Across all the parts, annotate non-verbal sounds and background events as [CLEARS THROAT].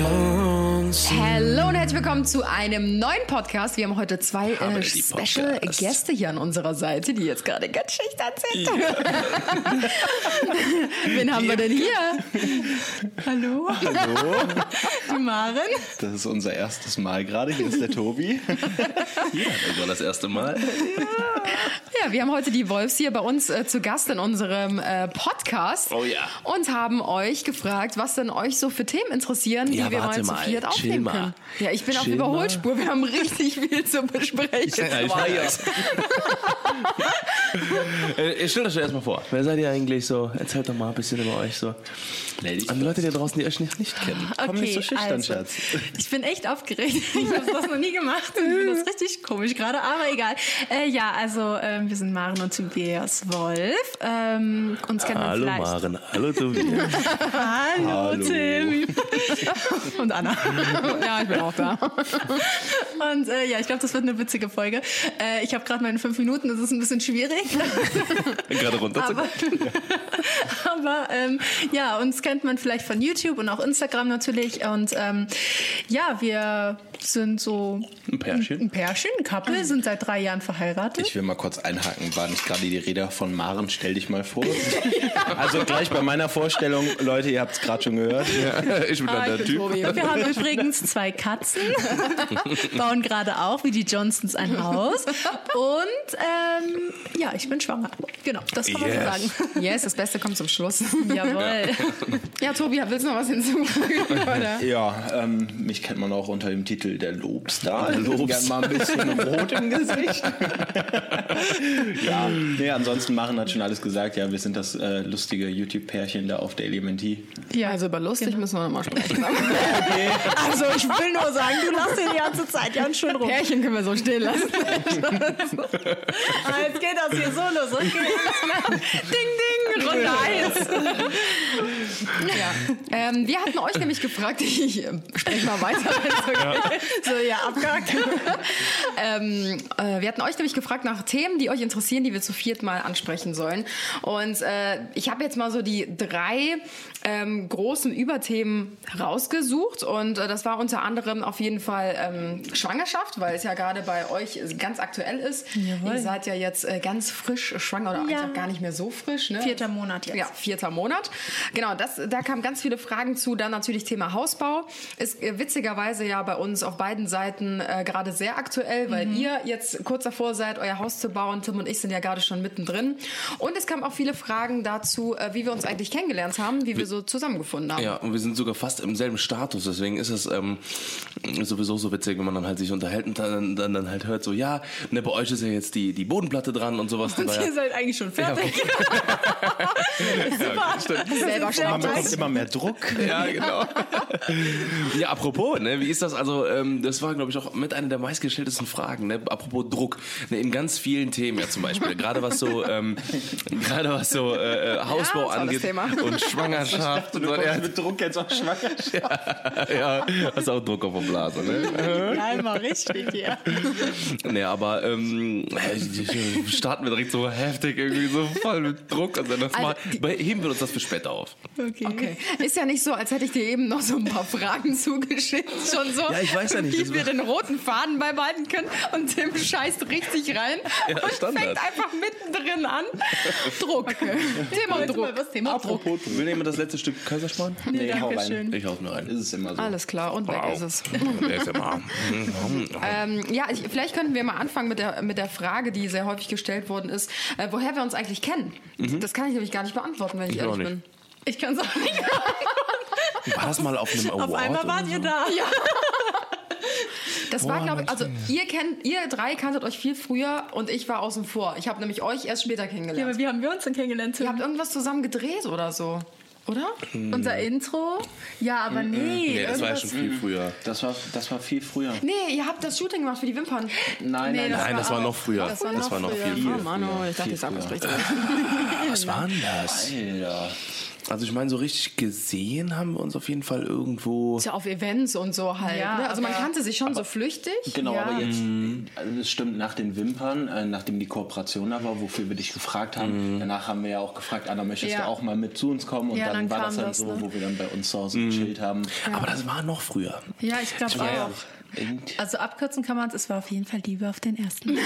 bei willkommen zu einem neuen Podcast. Wir haben heute zwei äh, Special Podcast. Gäste hier an unserer Seite, die jetzt gerade ganz schüchtern sind. [LAUGHS] Wen haben wir denn hier? Hallo? Hallo, Die Maren. das ist unser erstes Mal gerade. Hier ist der Tobi. Ja, das war das erste Mal. Ja, wir haben heute die Wolfs hier bei uns äh, zu Gast in unserem äh, Podcast. Oh ja. Und haben euch gefragt, was denn euch so für Themen interessieren, Ja, die wir mal zu viert aufnehmen mal. können. Ja, ich bin auf Überholspur. Wir haben richtig viel zu besprechen. Ja, ich weiß. [LAUGHS] äh, stellt euch erstmal vor. Wer seid ihr eigentlich so? Erzählt doch mal ein bisschen über euch so. An die Leute, die da draußen, die euch nicht, nicht kennen. Komm nicht so schüchtern, also, Schatz. Ich bin echt aufgeregt. [LAUGHS] Ich habe das noch nie gemacht. Ich das [LAUGHS] richtig komisch gerade, aber egal. Äh, ja, also ähm, wir sind Maren und Tobias Wolf. Ähm, uns kennt man Hallo vielleicht. Maren, hallo Tobi. Hallo, Hallo. Tim. und Anna. Ja, ich bin auch da. [LAUGHS] Und äh, ja, ich glaube, das wird eine witzige Folge. Äh, ich habe gerade meine fünf Minuten, das ist ein bisschen schwierig. [LAUGHS] Gerade runter aber [LAUGHS] aber ähm, ja, uns kennt man vielleicht von YouTube und auch Instagram natürlich. Und ähm, ja, wir sind so Ein Pärchen. ein Pärchen, ein Couple, sind seit drei Jahren verheiratet. Ich will mal kurz einhaken. War nicht gerade die Rede von Maren? Stell dich mal vor. [LAUGHS] Also gleich bei meiner Vorstellung, Leute, ihr habt es gerade schon gehört. Ich bin dann der Typ. Wir haben übrigens zwei Katzen, [LAUGHS] bauen gerade auch wie die Johnsons ein Haus. Und ähm, ja, ich bin schwanger. Genau, das kann man Yes. so sagen. Yes, das Beste kommt zum Schluss. Jawohl. Ja, Tobi, willst du noch was hinzufügen? [LAUGHS] Oder? Ja, ähm, mich kennt man auch unter dem Titel Der Lobstar. Lobs. Gern mal ein bisschen [LAUGHS] rot im Gesicht. ja, nee, ansonsten Maren hat schon alles gesagt. Ja, wir sind das äh, lustige YouTube-Pärchen da auf der Elementie. Ja, Also über lustig müssen wir nochmal sprechen. [LAUGHS] also ich will nur sagen, du lachst dir die ganze Zeit ganz schön rum. Pärchen können wir so stehen lassen. [LAUGHS] Ah, jetzt geht das hier so los. Okay. ding, ding, Runde eins. [LAUGHS] ja. ähm, wir hatten euch nämlich gefragt, [LAUGHS] ich äh, spreche mal weiter. So, ja, abgehakt. [LAUGHS] ähm, äh, wir hatten euch nämlich gefragt nach Themen, die euch interessieren, die wir zu viert mal ansprechen sollen. Und äh, ich habe jetzt mal so die drei ähm, großen Überthemen rausgesucht. Und äh, das war unter anderem auf jeden Fall ähm, Schwangerschaft, weil es ja gerade bei euch ganz aktuell ist. Jawohl. Ihr seid ja jetzt äh, ganz frisch schwanger oder Ja. gar nicht mehr so frisch. Ne? Vierter Monat jetzt. Ja, vierter Monat. Genau, das, da kamen ganz viele Fragen zu. Dann natürlich Thema Hausbau. Ist äh, witzigerweise ja bei uns auf beiden Seiten äh, gerade sehr aktuell, weil Mhm. ihr jetzt kurz davor seid, euer Haus zu bauen. Tim und ich sind ja gerade schon mittendrin. Und es kamen auch viele Fragen dazu, äh, wie wir uns eigentlich kennengelernt haben, wie wir so zusammengefunden haben. Ja, und wir sind sogar fast im selben Status, deswegen ist es ähm, sowieso so witzig, wenn man dann halt sich unterhält und dann, dann, dann halt hört so, ja, ne, bei euch ist ja jetzt die, die Bodenplatte dran und sowas. Und War ja- ihr seid eigentlich schon fertig. [LAUGHS] Super. Selber Das ist sehr schon Man bekommt immer mehr Druck. Ja, genau. ja, apropos, ne, wie ist das? Also, ähm, das war, glaube ich, auch mit einer der meistgestelltesten Fragen, ne? Apropos Druck, ne, in ganz vielen Themen ja zum Beispiel, gerade was so, ähm, [LAUGHS] gerade was so äh, äh, Hausbau angeht und Schwangerschaft und Du so. kommst Ja, mit Druck jetzt auch schwanger. [LAUGHS] ja, hast auch Druck auf der Blase, ne? Ja, immer richtig hier. Ne, aber ähm, äh, starten wir direkt so heftig, irgendwie so voll mit Druck und dann das mal, heben wir uns das für später auf. Okay. Okay. Ist ja nicht so, als hätte ich dir eben noch so ein paar Fragen [LAUGHS] zugeschickt. Schon so, Ja, ich weiß ja nicht, wie wir den roten Faden beibehalten können. Und Tim scheißt richtig rein Ja, und Standard. fängt einfach mittendrin an. Druck. Thema Jetzt Druck. mal Thema Druck. Will jemand das letzte Stück Kaiserschmarrn? [LAUGHS] Nee, hau danke rein. schön. Ich hau's mir rein. Ist es immer so. Alles klar, und weg Wow. ist es. [LAUGHS] Der ist ja [LAUGHS] mal. Ähm, ja, ich, vielleicht könnten wir mal anfangen mit der, mit der Frage, die sehr häufig gestellt worden ist, äh, woher wir uns eigentlich kennen. Das kann ich nämlich gar nicht beantworten, wenn ich, Mhm. Ich auch ehrlich nicht. bin. Ich kann sagen, War das mal auf einem Award? auf einmal wart so? ihr da. Das war, glaube ich, also ihr kennt, ihr drei kanntet euch viel früher und ich war außen vor. Ich habe nämlich euch erst später Ja, kennengelernt. aber wie haben wir uns denn kennengelernt? Ihr Tim? habt irgendwas zusammen gedreht oder so, oder? Unser Intro? Ja, aber nee. Nee, das war ja irgendwas- schon viel früher. Das war, das war viel früher. Nee, ihr habt das Shooting gemacht für die Wimpern. Nein, Nee, nein, das Nein, das war noch früher. Das war noch früher. viel. Oh Mann, oh, ich dachte, ich sag was früher. richtig. [LAUGHS] Was war denn das? Alter. Also ich meine, so richtig gesehen haben wir uns auf jeden Fall irgendwo. Ist ja auf Events und so halt. Ja, ne? Also man aber- kannte sich schon so flüchtig. Genau, Ja. aber jetzt, Mhm. also es stimmt, nach den Wimpern, äh, nachdem die Kooperation da war, wofür wir dich gefragt haben, Mhm. danach haben wir ja auch gefragt, Anna, möchtest Ja. du auch mal mit zu uns kommen? Und Ja, dann, dann war das dann das, so, ne? wo wir dann bei uns zu Hause Mhm. gechillt haben. Aber das war noch früher. Ja, ich glaube Ja, auch. Also abkürzen kann man es, es war auf jeden Fall Liebe auf den ersten.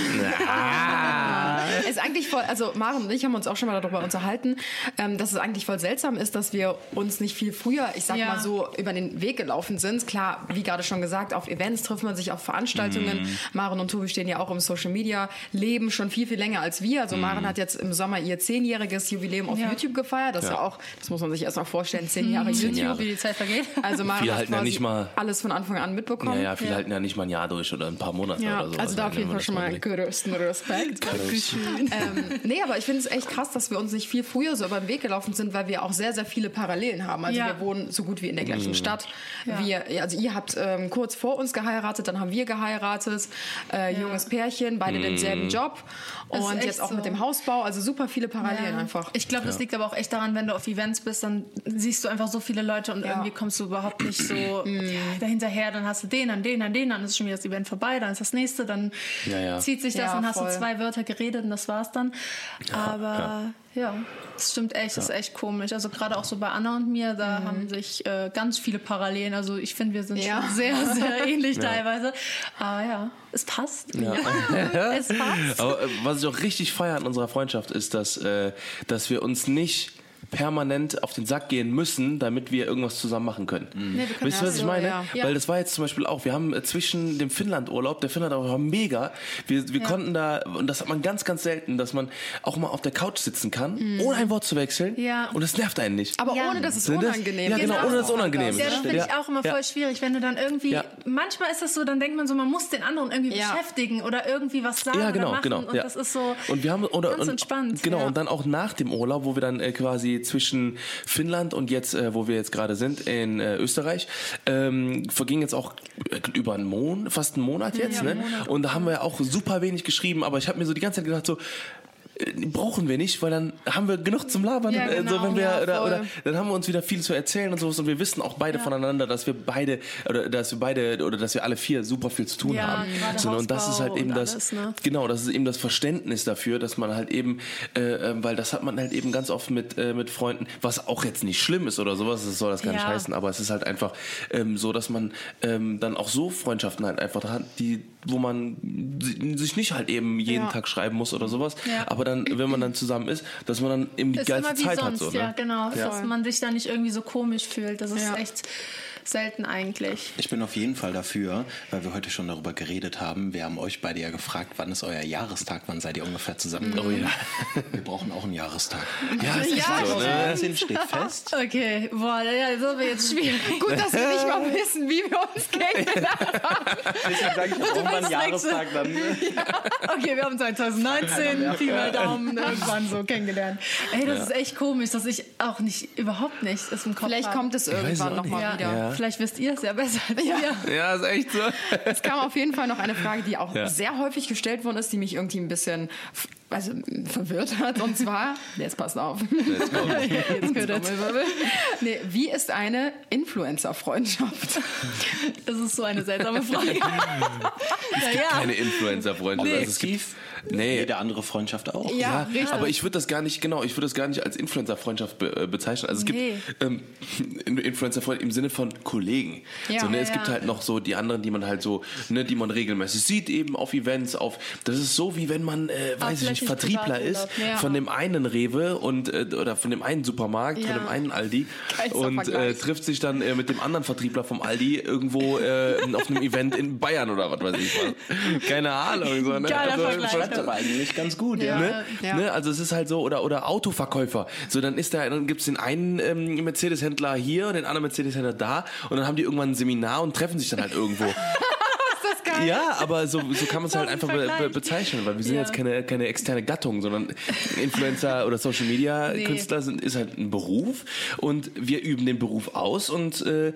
ist eigentlich voll, also Maren und ich haben uns auch schon mal darüber unterhalten, ähm, dass es eigentlich voll seltsam ist, dass wir uns nicht viel früher, ich sag Ja. mal so, über den Weg gelaufen sind. Klar, wie gerade schon gesagt, auf Events trifft man sich, auf Veranstaltungen. Maren und Tobi stehen ja auch im Social Media, leben schon viel, viel länger als wir. Also Maren hat jetzt im Sommer ihr zehnjähriges Jubiläum auf Ja. YouTube gefeiert. Das ist ja auch, das muss man sich erst mal vorstellen, zehn Jahre YouTube. Jahre. Wie die Zeit vergeht. Also Maren hat ja nicht mal- alles von Anfang an mitbekommen. Ja, ja, viele halten ja nicht mal ein Jahr durch oder ein paar Monate Ja, oder so. also da auf jeden Fall schon mal größten Respekt. ähm, nee, aber ich finde es echt krass, dass wir uns nicht viel früher so über den Weg gelaufen sind, weil wir auch sehr, sehr viele Parallelen haben. Also Ja. wir wohnen so gut wie in der gleichen Mhm. Stadt. Ja. Wir, also ihr habt ähm, kurz vor uns geheiratet, dann haben wir geheiratet. Äh, Junges Pärchen, beide Mhm. denselben Job. Das Und jetzt auch so. mit dem Hausbau. Also super viele Parallelen Ja. einfach. Ich glaube, das liegt aber auch echt daran, wenn du auf Events bist, dann siehst du einfach so viele Leute und Ja. irgendwie kommst du überhaupt nicht so ja, dahinterher. Dann hast du den, dann den, dann den, dann ist schon wieder das Event vorbei, dann ist das nächste, dann Ja, ja. zieht sich das, Ja, dann hast voll. du zwei Wörter geredet und das war's dann. aber ja, das stimmt echt, das ist echt komisch. Also gerade auch so bei Anna und mir, da haben sich äh, ganz viele Parallelen. Also ich finde, wir sind Ja. schon sehr, sehr [LAUGHS] ähnlich teilweise. Aber ja, es passt. [LAUGHS] es passt. Aber äh, was ich auch richtig feiere an unserer Freundschaft ist, dass, äh, dass wir uns nicht permanent auf den Sack gehen müssen, damit wir irgendwas zusammen machen können. Nee, wir können Wisst ihr, was ja ich so, meine? ja. Ja. Weil das war jetzt zum Beispiel auch, wir haben äh, zwischen dem Finnland-Urlaub, der Finnland-Urlaub war mega, wir, wir konnten da, und das hat man ganz, ganz selten, dass man auch mal auf der Couch sitzen kann, ohne ein Wort zu wechseln Mhm. Ja. und es nervt einen nicht. Aber Ja. ohne, dass es das- unangenehm Ja, ist. genau, Genau. ohne dass es unangenehm ist. Ja, das finde ich Ja. auch immer Ja. voll schwierig, wenn du dann irgendwie. Ja. Manchmal ist es so, dann denkt man so, man muss den anderen irgendwie Ja. beschäftigen oder irgendwie was sagen Ja, genau, oder machen. genau. Und ja. das ist so und wir haben oder ganz und, entspannt. Genau ja. und dann auch nach dem Urlaub, wo wir dann äh, quasi zwischen Finnland und jetzt, äh, wo wir jetzt gerade sind in äh, Österreich, ähm, verging jetzt auch äh, über einen Monat, fast einen Monat jetzt, ne? Und da haben wir auch super wenig geschrieben, aber ich habe mir so die ganze Zeit gedacht so brauchen wir nicht, weil dann haben wir genug zum Labern. Ja, äh, so, genau, wenn wir, ja, oder, oder dann haben wir uns wieder viel zu erzählen und sowas und wir wissen auch beide voneinander, dass wir beide oder dass wir beide oder dass wir alle vier super viel zu tun Ja, haben. gerade So, und das ist halt eben und das, alles, ne? Genau, das ist eben das Verständnis dafür, dass man halt eben, äh, äh, weil das hat man halt eben ganz oft mit, äh, mit Freunden, was auch jetzt nicht schlimm ist oder sowas, das soll das gar nicht Ja. heißen, aber es ist halt einfach ähm, so, dass man ähm, dann auch so Freundschaften halt einfach hat, die, wo man si- sich nicht halt eben jeden Ja. Tag schreiben muss oder sowas, Ja. aber dann, wenn man dann zusammen ist, dass man dann eben die ist geilste Zeit sonst, hat. So, ne? ja, genau. Ja. Dass man sich da nicht irgendwie so komisch fühlt. Das ist echt selten eigentlich. Ich bin auf jeden Fall dafür, weil wir heute schon darüber geredet haben. Wir haben euch beide ja gefragt, wann ist euer Jahrestag, wann seid ihr ungefähr zusammen? Oh ja. [LAUGHS] Wir brauchen auch einen Jahrestag. Ja, ist echt so, ne? 19 steht fest. Okay, boah, ja, das wird jetzt schwierig. [LAUGHS] Gut, dass wir nicht mal wissen, wie wir uns kennengelernt Deswegen sage ich, wir brauchen mal einen Jahrestag dann. [LAUGHS] Okay, wir haben 2019, Pi mal Daumen, irgendwann so kennengelernt. Ey, das ist echt komisch, dass ich auch nicht, überhaupt nicht es im Kopf Vielleicht habe. kommt es irgendwann auch nochmal ja, wieder. Ja. Vielleicht wisst ihr es ja besser als wir. Ja, ist echt so. [LAUGHS] Es kam auf jeden Fall noch eine Frage, die auch Ja. sehr häufig gestellt worden ist, die mich irgendwie ein bisschen also, verwirrt hat. Und zwar, [LAUGHS] jetzt passt auf. Jetzt kommt. [LAUGHS] Jetzt kommt's. nee, wie ist eine Influencer-Freundschaft? Das ist so eine seltsame Frage. naja, Keine Influencer-Freunde. Nee. Also es gibt, nee, Jede andere Freundschaft auch. Ja, Ja, richtig. aber ich würde das gar nicht, genau, ich würde das gar nicht als Influencer-Freundschaft be äh, bezeichnen. Also es Nee. gibt ähm, Influencer-Freundschaft im Sinne von Kollegen. Ja. so, ne, Ja, es gibt halt noch so die anderen, die man halt so, ne, die man regelmäßig sieht, eben auf Events, auf. Das ist so wie wenn man, äh, weiß ich nicht, Vertriebler ist von dem einen Rewe und äh, oder von dem einen Supermarkt, Ja. von dem einen Aldi und äh, trifft sich dann äh, mit dem anderen Vertriebler vom Aldi irgendwo äh, auf einem Event in Bayern oder was weiß ich was. [LAUGHS] Keine Ahnung. So, ne? Geiler Vergleich. Klappt aber eigentlich ganz gut, ja. Ne? Ja. Ne? Also es ist halt so, oder, oder Autoverkäufer. So, dann ist da, dann gibt's den einen ähm, Mercedes-Händler hier und den anderen Mercedes-Händler da und dann haben die irgendwann ein Seminar und treffen sich dann halt irgendwo. [LAUGHS] das geil. Ja, aber so, so kann man es halt ein einfach be bezeichnen, weil wir sind Ja. jetzt keine, keine externe Gattung, sondern Influencer [LAUGHS] oder Social Media Nee. Künstler sind, ist halt ein Beruf und wir üben den Beruf aus und äh,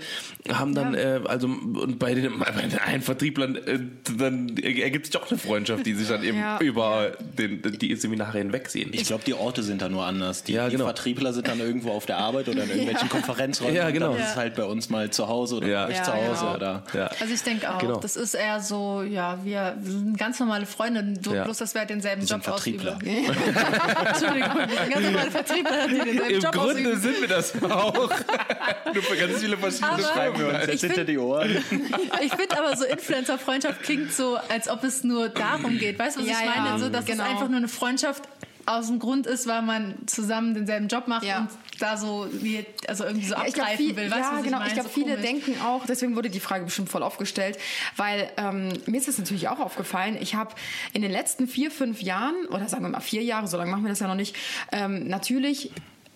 haben dann, äh, also und bei den, bei den einen Vertrieblern, äh, dann ergibt sich auch eine Freundschaft, die sich dann eben [LAUGHS] Ja. über den, die Seminare hinwegsehen. Ich glaube, die Orte sind da nur anders. Die, Ja, die genau. Vertriebler sind dann irgendwo auf der Arbeit oder in [LAUGHS] irgendwelchen Konferenzräumen. Ja, genau. Dann ist halt bei uns mal zu Hause oder Ja. bei euch Ja, zu Hause. genau. Oder ja. Also ich denke auch, Genau. das ist eher so, ja, wir sind ganz normale Freunde, so Ja. bloß, dass wir halt denselben sind Job Vertriebler. ausüben. [LAUGHS] Entschuldigung, wir sind ganz normale Vertriebler, die denselben Im Job Grunde ausüben. sind wir das auch. [LAUGHS] Nur für ganz viele verschiedene Aber- schreiben wir uns Ich jetzt hinter find- die Ohren. [LAUGHS] Ich finde aber so Influencer-Freundschaft klingt so, als ob es nur darum geht. Weißt du, was Ja, ich meine? ja, so, dass genau. es einfach nur eine Freundschaft aus dem Grund ist, weil man zusammen denselben Job macht Ja. und da so wie, also irgendwie so Ja, abgreifen viel, will. Weißt ja, genau. Ich? Ich glaube, so viele komisch. denken auch, deswegen wurde die Frage bestimmt voll aufgestellt, weil ähm, mir ist es natürlich auch aufgefallen. Ich habe in den letzten vier, fünf Jahren, oder sagen wir mal vier Jahre, so lange machen wir das ja noch nicht, ähm, natürlich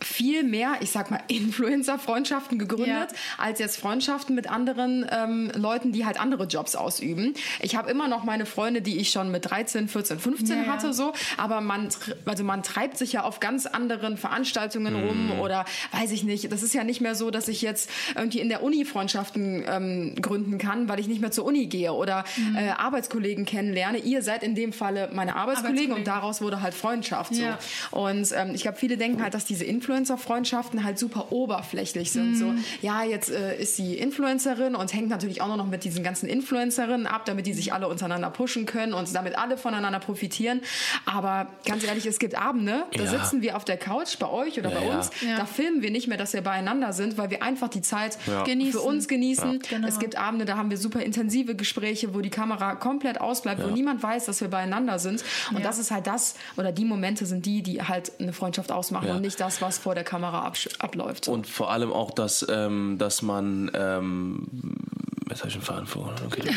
viel mehr, ich sag mal, [LAUGHS] Influencer-Freundschaften gegründet, Ja. als jetzt Freundschaften mit anderen ähm, Leuten, die halt andere Jobs ausüben. Ich habe immer noch meine Freunde, die ich schon mit 13, 14, 15 Ja, ja. hatte, so, aber man, also man treibt sich ja auf ganz anderen Veranstaltungen rum oder weiß ich nicht. Das ist ja nicht mehr so, dass ich jetzt irgendwie in der Uni Freundschaften ähm, gründen kann, weil ich nicht mehr zur Uni gehe oder äh, Arbeitskollegen kennenlerne. Ihr seid in dem Falle meine Arbeitskollegen und Arbeitskollegen. daraus wurde halt Freundschaft. So. Ja. Und ähm, ich glaube, viele denken halt, dass diese Influencer-Freundschaften halt super oberflächlich sind. So, ja, jetzt äh, ist sie Influencerin und hängt natürlich auch noch mit diesen ganzen Influencerinnen ab, damit die sich alle untereinander pushen können und damit alle voneinander profitieren. Aber ganz ehrlich, es gibt Abende, da Ja. sitzen wir auf der Couch bei euch oder Ja, bei uns, Ja. da filmen wir nicht mehr, dass wir beieinander sind, weil wir einfach die Zeit Genießen. für uns genießen. Genau. Es gibt Abende, da haben wir super intensive Gespräche, wo die Kamera komplett ausbleibt, wo niemand weiß, dass wir beieinander sind. Und Ja. das ist halt das, oder die Momente sind die, die halt eine Freundschaft ausmachen Ja. und nicht das, was vor der Kamera absch- abläuft. Und vor allem auch, dass, ähm, dass man. Ähm, jetzt habe ich einen Faden vor. Okay. [LAUGHS]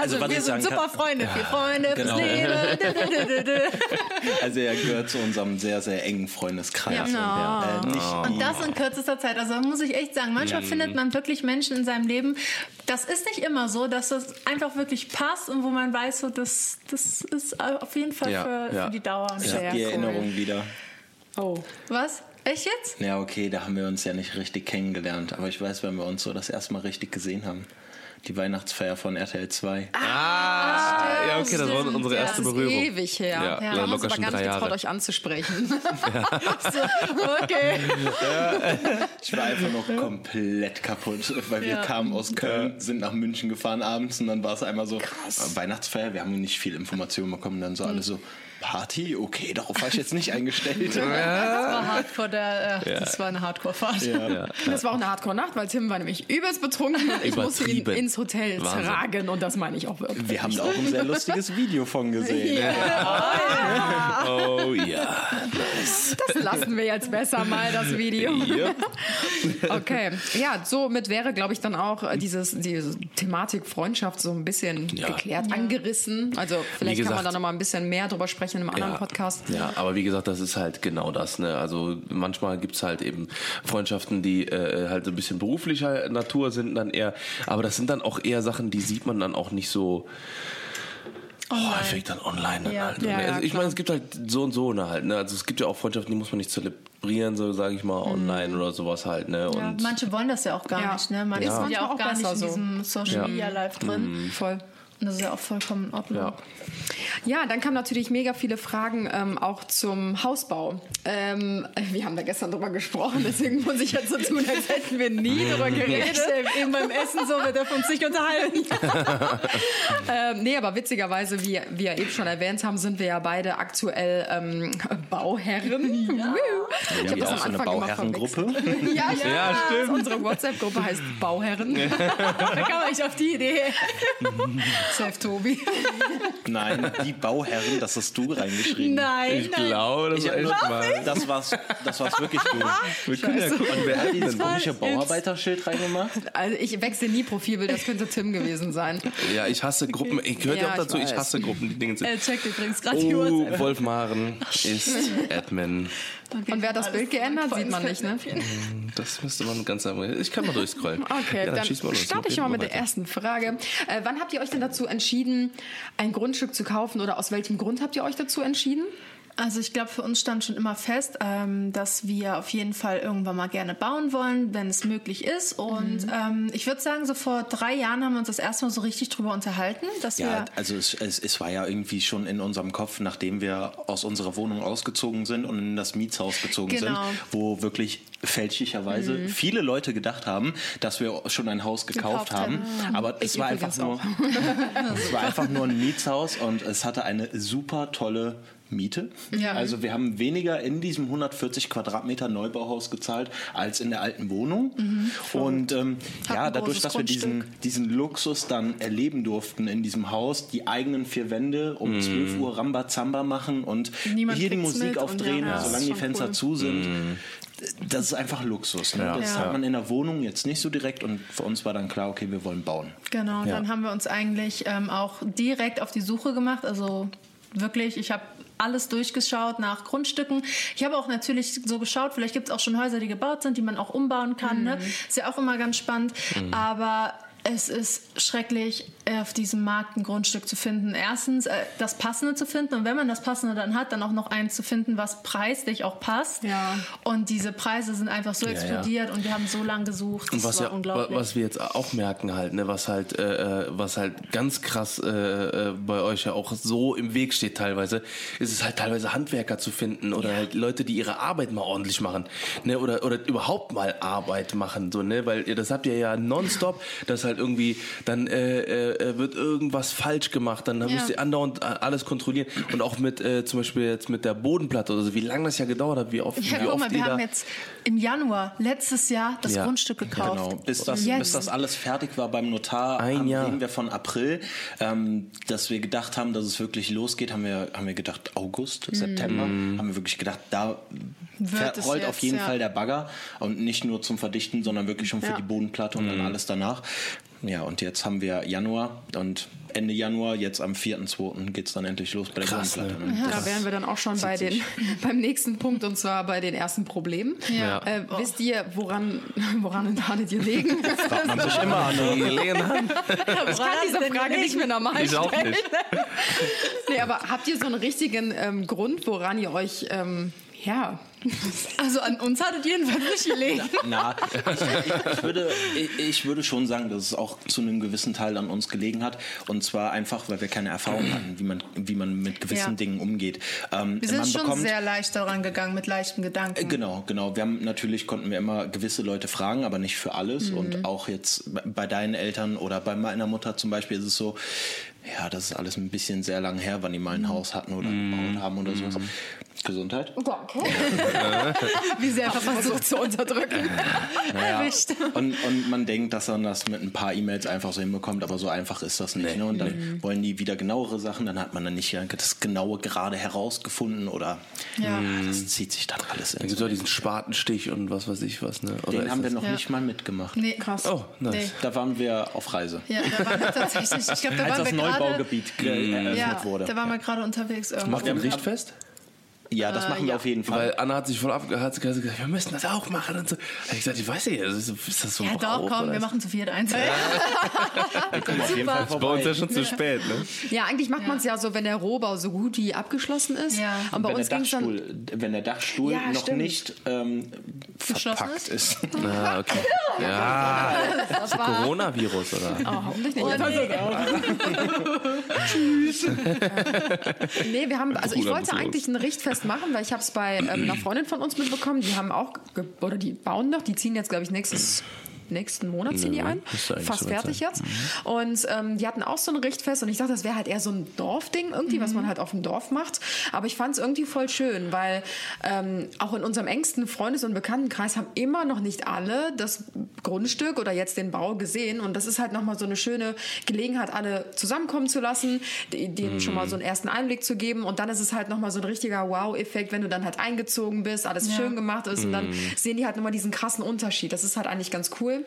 Also, was wir sind super kann, Freunde, vier Freunde Genau. [LAUGHS] also er gehört zu unserem sehr, sehr engen Freundeskreis. Ja. Und, äh, nicht Und das in kürzester Zeit. Also muss ich echt sagen, manchmal findet man wirklich Menschen in seinem Leben. Das ist nicht immer so, dass das einfach wirklich passt und wo man weiß, so, das, das ist auf jeden Fall Ja, für, ja. für die Dauer. ich habe die cool. Erinnerung wieder. oh. Was? Echt jetzt? Ja, okay, da haben wir uns ja nicht richtig kennengelernt. Aber ich weiß, wenn wir uns so das erste Mal richtig gesehen haben. Die Weihnachtsfeier von RTL 2. Ah, ja, okay, das war unsere Ja, erste Das ist Berührung. ewig her. Ja, wir ja, haben uns aber gar nicht getraut, euch anzusprechen. [LAUGHS] [LAUGHS] So, okay. Ich war einfach noch komplett kaputt, weil wir Ja. kamen aus Köln, sind nach München gefahren abends und dann war es einmal so äh, Weihnachtsfeier. Wir haben nicht viel Informationen bekommen, dann so alle so Party, okay, darauf war ich jetzt nicht eingestellt. [LAUGHS] Das war Hardcore, der, äh, das war eine Hardcore-Fahrt. Ja. [LAUGHS] Das war auch eine Hardcore-Nacht, weil Tim war nämlich übelst betrunken und ich musste ihn Übertrieben. ins Hotel Wahnsinn. tragen und das meine ich auch wirklich. Wir haben da auch ein sehr lustiges Video von gesehen. Oh ja. Das lassen wir jetzt besser mal, das Video. Yep. Okay, ja, somit wäre, glaube ich, dann auch äh, dieses, diese Thematik Freundschaft so ein bisschen Ja. geklärt, angerissen. Also vielleicht kann man gesagt- da noch mal ein bisschen mehr drüber sprechen in einem anderen Ja, Podcast. Ja, aber wie gesagt, das ist halt genau das. Ne? Also manchmal gibt's halt eben Freundschaften, die äh, halt so ein bisschen beruflicher Natur sind, dann eher, aber das sind dann auch eher Sachen, die sieht man dann auch nicht so häufig dann online. Dann Ja. halt. ne? Ja, ja, also ich meine, es gibt halt so und so ne, halt. Ne? Also es gibt ja auch Freundschaften, die muss man nicht zelebrieren, so sage ich mal, online oder sowas halt. Ne? Ja, Und manche wollen das ja auch gar Ja. nicht. Ne? Manche Ja. sind ja Manchmal auch auch gar nicht in so. diesem Social Media Live drin. Voll. Und das ist ja auch vollkommen in Ordnung. ja. Ja, dann kamen natürlich mega viele Fragen ähm, auch zum Hausbau. Ähm, wir haben da gestern drüber gesprochen, deswegen muss ich jetzt so tun, als hätten wir nie drüber geredet. Eben beim Essen so, wir dürfen uns nicht unterhalten. [LAUGHS] ähm, nee, aber witzigerweise, wie wir eben schon erwähnt haben, sind wir ja beide aktuell ähm, Bauherren. Ja. Wir haben ja auch so eine Bauherrengruppe. Ja, [LAUGHS] ja, Ja, stimmt. Unsere WhatsApp-Gruppe heißt Bauherren. [LAUGHS] Da kam ich auf die Idee. Safe Tobi. [LAUGHS] Nein, die Bauherren, das hast du reingeschrieben. Nein, Ich nein. glaube, das Ich ist hab echt mal. das war's, das war's wirklich du. Wir können ja gucken, wer hat die Das denn? komische Bauarbeiterschild reingemacht. Also ich wechsle nie Profilbild, das könnte Tim gewesen sein. Ja, ich hasse Gruppen. Ich gehöre ja auch ich dazu, ich, weiß. hasse Gruppen, die Dinge sind. Er checkt übrigens gerade die Oh, Uhrzeit. Wolf Maren ist [LAUGHS] Admin. Und wer hat das Bild geändert, sieht man nicht, ne? Das müsste man ganz einfach. Ich kann mal durchscrollen. [LAUGHS] Okay, ja, dann los. starte ich mal mit der ersten Frage. Äh, wann habt ihr euch denn dazu entschieden, ein Grundstück zu kaufen oder aus welchem Grund habt ihr euch dazu entschieden? Also ich glaube, für uns stand schon immer fest, ähm, dass wir auf jeden Fall irgendwann mal gerne bauen wollen, wenn es möglich ist. Und ähm, ich würde sagen, so vor drei Jahren haben wir uns das erste Mal so richtig drüber unterhalten, dass Ja, wir also es, es, es war ja irgendwie schon in unserem Kopf, nachdem wir aus unserer Wohnung ausgezogen sind und in das Mietshaus gezogen Genau. sind, wo wirklich fälschlicherweise viele Leute gedacht haben, dass wir schon ein Haus gekauft, Gekauft haben. hätten. Aber es war einfach nur, [LAUGHS] es war einfach nur ein Mietshaus und es hatte eine super tolle Miete. Ja. Also wir haben weniger in diesem 140 Quadratmeter Neubauhaus gezahlt als in der alten Wohnung. Und ähm, ja, dadurch, dass wir diesen, Grundstück. diesen Luxus dann erleben durften in diesem Haus, die eigenen vier Wände um 12 Uhr Rambazamba machen und Niemand hier die Musik aufdrehen, ja, das solange die Fenster cool. zu sind. Das ist einfach Luxus. Ne? Das Ja. hat man in der Wohnung jetzt nicht so direkt und für uns war dann klar, okay, wir wollen bauen. Genau, dann haben wir uns eigentlich ähm, auch direkt auf die Suche gemacht. Also wirklich, ich habe alles durchgeschaut nach Grundstücken. Ich habe auch natürlich so geschaut, vielleicht gibt es auch schon Häuser, die gebaut sind, die man auch umbauen kann. Ne? Ist ja auch immer ganz spannend. Aber es ist schrecklich, auf diesem Markt ein Grundstück zu finden. Erstens, äh, das Passende zu finden. Und wenn man das Passende dann hat, dann auch noch eins zu finden, was preislich auch passt. Ja. Und diese Preise sind einfach so ja. explodiert und wir haben so lange gesucht. Das Und was, war ja, unglaublich. was wir jetzt auch merken halt, ne, was halt, äh, äh, was halt ganz krass äh, äh, bei euch ja auch so im Weg steht teilweise, ist es halt teilweise Handwerker zu finden oder halt Leute, die ihre Arbeit mal ordentlich machen, ne, oder oder überhaupt mal Arbeit machen, so, ne, weil ihr das habt ihr ja nonstop, dass halt irgendwie dann äh, äh, wird irgendwas falsch gemacht, dann müsst ihr andauernd äh, alles kontrollieren und auch mit äh, zum Beispiel jetzt mit der Bodenplatte oder so, wie lange das ja gedauert hat, wie oft, Ja, wie guck oft mal, wir haben jetzt im Januar letztes Jahr das Ja, Grundstück gekauft. Genau, bis das, Jetzt. bis das alles fertig war beim Notar, Ein haben, Jahr. reden wir von April. Ähm, dass wir gedacht haben, dass es wirklich losgeht, haben wir, haben wir gedacht August, September. Haben wir wirklich gedacht, da Wird rollt jetzt, auf jeden ja. Fall der Bagger. Und nicht nur zum Verdichten, sondern wirklich schon für Ja. die Bodenplatte und dann alles danach. Ja, und jetzt haben wir Januar und Ende Januar, jetzt am 4.2. geht es dann endlich los bei der Krass, Bodenplatte. ne? ne? Da wären wir dann auch schon bei den, [LAUGHS] beim nächsten Punkt und zwar bei den ersten Problemen. Ja. Äh, Wisst ihr, woran, [LAUGHS] woran hattet ihr legen? Fragt man sich immer an. die Gelegenheit. Ich kann diese Frage nicht mehr normal Ich auch stellen. nicht. [LAUGHS] Nee, aber habt ihr so einen richtigen ähm, Grund, woran ihr euch, ähm, ja, Also an uns hat es jedenfalls nicht gelegen. Na, ich, ich, würde, ich, ich würde schon sagen, dass es auch zu einem gewissen Teil an uns gelegen hat. Und zwar einfach, weil wir keine Erfahrung hatten, wie man, wie man mit gewissen Ja. Dingen umgeht. Ähm, Wir sind man schon bekommt, sehr leicht daran gegangen mit leichten Gedanken. Äh, Genau, genau. Wir haben natürlich konnten wir immer gewisse Leute fragen, aber nicht für alles. Mhm. Und auch jetzt bei deinen Eltern oder bei meiner Mutter zum Beispiel ist es so, ja, das ist alles ein bisschen sehr lang her, wann die mal Mhm. ein Haus hatten oder gebaut haben oder sowas. Gesundheit. danke. [LAUGHS] Wie sehr Versucht zu unterdrücken. Naja, [LAUGHS] erwischt. und, und man denkt, dass man das mit ein paar E-Mails einfach so hinbekommt, aber so einfach ist das nicht. Ne? Und dann wollen die wieder genauere Sachen, dann hat man dann nicht das genaue gerade herausgefunden oder Ja. das zieht sich dann alles in. gibt es auch diesen Spatenstich und was weiß ich was, ne? Oder Den haben wir noch Ja. nicht mal mitgemacht. Nee, Krass. Oh, nice. Nee. Da waren wir auf Reise. Ja, da waren wir tatsächlich. Ich glaube, da Als waren das. Neubaugebiet ge- eröffnet Ja, wurde. da waren wir gerade unterwegs irgendwo. Macht ihr haben- Richtfest? Ja, das machen wir ja. auf jeden Fall. Weil Anna hat sich voll abge hat gesagt, wir müssen das auch machen und so. Hab ich gesagt, ich weiß nicht, ist, ist das so ein Ja, doch, komm, wir machen zu viert eins. [LAUGHS] wir kommen auf jeden Fall Ist bei uns ja schon zu spät, ne? Ja, eigentlich macht man es ja so, wenn der Rohbau so gut wie abgeschlossen ist. Ja. Und bei wenn, uns der ging es dann. Dachstuhl, wenn der Dachstuhl Ja, noch stimmt. nicht ähm, Geschlossen verpackt ist. [LAUGHS] Ah, okay. Ja, Das war, Coronavirus, oder? oh, hoffentlich nicht. [LAUGHS] nee, wir haben, also ich wollte eigentlich ein Richtfest machen, weil ich habe es bei ähm, einer Freundin von uns mitbekommen. Die haben auch, oder die bauen noch, die ziehen jetzt, glaube ich, nächstes nächsten Monat ziehen die ein. Fast fertig jetzt. Und ähm, die hatten auch so ein Richtfest und ich dachte, das wäre halt eher so ein Dorfding irgendwie, was man halt auf dem Dorf macht. Aber ich fand es irgendwie voll schön, weil ähm, auch in unserem engsten Freundes- und Bekanntenkreis haben immer noch nicht alle das Grundstück oder jetzt den Bau gesehen. Und das ist halt nochmal so eine schöne Gelegenheit, alle zusammenkommen zu lassen, denen schon mal so einen ersten Einblick zu geben. Und dann ist es halt nochmal so ein richtiger Wow-Effekt, wenn du dann halt eingezogen bist, alles Ja. schön gemacht ist. Und dann sehen die halt nochmal diesen krassen Unterschied. Das ist halt eigentlich ganz cool. Cool.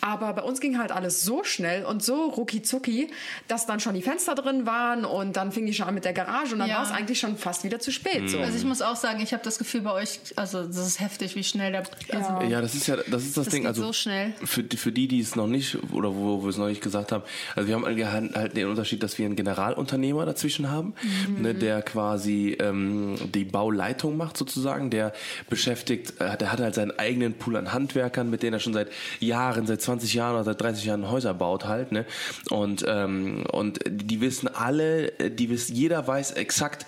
Aber bei uns ging halt alles so schnell und so rucki zucki, dass dann schon die Fenster drin waren und dann fing die schon an mit der Garage und dann Ja. war es eigentlich schon fast wieder zu spät. So. Also ich muss auch sagen, ich habe das Gefühl bei euch, also das ist heftig, wie schnell der. Also Ja, das ist ja das ist das, Das Ding. geht Also so schnell. für die, für die, die es noch nicht oder wo wir es noch nicht gesagt haben, also wir haben halt halt den Unterschied, dass wir einen Generalunternehmer dazwischen haben, Mhm. ne, der quasi ähm, die Bauleitung macht sozusagen, der beschäftigt, äh, der hat halt seinen eigenen Pool an Handwerkern, mit denen er schon seit Jahren, seit 20 Jahren oder seit 30 Jahren Häuser baut halt, ne? Und ähm, und die wissen alle, die wissen, jeder weiß exakt,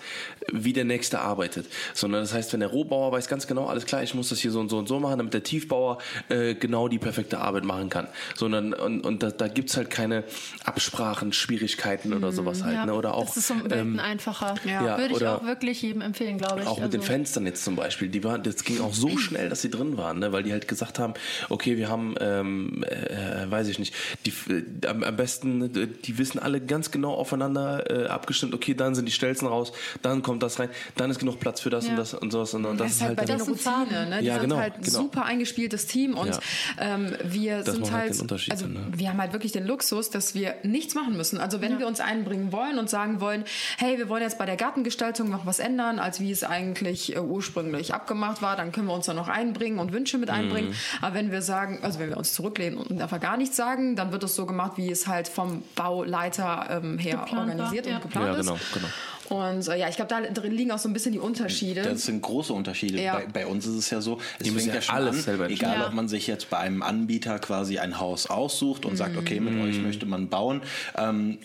wie der nächste arbeitet. Sondern das heißt, wenn der Rohbauer weiß ganz genau, alles klar, ich muss das hier so und so und so machen, damit der Tiefbauer äh, genau die perfekte Arbeit machen kann. Sondern und, und da, da gibt's halt keine Absprachen, Schwierigkeiten oder sowas halt. ja, ne? Oder auch das ist um Welten ähm, einfacher. Ja, Würde ich auch wirklich jedem empfehlen, glaube ich. auch mit den Also- Fenstern jetzt zum Beispiel, die waren, das ging auch so [CLEARS THROAT] schnell, dass sie drin waren, ne? weil die halt gesagt haben, okay, wir haben, ähm, äh, weiß ich nicht, die, äh, am, am besten, äh, die wissen alle ganz genau aufeinander äh, abgestimmt, okay, dann sind die Stelzen raus, dann kommt das rein, dann ist genug Platz für das Ja. und das und sowas und, und das, Das ist halt bei denen Das sind Routine, ne? Die Ja, sind genau, halt genau. super eingespieltes Team und Ja. ähm, wir Das sind macht halt halt, den Unterschied also dann, ne? wir haben halt wirklich den Luxus, dass wir nichts machen müssen. Also wenn wir uns einbringen wollen und sagen wollen, hey, wir wollen jetzt bei der Gartengestaltung noch was ändern, als wie es eigentlich äh, ursprünglich abgemacht war, dann können wir uns da noch einbringen und Wünsche mit einbringen. Mhm. Aber wenn wir sagen, also wenn wir uns zurücklehnen und einfach gar nichts sagen, dann wird es so gemacht, wie es halt vom Bauleiter ähm, her Geplant war, organisiert ja. und geplant Ja, ist. genau, genau. Und äh, ja, ich glaube, da drin liegen auch so ein bisschen die Unterschiede. Das sind große Unterschiede. Ja. Bei, bei uns ist es ja so, es Die fängt ja schon alles an, selber egal Ja. ob man sich jetzt bei einem Anbieter quasi ein Haus aussucht und sagt, okay, mit euch möchte man bauen. Ähm,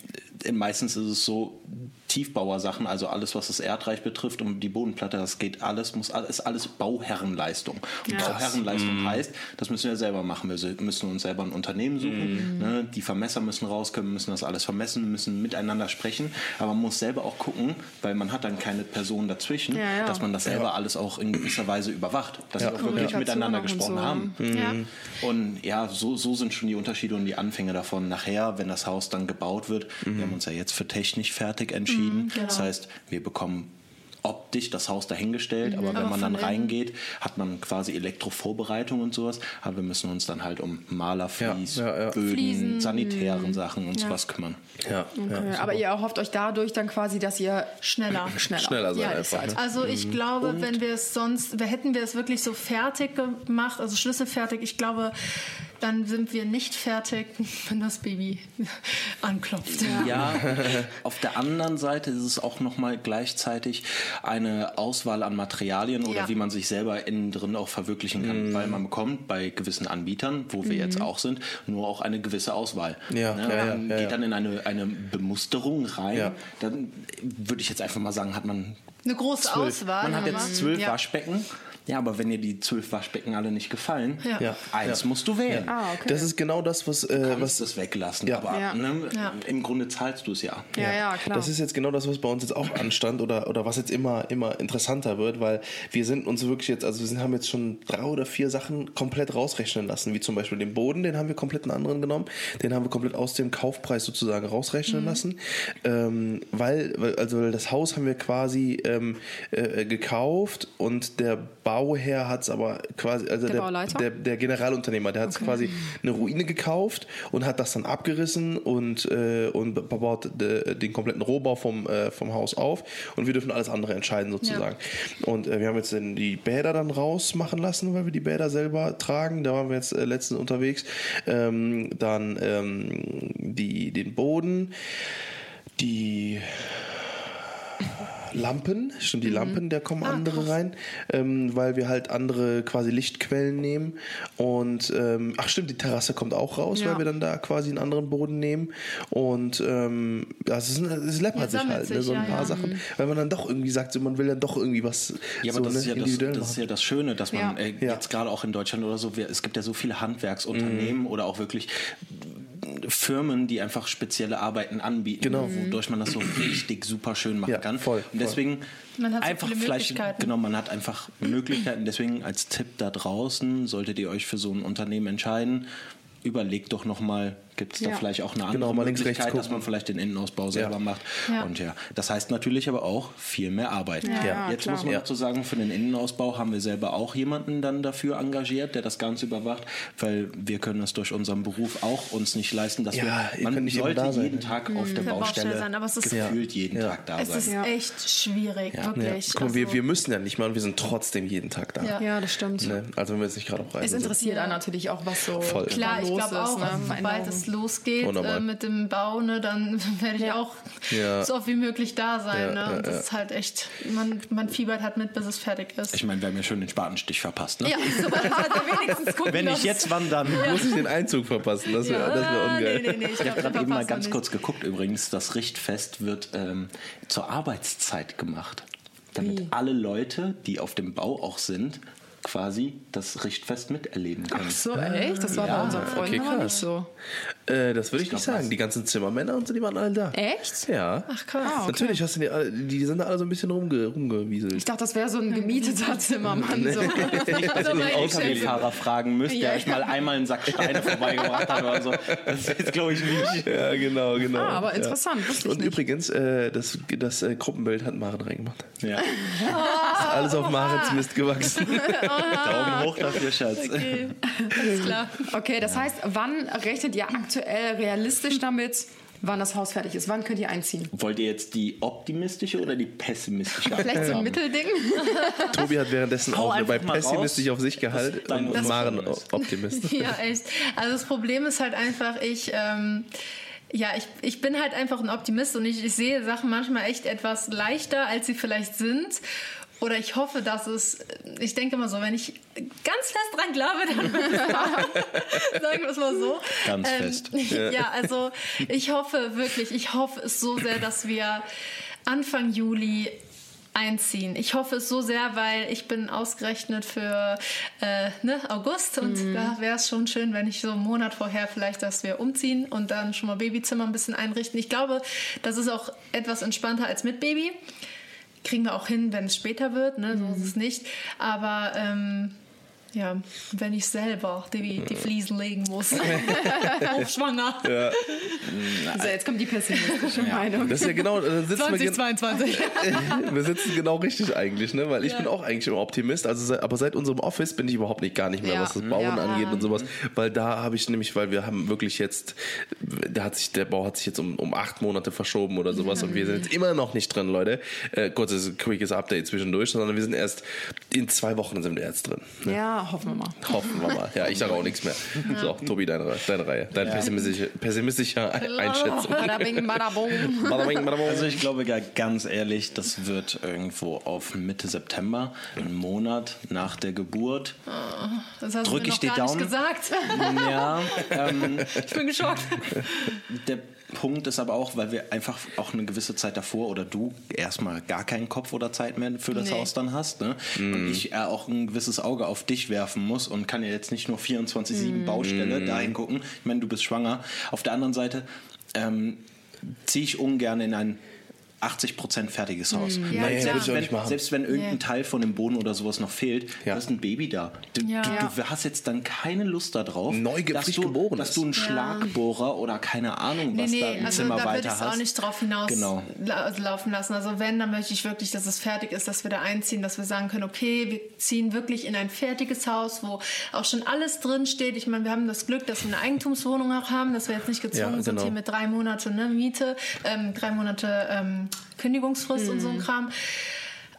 meistens ist es so, Tiefbauersachen, also alles, was das Erdreich betrifft und die Bodenplatte, das geht alles, muss alles, ist alles Bauherrenleistung. Und Ja. Bauherrenleistung heißt, das müssen wir selber machen. Wir müssen uns selber ein Unternehmen suchen. Ne? Die Vermesser müssen rauskommen, müssen das alles vermessen, müssen miteinander sprechen. Aber man muss selber auch gucken, weil man hat dann keine Person dazwischen, Ja, ja. dass man das selber alles auch in gewisser Weise überwacht. Dass sie auch wirklich miteinander gesprochen so. haben. Ja. Und ja, so, so sind schon die Unterschiede und die Anfänge davon. Nachher, wenn das Haus dann gebaut wird, wir haben uns ja jetzt für technisch fertig entschieden. Das heißt, wir bekommen optisch das Haus dahingestellt, aber wenn Aber man dann reingeht, hat man quasi Elektrovorbereitung und sowas. Aber wir müssen uns dann halt um Maler, Vlies, Ja, ja, ja. Böden, Fliesen. sanitären Sachen und Ja. sowas kümmern. Ja, Okay, aber ihr erhofft euch dadurch dann quasi, dass ihr Schneller. [CLEARS THROAT] schneller, Schneller sein ja, einfach, seid. ne? Also ich glaube, wenn wir es sonst, hätten wir es wirklich so fertig gemacht, also schlüsselfertig, ich glaube, dann sind wir nicht fertig, [LAUGHS] wenn das Baby [LAUGHS] anklopft. Ja, auf der anderen Seite ist es auch nochmal gleichzeitig eine Auswahl an Materialien oder Ja. wie man sich selber innen drin auch verwirklichen kann. Weil man bekommt bei gewissen Anbietern, wo wir jetzt auch sind, nur auch eine gewisse Auswahl. Ja, ne? ja, ja, man ja, geht ja. dann in eine, eine Bemusterung rein. Ja. Dann würde ich jetzt einfach mal sagen, hat man Eine große Auswahl. man hat jetzt zwölf ja. Waschbecken. Ja, aber wenn dir die zwölf Waschbecken alle nicht gefallen, Ja. Ja. eins musst du wählen. Ah, okay. Das ist genau das, was, äh, Du was es weglassen, Ja. aber Ja. Ne, Ja. im Grunde zahlst du es ja. ja, ja, klar. Das ist jetzt genau das, was bei uns jetzt auch anstand oder, oder was jetzt immer, immer interessanter wird, weil wir sind uns wirklich jetzt, also wir sind, haben jetzt schon drei oder vier Sachen komplett rausrechnen lassen, wie zum Beispiel den Boden, den haben wir komplett einen anderen genommen, den haben wir komplett aus dem Kaufpreis sozusagen rausrechnen lassen, ähm, weil, also das Haus haben wir quasi ähm, äh, gekauft und der Bauherr hat es aber quasi, also Der der, der, der Generalunternehmer, der hat quasi eine Ruine gekauft und hat das dann abgerissen und, äh, und baut de, den kompletten Rohbau vom, äh, vom Haus auf und wir dürfen alles andere entscheiden sozusagen. Und äh, wir haben jetzt die Bäder dann rausmachen lassen, weil wir die Bäder selber tragen. Da waren wir jetzt äh, letztens unterwegs. Ähm, dann ähm, die, den Boden, die Lampen, stimmt, Mhm. die Lampen, da kommen Ah, andere krass. rein, ähm, weil wir halt andere quasi Lichtquellen nehmen. Und ähm, ach stimmt, die Terrasse kommt auch raus, Ja. weil wir dann da quasi einen anderen Boden nehmen. Und ähm, ja, es, ist, es läppert sich halt, ne, sich, so ein ja, paar ja. Sachen. Weil man dann doch irgendwie sagt, so, man will dann doch irgendwie was Ja, aber so, das, ne, ist ja das, individuell das ist ja das Schöne, dass man Ja. äh, Ja. jetzt gerade auch in Deutschland oder so, wir, es gibt ja so viele Handwerksunternehmen Mhm. oder auch wirklich Firmen, die einfach spezielle Arbeiten anbieten, Genau. wodurch man das so [CLEARS THROAT] richtig super schön machen Ja, kann. voll, Und deswegen Man hat so einfach viele vielleicht, Möglichkeiten. genau, man hat einfach [CLEARS THROAT] Möglichkeiten. Deswegen als Tipp da draußen, solltet ihr euch für so ein Unternehmen entscheiden, überlegt doch nochmal, gibt es da Ja. vielleicht auch eine andere Genau, mal links, rechts Möglichkeit, dass man vielleicht den Innenausbau selber macht. Ja. Und ja, das heißt natürlich aber auch viel mehr Arbeit. Ja, Jetzt klar. muss man Ja. dazu sagen, für den Innenausbau haben wir selber auch jemanden dann dafür engagiert, der das Ganze überwacht, weil wir können das durch unseren Beruf auch uns nicht leisten, dass Ja, wir, man nicht sollte jeden Tag auf der Baustelle Baustelle sein, aber es ist- gefühlt jeden Ja. Tag da Es sein. ist Ja. echt schwierig, Ja. wirklich. Guck mal, wir, Also- wir müssen ja nicht mal und wir sind trotzdem jeden Tag da. Ja. Ja, das stimmt. Ne? Also wenn wir jetzt nicht gerade auf Reisen Es interessiert einen natürlich auch, was so Voll. Klar, ich los glaube ist, auch, ne? sobald Veränderungen. Es losgeht äh, mit dem Bau, ne, dann [LAUGHS] werde ich Ja. auch Ja. so oft wie möglich da sein. Ja, ne? ja, Und das ja. ist halt echt, man, man fiebert halt mit, bis es fertig ist. Ich meine, wir haben ja schon den Spatenstich verpasst. Ne? ja, so [LAUGHS] wenigstens gucken Wenn lassen. jetzt, wann dann? Muss ich den Einzug verpassen? Das wäre wär ungeil. nee, nee, nee, ich Ich habe gerade eben mal ganz nicht. kurz geguckt übrigens, das Richtfest wird ähm, zur Arbeitszeit gemacht. Damit Wie? alle Leute, die auf dem Bau auch sind, quasi das Richtfest miterleben können. Ach so, echt? Das war Ja, bei unseren Freunden okay, nicht so. Äh, das würde ich, glaub, nicht sagen. was- Die ganzen Zimmermänner und so, die waren alle da. Echt? Ja. Ach krass. Ah, okay. Natürlich hast du die, alle- die sind da alle so ein bisschen rumge, rumgewieselt. Ich dachte, das wäre so ein gemieteter [LAUGHS] Zimmermann. So. Also Den meine LKW-Fahrer fragen müsst, der Ja, euch mal einmal einen Sack Steine vorbeigebracht hat oder so. Das ist jetzt, glaube ich, nicht. [LAUGHS] Ja, genau, genau. Ah, aber ja. interessant, ich Und nicht. übrigens, äh, das, das äh, Gruppenbild hat Maren reingemacht. Ja. Ist alles auf Marens Mist gewachsen. [LAUGHS] [LAUGHS] Daumen hoch dafür, Schatz. Okay, alles klar. Okay, das heißt, wann rechnet ihr aktuell realistisch damit, wann das Haus fertig ist? Wann könnt ihr einziehen? Wollt ihr jetzt die optimistische oder die pessimistische Vielleicht so ein? Mittelding? [LAUGHS] Tobi hat währenddessen Hau auch bei pessimistisch raus. auf sich gehalten Das- und das- Maren das- Optimist. [LAUGHS] Ja, echt. Also das Problem ist halt einfach, ich, ähm, ja, ich, ich bin halt einfach ein Optimist und ich, ich sehe Sachen manchmal echt etwas leichter, als sie vielleicht sind. Oder ich hoffe, dass es, ich denke immer so, wenn ich ganz fest dran glaube, dann wird es wahr. sagen wir es mal so. Ganz fest. [LAUGHS] Ja, also ich hoffe wirklich, ich hoffe es so sehr, dass wir Anfang Juli einziehen. Ich hoffe es so sehr, weil ich bin ausgerechnet für äh, ne, August und da wäre es schon schön, wenn ich so einen Monat vorher vielleicht, dass wir umziehen und dann schon mal Babyzimmer ein bisschen einrichten. Ich glaube, das ist auch etwas entspannter als mit Baby. Kriegen wir auch hin, wenn es später wird, ne? so ist es nicht. Aber ähm, ja, wenn ich selber die, die Fliesen legen muss. [LAUGHS] Hochschwanger. [LAUGHS] So, jetzt kommt die pessimistische Meinung. Das ist ja genau, da sitzen wir, gen 2022. [LAUGHS] wir sitzen genau richtig eigentlich, ne? Weil ich bin auch eigentlich immer Optimist. Also aber seit unserem Office bin ich überhaupt nicht gar nicht mehr, Ja. was das Bauen Ja. angeht und sowas. Weil da habe ich nämlich, weil wir haben wirklich jetzt, da hat sich der Bau hat sich jetzt um, um acht Monate verschoben oder sowas und wir sind jetzt immer noch nicht drin, Leute. Äh, kurzes quickes Update zwischendurch, sondern wir sind erst in zwei Wochen sind wir jetzt drin. Ne? Ja, hoffen wir mal. Hoffen wir mal. Ja, ich sage auch nichts mehr. So, Tobi, deine, deine Reihe. Deine pessimistische, pessimistische Einschätzung. Bada bing, bada bong. Badabing, badabong. Also ich glaube ja ganz ehrlich, das wird irgendwo auf Mitte September, einen Monat nach der Geburt. Das hast Drück du mir ich noch die gar Daumen? nicht gesagt. Ja, [LAUGHS] ähm, Ich bin geschockt. der Punkt ist aber auch, weil wir einfach auch eine gewisse Zeit davor oder du erstmal gar keinen Kopf oder Zeit mehr für das Nee. Haus dann hast. Ne? Und ich äh, auch ein gewisses Auge auf dich werfen muss und kann ja jetzt nicht nur 24-7 Baustelle dahin gucken. Ich meine, du bist schwanger. Auf der anderen Seite ähm, ziehe ich ungern in ein 80% fertiges Haus. Ja, Nee, klar. würde ich auch Wenn, selbst wenn irgendein Nee. Teil von dem Boden oder sowas noch fehlt, Ja. du hast ein Baby da. Du, Ja. du, Ja. du hast jetzt dann keine Lust darauf, Neu dass, du, geboren dass du einen Schlagbohrer oder keine Ahnung, Nee, was da nee, im also Zimmer da weiter ich es hast. auch nicht drauf hinaus Genau. la laufen lassen. Also wenn, dann möchte ich wirklich, dass es fertig ist, dass wir da einziehen, dass wir sagen können, okay, wir ziehen wirklich in ein fertiges Haus, wo auch schon alles drin steht. Ich meine, wir haben das Glück, dass wir eine Eigentumswohnung auch haben, dass wir jetzt nicht gezwungen Ja, sind, genau. hier mit drei Monate ne, Miete, ähm, drei Monate ähm, Kündigungsfrist und so ein Kram.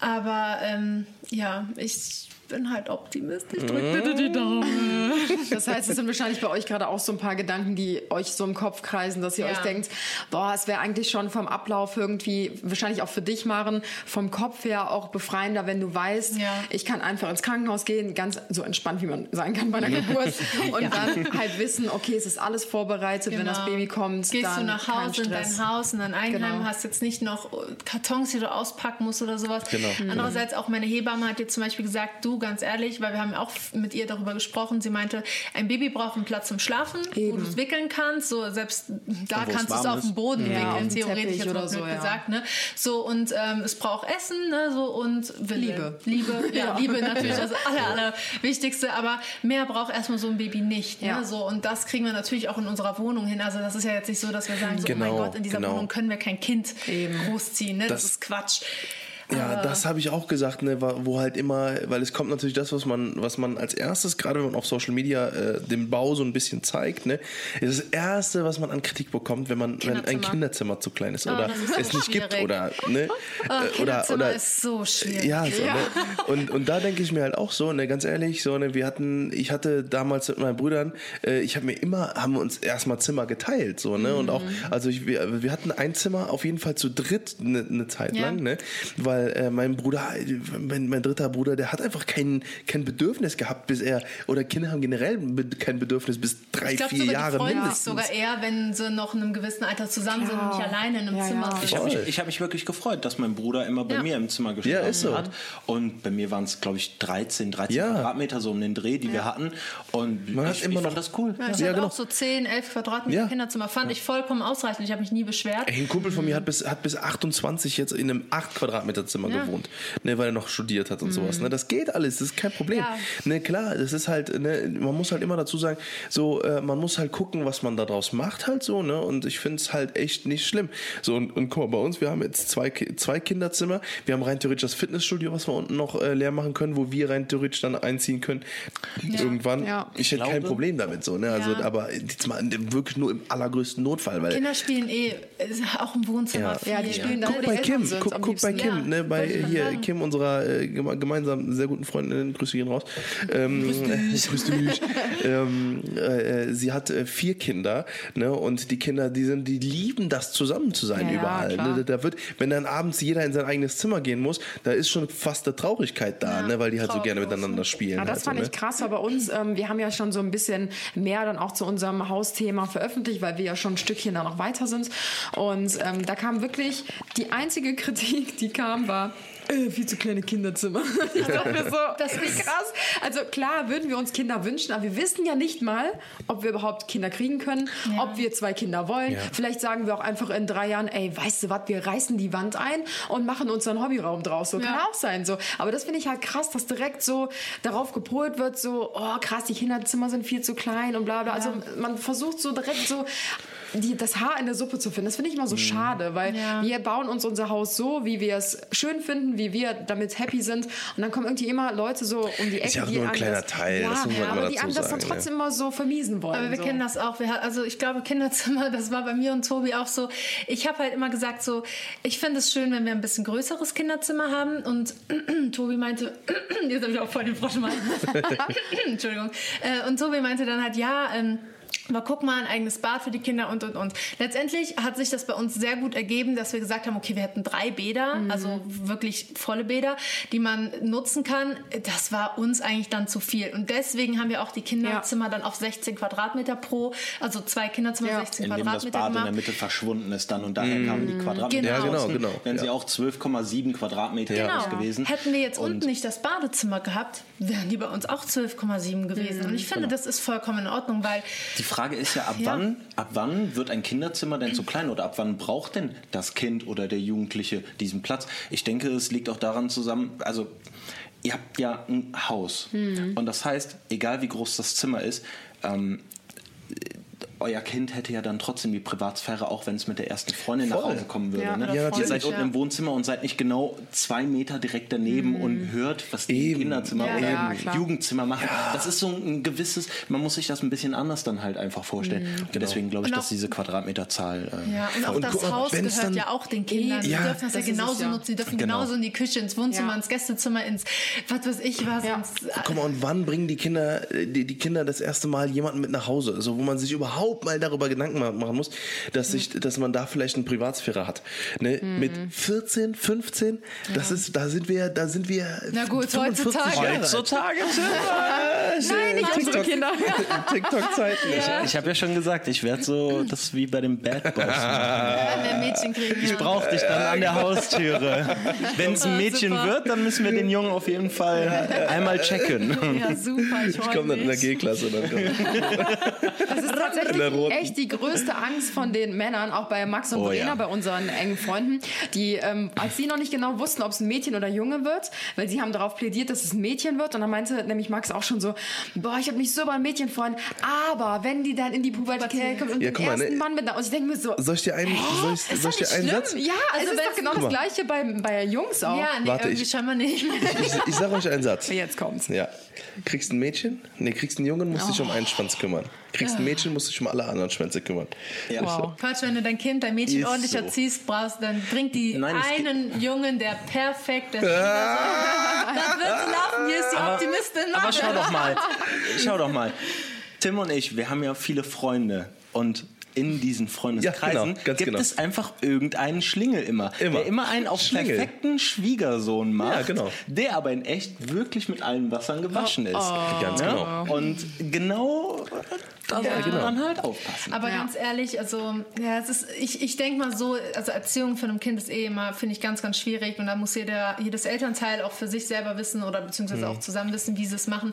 Aber ähm, ja, ich bin halt optimistisch. Drück bitte die Daumen. Das heißt, es sind wahrscheinlich bei euch gerade auch so ein paar Gedanken, die euch so im Kopf kreisen, dass ihr Ja. euch denkt, boah, es wäre eigentlich schon vom Ablauf irgendwie, wahrscheinlich auch für dich, Maren, vom Kopf her auch befreiender, wenn du weißt, Ja. ich kann einfach ins Krankenhaus gehen, ganz so entspannt, wie man sein kann bei einer Geburt und dann halt wissen, okay, es ist alles vorbereitet, wenn das Genau. Baby kommt, Gehst dann du nach Hause in dein Haus, in dein Eigenheim, Genau. hast jetzt nicht noch Kartons, die du auspacken musst oder sowas. Genau. Andererseits auch meine Hebamme hat dir zum Beispiel gesagt, du, ganz ehrlich, weil wir haben auch mit ihr darüber gesprochen, sie meinte, meinte, ein Baby braucht einen Platz zum Schlafen, wo du es wickeln kannst. So selbst da kannst du es auf dem. Boden Ja, auf wickeln, dem theoretisch Teppich jetzt oder so, ja. gesagt. Ne? So und ähm, es braucht Essen, ne? So und Wille. Liebe. Liebe, [LAUGHS] ja, Liebe natürlich das aller, aller Wichtigste, aber mehr braucht erstmal so ein Baby nicht. Ne? Ja. So, und das kriegen wir natürlich auch in unserer Wohnung hin. Also das ist ja jetzt nicht so, dass wir sagen, so, oh Genau, mein Gott, in dieser genau. Wohnung können wir kein Kind großziehen. Ne? Das, Das- ist Quatsch. Ja, das habe ich auch gesagt, ne, wo halt immer, weil es kommt natürlich das, was man, was man als erstes, gerade wenn man auf Social Media äh, den Bau so ein bisschen zeigt, ne, ist das erste, was man an Kritik bekommt, wenn man, wenn ein Kinderzimmer. Zu klein ist oder das ist so es nicht gibt schwierig. oder ne, Oh, äh, oder oder ist so schwierig. ja, so, Ne? Und, und da denke ich mir halt auch so, ne, ganz ehrlich, so, ne, wir hatten, ich hatte damals mit meinen Brüdern, äh, ich habe mir immer, haben wir uns erstmal Zimmer geteilt, so, ne, und auch, Mhm. also ich, wir, wir hatten ein Zimmer auf jeden Fall zu dritt eine ne Zeit Ja. lang, ne, weil äh, mein Bruder, mein, mein dritter Bruder, der hat einfach kein, kein Bedürfnis gehabt, bis er, oder Kinder haben generell kein Bedürfnis bis drei, Ich glaube, vier sogar Jahre die freuen sich mindestens. sogar eher, wenn sie noch in einem gewissen Alter zusammen sind und nicht alleine in einem Ja, Zimmer ja. Ich habe mich, ich hab mich wirklich gefreut, dass mein Bruder immer bei Ja. mir im Zimmer geschlafen Ja, so. hat. Und bei mir waren es, glaube ich, 13, 13 Ja. Quadratmeter so um den Dreh, die wir hatten. Und Man hat ich, immer ich noch- fand das cool. Ja, ich Ja, hatte genau. auch so 10, 11 Quadratmeter Ja. Kinderzimmer. Fand ich vollkommen ausreichend. Ich habe mich nie beschwert. Ey, ein Kumpel von mir hat bis, hat bis 28 jetzt in einem 8 Quadratmeter Zimmer Ja. gewohnt, ne, weil er noch studiert hat und sowas. Ne, das geht alles, das ist kein Problem. Ja. Ne, klar, das ist halt, ne, man muss halt immer dazu sagen, so, äh, man muss halt gucken, was man daraus macht halt so, ne, und ich finde es halt echt nicht schlimm. So, und, und guck mal, bei uns, wir haben jetzt zwei, zwei Kinderzimmer, wir haben rein theoretisch das Fitnessstudio, was wir unten noch äh, leer machen können, wo wir rein theoretisch dann einziehen können. Irgendwann. Ja. Ich hätte kein Problem damit so, ne, also, Ja. aber jetzt mal wirklich nur im allergrößten Notfall, weil Kinder spielen eh auch im Wohnzimmer Ja. Ja, die spielen da, Guck wo die bei Kim, guck, guck bei. Kim, Ja, ne, bei ich hier. Kim, unserer äh, geme- gemeinsamen sehr guten Freundin, Grüße gehen raus. Ähm, Grüß dich. [LAUGHS] ähm, äh, sie hat äh, vier Kinder, ne, und die Kinder, die sind, die lieben das zusammen zu sein Ja, ja, überall. klar. Ne, da wird, wenn dann abends jeder in sein eigenes Zimmer gehen muss, da ist schon fast eine Traurigkeit da, Ja, ne, weil die halt so gerne miteinander spielen. Ja, das halt, fand so, ich ne? krass, aber bei uns, ähm, wir haben ja schon so ein bisschen mehr dann auch zu unserem Hausthema veröffentlicht, weil wir ja schon ein Stückchen da noch weiter sind. Und ähm, da kam wirklich die einzige Kritik, die kam, war, äh, viel zu kleine Kinderzimmer. [LAUGHS] Ich dachte mir so, [LAUGHS] das ist krass. Also klar würden wir uns Kinder wünschen, aber wir wissen ja nicht mal, ob wir überhaupt Kinder kriegen können, Ja. ob wir zwei Kinder wollen. Ja. Vielleicht sagen wir auch einfach in drei Jahren, ey, weißt du was, wir reißen die Wand ein und machen uns einen Hobbyraum draus. So kann Ja. auch sein. So. Aber das finde ich halt krass, dass direkt so darauf gepolt wird, so, oh krass, die Kinderzimmer sind viel zu klein und bla bla. Also man versucht so direkt so die, das Haar in der Suppe zu finden. Das finde ich immer so schade, weil Ja. wir bauen uns unser Haus so, wie wir es schön finden, wie wir damit happy sind. Und dann kommen irgendwie immer Leute so um die Ecke, ja auch die nur ein einem kleiner das, Teil, Ja, das muss man immer aber die einem das dann trotzdem immer so vermiesen wollen. Aber wir so. kennen das auch. Wir, also ich glaube, Kinderzimmer, das war bei mir und Tobi auch so. Ich habe halt immer gesagt, so, ich finde es schön, wenn wir ein bisschen größeres Kinderzimmer haben. Und [CLEARS THROAT] Tobi meinte, [CLEARS THROAT] jetzt habe ich auch voll den Frosch mal. [LAUGHS] [CLEARS THROAT] Entschuldigung. Äh, und Tobi meinte dann halt, ja, ähm, aber guck mal, ein eigenes Bad für die Kinder und und und. Letztendlich hat sich das bei uns sehr gut ergeben, dass wir gesagt haben, okay, wir hätten drei Bäder, also wirklich volle Bäder, die man nutzen kann. Das war uns eigentlich dann zu viel. Und deswegen haben wir auch die Kinderzimmer dann auf 16 Quadratmeter pro, also zwei Kinderzimmer, Ja. 16 In dem das Quadratmeter Bad in der gemacht. Mitte verschwunden ist dann und daher kamen die Quadratmeter. Genau. Ja, genau, genau, Wären sie ja. auch 12,7 Quadratmeter Genau. gewesen. Hätten wir jetzt Und unten nicht das Badezimmer gehabt, wären die bei uns auch 12,7 gewesen. Und ich finde, das ist vollkommen in Ordnung, weil Die Frage ist ja, ab Ja. wann, ab wann wird ein Kinderzimmer denn zu klein oder ab wann braucht denn das Kind oder der Jugendliche diesen Platz? Ich denke, es liegt auch daran zusammen, also ihr habt ja ein Haus und das heißt, egal wie groß das Zimmer ist, ähm, euer Kind hätte ja dann trotzdem die Privatsphäre, auch wenn es mit der ersten Freundin nach Voll. Hause kommen würde. Ja, ne? Ja, Ihr seid unten Ja. im Wohnzimmer und seid nicht genau zwei Meter direkt daneben und hört, was die Eben. Kinderzimmer Ja, oder. Jugendzimmer machen. Das ist so ein gewisses, man muss sich das ein bisschen anders dann halt einfach vorstellen. Und deswegen glaube ich, dass diese Quadratmeterzahl. Äh, Ja, und auch Und das Haus gehört ja auch den Kindern. Die Ja, dürfen das, das ja genauso ja. nutzen. Die dürfen Genau. genauso in die Küche, ins Wohnzimmer, Ja. ins Gästezimmer, ins was weiß ich was. Ja. Ins, Guck mal, und wann bringen die Kinder, die, die Kinder das erste Mal jemanden mit nach Hause? Also, wo man sich überhaupt überhaupt mal darüber Gedanken ma- machen muss, dass, sich, dass man da vielleicht eine Privatsphäre hat. Ne? Mit 14, 15, das ist, da sind wir, da sind wir. Na gut, 45 heutzutage. Jahre alt. Heutzutage [LAUGHS] Nein, nicht unsere Kinder. [LAUGHS] TikTok-Zeiten. Ich habe ja schon gesagt, ich werde so, das ist wie bei dem Bad Boys. [LAUGHS] Ich ja. brauche dich dann an der Haustüre. Wenn es ein Mädchen super. wird, dann müssen wir den Jungen auf jeden Fall einmal checken. Ja, super, ich Ich komme dann in der. G-Klasse. Dann Das ist In der roten. echt die größte Angst von den Männern, auch bei Max und Oh, Verena, ja. bei unseren engen Freunden, die, ähm, als sie noch nicht genau wussten, ob es ein Mädchen oder Junge wird, weil sie haben darauf plädiert, dass es ein Mädchen wird. Und dann meinte nämlich Max auch schon so, boah, ich habe mich so über ein Mädchen freuen, aber wenn die dann in die Pubertät kommt und Ja, den mal, ersten ne- Mann mit, und ich denke mir so, Soll ich dir einen, soll ich, soll das ich dir einen? Satz? Ja, es Also ist doch genau das. Gleiche bei, bei Jungs auch. Ja, nee, Warte, irgendwie ich- scheinbar nicht. [LAUGHS] Ich, ich sage euch einen Satz. Jetzt kommt's. Ja. Kriegst ein Mädchen? Nee, kriegst einen Jungen, musst dich um einen Schwanz kümmern. Kriegst ein Mädchen, musst dich um alle anderen Schwänze kümmern. Ja. Wow. Quatsch, wenn du dein Kind, dein Mädchen Ist ordentlich so. erziehst, brauchst, dann bringt die Nein, einen Jungen, der perfekt ist. Das [LAUGHS] wird so laufen. Hier ist die Optimistin. Aber schau doch mal, [LAUGHS] schau doch mal. Tim und ich, wir haben ja viele Freunde und in diesen Freundeskreisen Ja, genau, ganz gibt genau. es einfach irgendeinen Schlingel immer, Immer. der immer einen auf Schlingel. perfekten Schwiegersohn macht, Ja, genau. der aber in echt wirklich mit allen Wassern gewaschen ist. Ganz Ja? genau. Und genau da sollte genau. man halt aufpassen. Aber Ja. ganz ehrlich, also ja, es ist, ich, ich denke mal so, also Erziehung von einem Kind ist eh immer, finde ich, ganz, ganz schwierig. Und da muss jeder, jedes Elternteil auch für sich selber wissen oder beziehungsweise Mhm. auch zusammen wissen, wie sie es machen.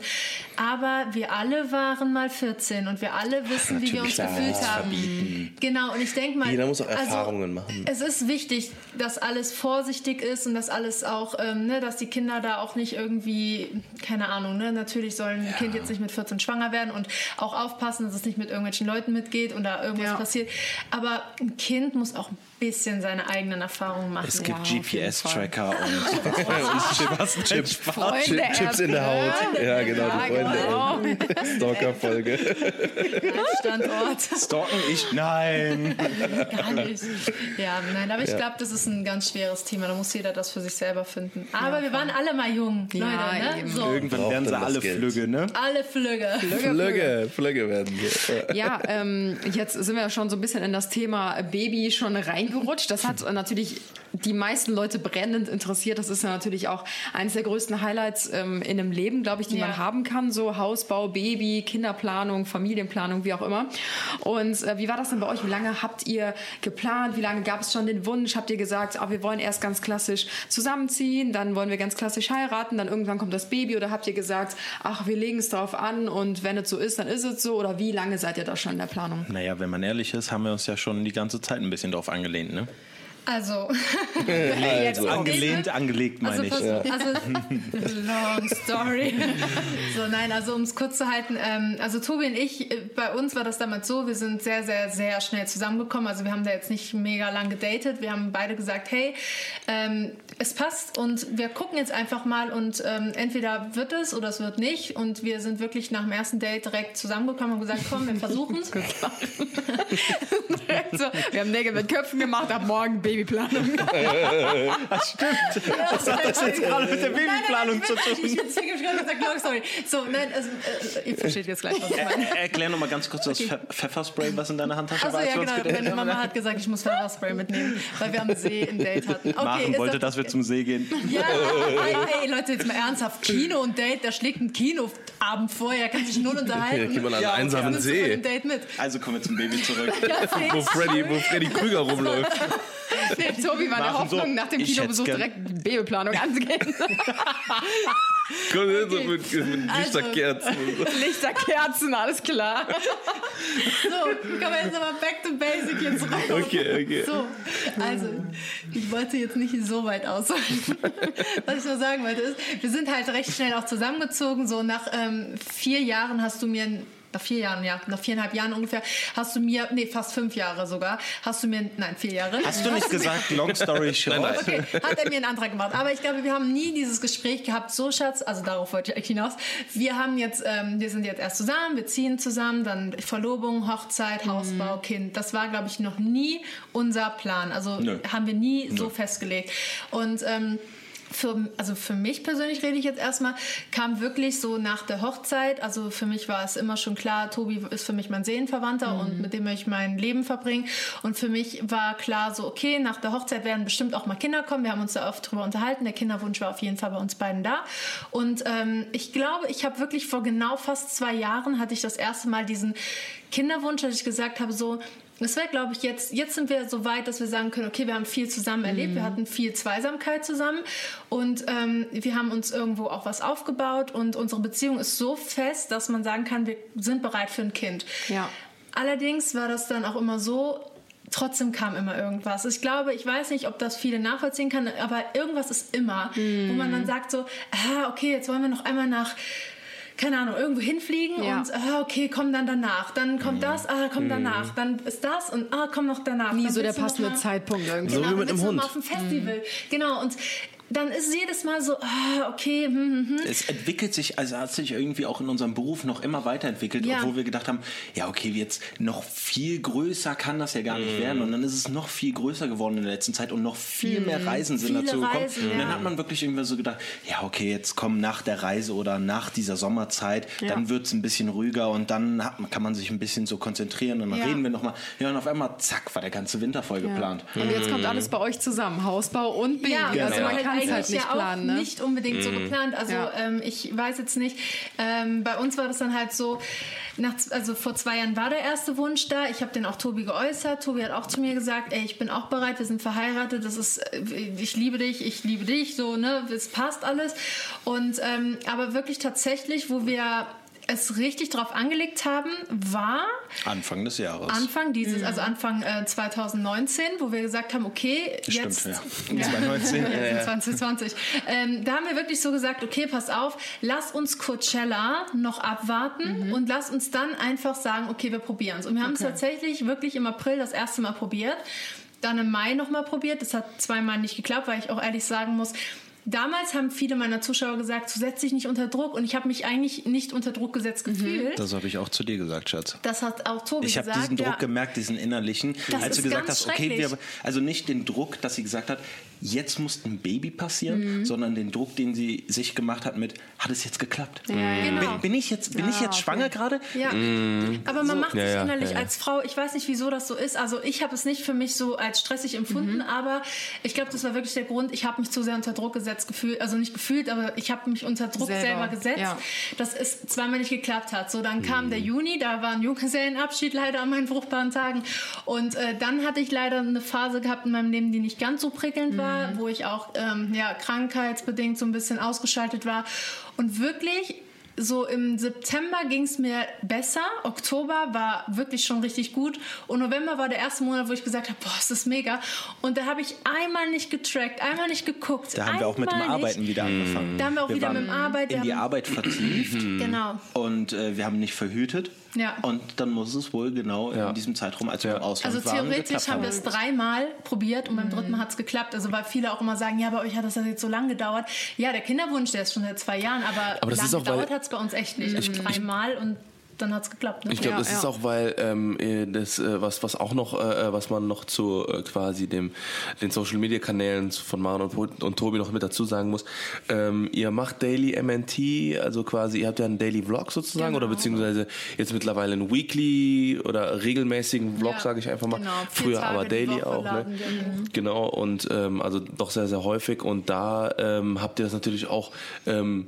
Aber wir alle waren mal 14 und wir alle wissen, wie wir uns gefühlt haben. verbieten. Genau, und ich denke mal. Jeder muss auch also, Erfahrungen machen. Es ist wichtig, dass alles vorsichtig ist und dass alles auch, ähm, ne, dass die Kinder da auch nicht irgendwie, keine Ahnung, ne, natürlich soll ein Kind jetzt nicht mit 14 schwanger werden und auch aufpassen, dass es nicht mit irgendwelchen Leuten mitgeht und da irgendwas Ja. passiert. Aber ein Kind muss auch ein bisschen seine eigenen Erfahrungen machen. Es gibt jeden GPS-Tracker und [LAUGHS] was Chips, Freunde Chip, Chips in der Haut. Ja, genau, die Ja, Freunde. genau. Stalker-Folge. Standort. Stalken ich? Nein. Gar nicht. Ja, nein, aber ich Ja. glaube, das ist ein ganz schweres Thema. Da muss jeder das für sich selber finden. Aber wir waren alle mal jung, Ja, Leute. Ne? So, Irgendwann Braucht werden sie alle. Flügge, ne? alle Flügge. Flügge, Flügge werden wir. Ja. Ja, ähm, jetzt sind wir ja schon so ein bisschen in das Thema Baby schon reingerutscht. Das hat natürlich die meisten Leute brennend interessiert. Das ist ja natürlich auch eines der größten Highlights ähm, in einem Leben, glaube ich, die Ja. man haben kann. So Hausbau, Baby, Kinderplanung, Familienplanung, wie auch immer. Und äh, wie war das denn bei euch? Wie lange habt ihr geplant? Wie lange gab es schon den Wunsch? Habt ihr gesagt, ah, wir wollen erst ganz klassisch zusammenziehen, dann wollen wir ganz klassisch heiraten, dann irgendwann kommt das Baby? Oder habt ihr gesagt, ach, wir legen es drauf an und wenn es so ist, dann ist es so? Oder wie lange seid ihr da schon in der Planung? Naja, wenn man ehrlich ist, haben wir uns ja schon die ganze Zeit ein bisschen drauf angelehnt, ne? Also, [LAUGHS] Also, Angelehnt, angelegt also, meine ich. pass- also [LAUGHS] long story. [LAUGHS] so, nein, also um es kurz zu halten, ähm, also Tobi und ich, äh, bei uns war das damals so, wir sind sehr, sehr, sehr schnell zusammengekommen. Also wir haben da jetzt nicht mega lang gedatet. Wir haben beide gesagt, hey, ähm, es passt und wir gucken jetzt einfach mal und ähm, entweder wird es oder es wird nicht. Und wir sind wirklich nach dem ersten Date direkt zusammengekommen und gesagt, komm, wir versuchen es. so, wir haben Nägel mit Köpfen gemacht, ab morgen Babyplanung. [LAUGHS] Was hat das jetzt gerade mit der Babyplanung zu tun? Ich, deswegen hab ich gerade gesagt, story. So, nein, also, äh, ihr versteht jetzt gleich, was ich meine. Er, erklär noch mal ganz kurz das Pfe- Pfefferspray, was in deiner Handtasche Achso, war. ja, genau. Meine. Mama hat gesagt, ich muss Pfefferspray mitnehmen, weil wir am See ein Date hatten. Okay, Maren wollte, das- dass wir zum See gehen. Ja, ey, ey, Leute, jetzt mal ernsthaft. Kino und Date, da schlägt ein Kinoabend vor, er kann sich null unterhalten. Hier geht man an Ja, einen einsamen du von See, dem Date mit. Also kommen wir zum Baby zurück. wo Freddy, wo Freddy Krüger rumläuft. [LAUGHS] Der Tobi war der Machen so, Hoffnung, nach dem Kinobesuch direkt Babyplanung anzugehen. [LAUGHS] [LAUGHS] Komm, so mit, mit Also- Lichterkerzen. Lichterkerzen, alles klar. [LAUGHS] So, kommen wir jetzt nochmal back to basic hier zurück. Okay, okay. So, also, ich wollte jetzt nicht so weit ausholen. Was ich nur sagen wollte ist, wir sind halt recht schnell auch zusammengezogen. So nach ähm, vier Jahren hast du mir nach vier Jahren, ja, nach viereinhalb Jahren ungefähr, hast du mir, nee, fast fünf Jahre sogar, hast du mir, nein, vier Jahre. Hast du nicht gesagt, long story [LAUGHS] short? Nein, Okay, hat er mir einen Antrag gemacht. Aber ich glaube, wir haben nie dieses Gespräch gehabt, so Schatz, also darauf wollte ich eigentlich hinaus. Wir haben jetzt, ähm, wir sind jetzt erst zusammen, wir ziehen zusammen, dann Verlobung, Hochzeit, Hausbau, Kind. Das war, glaube ich, noch nie unser Plan. Also Nö. haben wir nie so festgelegt. Und ähm, für, also für mich persönlich rede ich jetzt erstmal, kam wirklich so nach der Hochzeit. Also für mich war es immer schon klar, Tobi ist für mich mein Seelenverwandter Mhm. und mit dem möchte ich mein Leben verbringen. Und für mich war klar so, okay, nach der Hochzeit werden bestimmt auch mal Kinder kommen. Wir haben uns da oft drüber unterhalten. Der Kinderwunsch war auf jeden Fall bei uns beiden da. Und ähm, ich glaube, ich habe wirklich vor genau fast zwei Jahren hatte ich das erste Mal diesen Kinderwunsch, dass ich gesagt habe, so, es wäre, glaube ich, jetzt, jetzt sind wir so weit, dass wir sagen können, okay, wir haben viel zusammen erlebt, wir hatten viel Zweisamkeit zusammen und ähm, wir haben uns irgendwo auch was aufgebaut und unsere Beziehung ist so fest, dass man sagen kann, wir sind bereit für ein Kind. Ja. Allerdings war das dann auch immer so, trotzdem kam immer irgendwas. Ich glaube, ich weiß nicht, ob das viele nachvollziehen kann, aber irgendwas ist immer, wo man dann sagt so, ah, okay, jetzt wollen wir noch einmal nach keine Ahnung, irgendwo hinfliegen Ja. und ah, okay, komm dann danach. Dann kommt das, ah, komm danach. Dann ist das und ah, komm noch danach. Nie dann so der passende Zeitpunkt irgendwie. So Genau, wie mit dann einem Hund. auf dem Festival. Genau, und dann ist jedes Mal so, ah, okay, hm, hm, hm. Es entwickelt sich, also hat sich irgendwie auch in unserem Beruf noch immer weiterentwickelt, Ja. obwohl wir gedacht haben, ja okay, jetzt noch viel größer kann das ja gar nicht werden. Und dann ist es noch viel größer geworden in der letzten Zeit und noch viel mehr Reisen sind Viele dazu gekommen. Reisen, und dann ja. hat man wirklich irgendwie so gedacht, ja okay, jetzt kommen nach der Reise oder nach dieser Sommerzeit, dann wird es ein bisschen ruhiger und dann hat, man- kann man sich ein bisschen so konzentrieren und dann Ja. reden wir nochmal. Ja, und auf einmal, zack, war der ganze Winter voll geplant. Und jetzt kommt alles bei euch zusammen. Hausbau und Baby. Ja, also man kann eigentlich halt nicht ja auch planen. Ne? nicht unbedingt so geplant. Also Ja. ähm, ich weiß jetzt nicht. Ähm, bei uns war das dann halt so. Nach, also vor zwei Jahren war der erste Wunsch da. Ich habe den auch Tobi geäußert. Tobi hat auch zu mir gesagt, ey, ich bin auch bereit, wir sind verheiratet, das ist, äh, ich liebe dich, ich liebe dich, so, ne, es passt alles. Und ähm, aber wirklich tatsächlich, wo wir es richtig drauf angelegt haben, war Anfang des Jahres. Anfang dieses, also Anfang äh, 2019, wo wir gesagt haben, okay, Stimmt, jetzt ja. [LAUGHS] ja. 2019. Ja, ja. 2020. Ähm, da haben wir wirklich so gesagt, okay, pass auf, lass uns Coachella noch abwarten und lass uns dann einfach sagen, okay, wir probieren es. Und wir haben es tatsächlich wirklich im April das erste Mal probiert, dann im Mai nochmal probiert. Das hat zweimal nicht geklappt, weil ich auch ehrlich sagen muss, Damals haben viele meiner Zuschauer gesagt, du setz dich nicht unter Druck und ich habe mich eigentlich nicht unter Druck gesetzt gefühlt. Das habe ich auch zu dir gesagt, Schatz. Das hat auch Tobi Ich habe gesagt. diesen Druck ja. gemerkt, diesen innerlichen, Das als du ist gesagt ganz hast, okay, wir, schrecklich. also nicht den Druck, dass sie gesagt hat, jetzt muss ein Baby passieren, Mhm. sondern den Druck, den sie sich gemacht hat mit, hat es jetzt geklappt? Genau. Bin, bin ich jetzt, bin ich jetzt schwanger gerade? Ja, aber man macht sich Ja, ja, innerlich ja, ja. als Frau, ich weiß nicht, wieso das so ist. Also ich habe es nicht für mich so als stressig empfunden, aber ich glaube, das war wirklich der Grund. Ich habe mich zu sehr unter Druck gesetzt gefühlt, also nicht gefühlt, aber ich habe mich unter Druck Selber, selber, gesetzt, ja. dass es zweimal nicht geklappt hat. So, dann kam der Juni, da war ein Junggesellenabschied leider an meinen fruchtbaren Tagen und äh, dann hatte ich leider eine Phase gehabt in meinem Leben, die nicht ganz so prickelnd war, wo ich auch ähm, ja, krankheitsbedingt so ein bisschen ausgeschaltet war und wirklich so im September ging es mir besser. Oktober war wirklich schon richtig gut. Und November war der erste Monat, wo ich gesagt habe, boah, ist das mega. Und da habe ich einmal nicht getrackt, einmal nicht geguckt. Da haben wir auch mit dem einmal nicht. Arbeiten wieder angefangen. Da haben wir auch wieder waren mit dem Arbeit. wir in die Arbeit vertieft Genau. und äh, wir haben nicht verhütet. Ja. Und dann muss es wohl genau Ja. in diesem Zeitraum, als wir im Ausland Also waren, theoretisch haben wir es dreimal probiert und beim dritten Mal hat es geklappt. Also weil viele auch immer sagen, ja, bei euch hat das jetzt so lange gedauert. Ja, der Kinderwunsch, der ist schon seit zwei Jahren, aber, Aber das lang ist auch, weil- gedauert hat es bei uns echt nicht. Also dreimal und dann hat es geklappt. Ne? Ich glaube, Ja, das ist ja. auch, weil ähm, äh, das äh, was was auch noch äh, was man noch zu äh, quasi dem den Social Media Kanälen von Maren und, und Tobi noch mit dazu sagen muss. Ähm, ihr macht Daily MNT, also quasi ihr habt ja einen Daily Vlog sozusagen Genau. oder beziehungsweise jetzt mittlerweile einen Weekly oder regelmäßigen Vlog Ja, sage ich einfach mal. genau. Früher Tage aber Daily auch. Ne? mhm. Genau und ähm, also doch sehr sehr häufig und da ähm, habt ihr das natürlich auch ähm,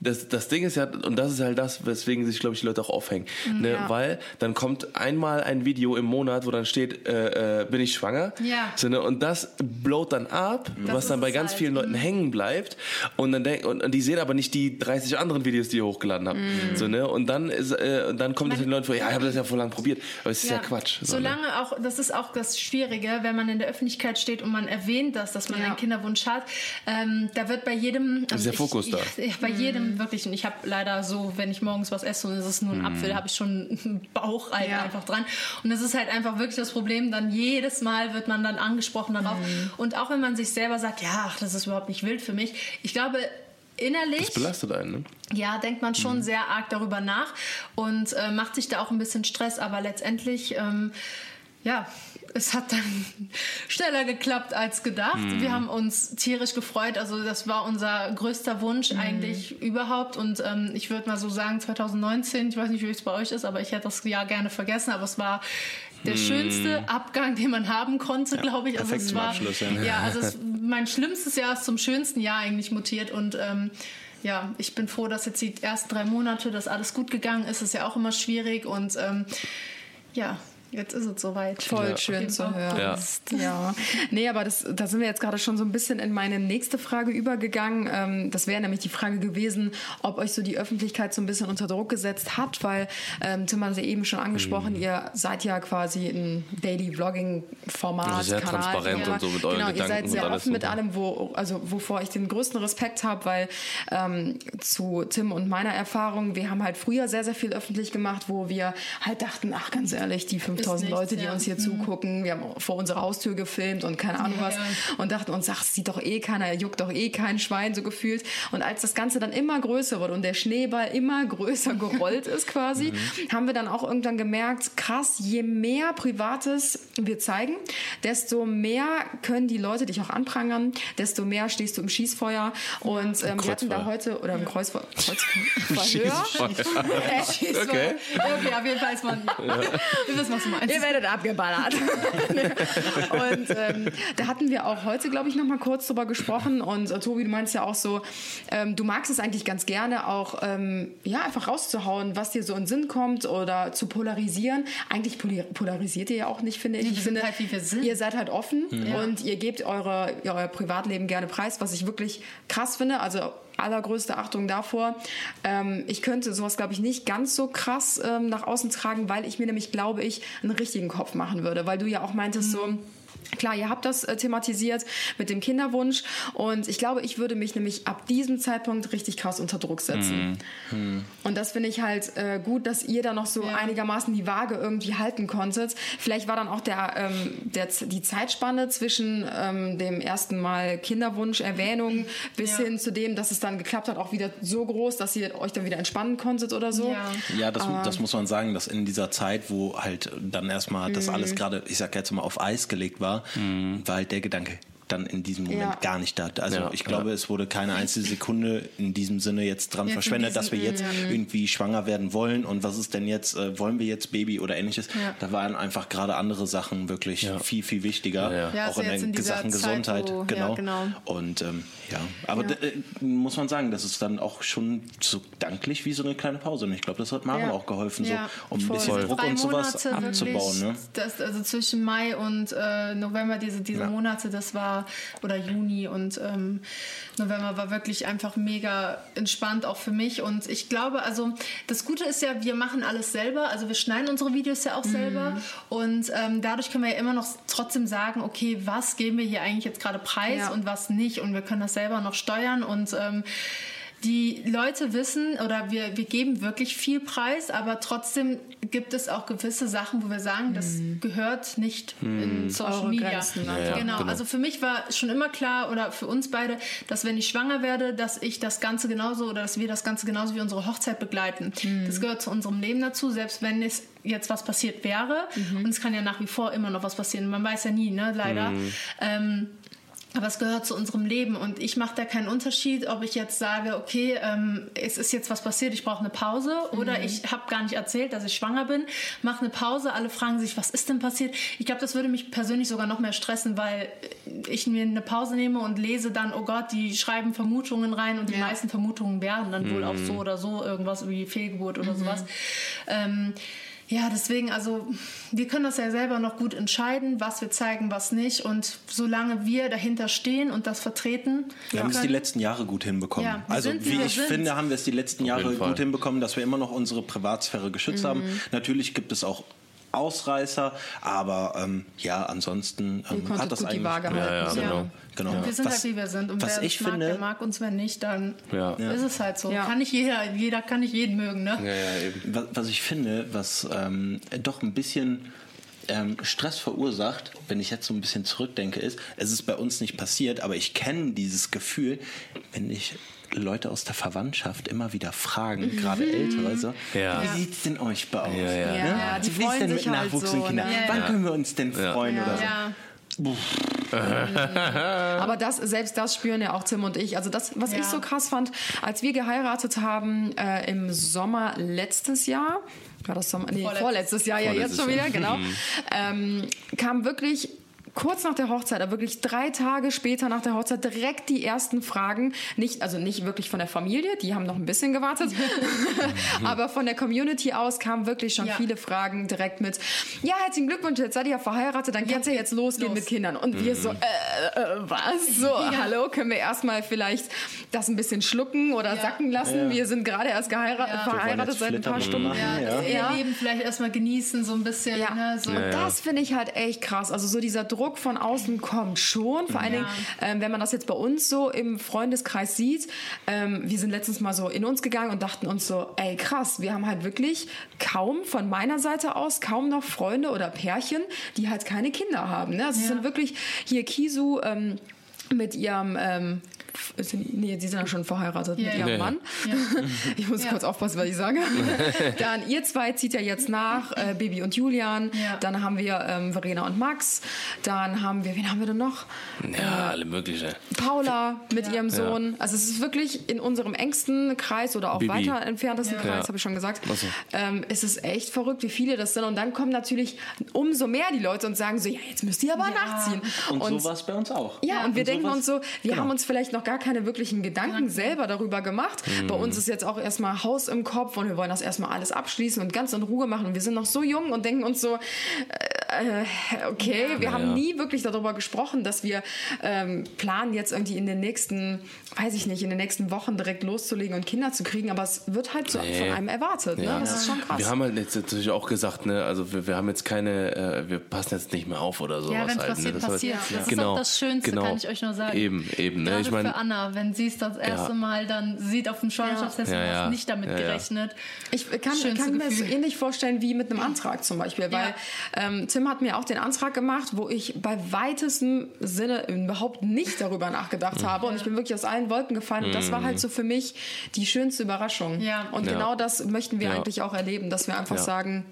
das, das Ding ist ja, und das ist halt das, weswegen sich, glaube ich, die Leute auch aufhängen. Ne? ja. Weil dann kommt einmal ein Video im Monat, wo dann steht, äh, äh, bin ich schwanger? Ja. So, ne? Und das blowt dann ab, was ist dann bei ganz halt. vielen Leuten Mhm. hängen bleibt. Und dann denk, und, und die sehen aber nicht die 30 anderen Videos, die ihr hochgeladen habt. So, ne? Und dann, ist, äh, dann kommt es den Leuten vor, ja, ich habe das ja vor lang probiert. Aber es ist ja, Quatsch. So, ne? Solange auch, das ist auch das Schwierige, wenn man in der Öffentlichkeit steht und man erwähnt das, dass man Ja. einen Kinderwunsch hat, ähm, da wird bei jedem. ist der ich- Fokus da. Ja, ja, bei jedem wirklich. Und ich habe leider so, wenn ich morgens was esse und es ist nur ein Apfel, habe ich schon einen Bauch halt Ja. einfach dran. Und das ist halt einfach wirklich das Problem. Dann jedes Mal wird man dann angesprochen darauf. Und auch wenn man sich selber sagt, ja, ach, das ist überhaupt nicht wild für mich. Ich glaube, innerlich. Das belastet einen, ne? Ja, denkt man schon sehr arg darüber nach und äh, macht sich da auch ein bisschen Stress, aber letztendlich, ähm, ja, es hat dann [LAUGHS] schneller geklappt als gedacht. Mhm. Wir haben uns tierisch gefreut. Also das war unser größter Wunsch Mhm. eigentlich überhaupt. Und ähm, ich würde mal so sagen, 2019, ich weiß nicht, wie es bei euch ist, aber ich hätte das Jahr gerne vergessen. Aber es war der schönste Abgang, den man haben konnte, glaube ich. Also perfekt es zum war, Abschluss, ja. ja, also es, [LAUGHS] mein schlimmstes Jahr ist zum schönsten Jahr eigentlich mutiert und ähm, ja, ich bin froh, dass jetzt die ersten drei Monate, dass alles gut gegangen ist. Ist ja auch immer schwierig und ähm, ja, jetzt ist es soweit. Voll schön zu hören. Ja. Ja. Nee, aber das, da sind wir jetzt gerade schon so ein bisschen in meine nächste Frage übergegangen. Ähm, das wäre nämlich die Frage gewesen, ob euch so die Öffentlichkeit so ein bisschen unter Druck gesetzt hat, weil ähm, Tim hat es ja eben schon angesprochen, Mhm. ihr seid ja quasi ein Daily Vlogging Format. Also sehr Kanal, transparent ja. und so mit euren genau, ihr Gedanken seid und sehr offen mit allem, wo, also wovor ich den größten Respekt habe, weil ähm, zu Tim und meiner Erfahrung, wir haben halt früher sehr, sehr viel öffentlich gemacht, wo wir halt dachten, ach ganz ehrlich, die 5000 nichts, Leute, die ja. uns hier zugucken, wir haben vor unserer Haustür gefilmt und keine Ahnung Ja, was ja. und dachten uns, ach, sieht doch eh keiner, juckt doch eh kein Schwein, so gefühlt. Und als das Ganze dann immer größer wurde und der Schneeball immer [LAUGHS] größer gerollt ist quasi, haben wir dann auch irgendwann gemerkt, krass, je mehr Privates wir zeigen, desto mehr können die Leute dich auch anprangern, desto mehr stehst du im Schießfeuer. Und ähm, wir hatten da heute, oder im Kreuzfeuer, [LAUGHS] Kreuzfeuer? Äh, [LAUGHS] Schießfeuer. Okay. Okay, auf jeden Fall ist man. Wissen, was du meinst. Ihr werdet abgeballert. [LAUGHS] und ähm, da hatten wir auch heute, glaube ich, noch mal kurz drüber gesprochen. Und äh, Tobi, du meinst ja auch so, ähm, du magst es eigentlich ganz gerne auch, ähm, ja, einfach rauszuhauen, was dir so in den Sinn kommt oder zu polarisieren. Eigentlich polarisiert ihr ja auch nicht, finde ich. Ich finde, halt, ihr seid halt offen Ja. und ihr gebt eure, ja, euer Privatleben gerne preis, was ich wirklich krass finde. Also allergrößte Achtung davor. Ähm, ich könnte sowas, glaube ich, nicht ganz so krass ähm, nach außen tragen, weil ich mir nämlich, glaube ich, einen richtigen Kopf machen würde. Weil du ja auch meintest, so. Klar, ihr habt das äh, thematisiert mit dem Kinderwunsch und ich glaube, ich würde mich nämlich ab diesem Zeitpunkt richtig krass unter Druck setzen. Und das finde ich halt äh, gut, dass ihr da noch so Ja. einigermaßen die Waage irgendwie halten konntet. Vielleicht war dann auch der, ähm, der, die Zeitspanne zwischen ähm, dem ersten Mal Kinderwunsch, Erwähnung bis Ja. hin zu dem, dass es dann geklappt hat, auch wieder so groß, dass ihr euch dann wieder entspannen konntet oder so. Ja. Ja, das, das muss man sagen, dass in dieser Zeit, wo halt dann erstmal das alles gerade, ich sag jetzt mal, auf Eis gelegt war, war halt der Gedanke dann in diesem Moment Ja. gar nicht da. Also Ja, ich glaube, es wurde keine einzige Sekunde in diesem Sinne jetzt dran Jetzt verschwendet, dass wir diesem- jetzt irgendwie schwanger werden wollen und was ist denn jetzt, äh, wollen wir jetzt Baby oder ähnliches. Ja. Da waren einfach gerade andere Sachen wirklich viel, viel wichtiger. Ja, ja. Ja, auch also in der Sachen Zeit, Gesundheit. wo- ja, genau. genau. Und ähm, ja, aber äh, muss man sagen, das ist dann auch schon so danklich wie so eine kleine Pause. Und ich glaube, das hat Maro Ja. auch geholfen, Ja, so, um ein voll. bisschen Diese Druck und sowas Monate abzubauen. wirklich, Ne? Das, also zwischen Mai und äh, November, diese, diese Ja. Monate, das war, oder Juni und ähm, November war wirklich einfach mega entspannt, auch für mich. Und ich glaube, also das Gute ist ja, wir machen alles selber. Also wir schneiden unsere Videos ja auch selber. Und ähm, dadurch können wir ja immer noch trotzdem sagen, okay, was geben wir hier eigentlich jetzt gerade preis Ja. und was nicht. Und wir können das selber noch steuern und ähm, die Leute wissen oder wir, wir geben wirklich viel Preis, aber trotzdem gibt es auch gewisse Sachen, wo wir sagen, das gehört nicht in Social Eure Media. Grenzen Ja, ja, genau. genau. also für mich war schon immer klar oder für uns beide, dass wenn ich schwanger werde, dass ich das Ganze genauso oder dass wir das Ganze genauso wie unsere Hochzeit begleiten. Das gehört zu unserem Leben dazu, selbst wenn es jetzt was passiert wäre. Und es kann ja nach wie vor immer noch was passieren. Man weiß ja nie, ne, leider. Ähm, aber es gehört zu unserem Leben und ich mache da keinen Unterschied, ob ich jetzt sage, okay, ähm, es ist jetzt was passiert, ich brauche eine Pause oder ich habe gar nicht erzählt, dass ich schwanger bin, mache eine Pause, alle fragen sich, was ist denn passiert? Ich glaube, das würde mich persönlich sogar noch mehr stressen, weil ich mir eine Pause nehme und lese dann, oh Gott, die schreiben Vermutungen rein und die Ja. meisten Vermutungen werden dann wohl auch so oder so, irgendwas wie Fehlgeburt oder sowas. Ähm, ja, deswegen, also wir können das ja selber noch gut entscheiden, was wir zeigen, was nicht. Und solange wir dahinter stehen und das vertreten, Wir haben es die letzten Jahre gut hinbekommen. Ja, also sind, wie ich sind. finde, haben wir es die letzten Jahre gut hinbekommen, dass wir immer noch unsere Privatsphäre geschützt haben. Mhm. Natürlich gibt es auch Ausreißer, aber ähm, ja, ansonsten ähm, hat das gut die eigentlich Waage halten. Ja, ja, genau. Genau. wir sind was, halt wie wir sind. Und was wer ich es mag, finde, der mag uns, wer nicht, dann Ja. ist es halt so. Ja. Kann nicht jeder, jeder kann nicht jeden mögen, ne? Ja, ja, eben. was, was ich finde, was ähm, doch ein bisschen ähm, Stress verursacht, wenn ich jetzt so ein bisschen zurückdenke, ist, es ist bei uns nicht passiert, aber ich kenne dieses Gefühl, wenn ich Leute aus der Verwandtschaft immer wieder fragen, gerade Ältere, so, Ja. wie sieht's denn euch bei aus? Ja, ja. Ja, ja, die Wie ist freuen denn mit sich halt Nachwuchs so, und Kindern? ne? Wann können wir uns denn freuen oder so? [LAUGHS] Aber das, selbst das spüren ja auch Tim und ich. Also das, was Ja. ich so krass fand, als wir geheiratet haben äh, im Sommer letztes Jahr, war das Sommer, nee, vorletztes, Vorletztes. Jahr, ja jetzt schon Jahr. wieder, genau, [LAUGHS] ähm, kam wirklich kurz nach der Hochzeit, aber wirklich drei Tage später nach der Hochzeit direkt die ersten Fragen. Nicht, also nicht wirklich von der Familie, die haben noch ein bisschen gewartet, [LAUGHS] aber von der Community aus kamen wirklich schon Ja. viele Fragen direkt mit, ja, herzlichen Glückwunsch, jetzt seid ihr ja verheiratet, dann kann es ja jetzt losgehen los. mit Kindern. Und wir so, äh, äh, was? So, hallo, können wir erstmal vielleicht das ein bisschen schlucken oder Ja. sacken lassen? Wir sind gerade erst geheira Ja. verheiratet seit ein paar Stunden. machen, Ja, ja. ihr Leben vielleicht erstmal genießen, so ein bisschen. Ja. Ne, so. Und das finde ich halt echt krass. Also so dieser Druck von außen kommt schon. Vor allen. Dingen, ähm, wenn man das jetzt bei uns so im Freundeskreis sieht. Ähm, wir sind letztens mal so in uns gegangen und dachten uns so, ey krass, wir haben halt wirklich kaum von meiner Seite aus kaum noch Freunde oder Pärchen, die halt keine Kinder haben. Ne? Also es sind wirklich hier Kisu ähm, mit ihrem ähm, sind, nee, die sind ja schon verheiratet Ja, mit ihrem ja. Mann. [LAUGHS] Ich muss Ja. kurz aufpassen, was ich sage. [LAUGHS] Dann ihr zwei zieht ja jetzt nach, äh, Baby und Julian. Ja. Dann haben wir ähm, Verena und Max. Dann haben wir, wen haben wir denn noch? Ja, alle möglichen. Paula mit ihrem Sohn. Also es ist wirklich in unserem engsten Kreis oder auch Bibi. weiter entferntesten Ja. Kreis, Ja. habe ich schon gesagt. So. Ähm, es ist echt verrückt, wie viele das sind. Und dann kommen natürlich umso mehr die Leute und sagen so, ja, jetzt müsst ihr aber nachziehen. Und, so war es bei uns auch. Ja, und wir denken sowas- uns so, wir genau. haben uns vielleicht noch gar keine wirklichen Gedanken selber darüber gemacht. Bei uns ist jetzt auch erstmal Haus im Kopf und wir wollen das erstmal alles abschließen und ganz in Ruhe machen. Und wir sind noch so jung und denken uns so, äh, okay, wir haben Ja. nie wirklich darüber gesprochen, dass wir ähm, planen, jetzt irgendwie in den nächsten, weiß ich nicht, in den nächsten Wochen direkt loszulegen und Kinder zu kriegen. Aber es wird halt so Nee. von einem erwartet. Ne? Das ist schon krass. Wir haben halt jetzt natürlich auch gesagt, ne, also wir, wir haben jetzt keine, äh, wir passen jetzt nicht mehr auf oder sowas. Ja, wenn's halt, passiert, ne? Das passiert. Halt, Das ist auch das Schönste, kann ich euch nur sagen. Eben, eben. Ne? Ich meine, für Anna, wenn sie es das erste Ja. Mal dann sieht auf dem Schwangerschaftstest Ja, und ja. hast nicht damit Ja, ja. gerechnet. Ich kann, kann mir das so ähnlich vorstellen wie mit einem Antrag zum Beispiel, weil ähm, Tim hat mir auch den Antrag gemacht, wo ich bei weitestem Sinne überhaupt nicht darüber nachgedacht habe und ich bin wirklich aus allen Wolken gefallen und das war halt so für mich die schönste Überraschung. Ja. Und Ja. genau das möchten wir Ja. eigentlich auch erleben, dass wir einfach Ja. sagen,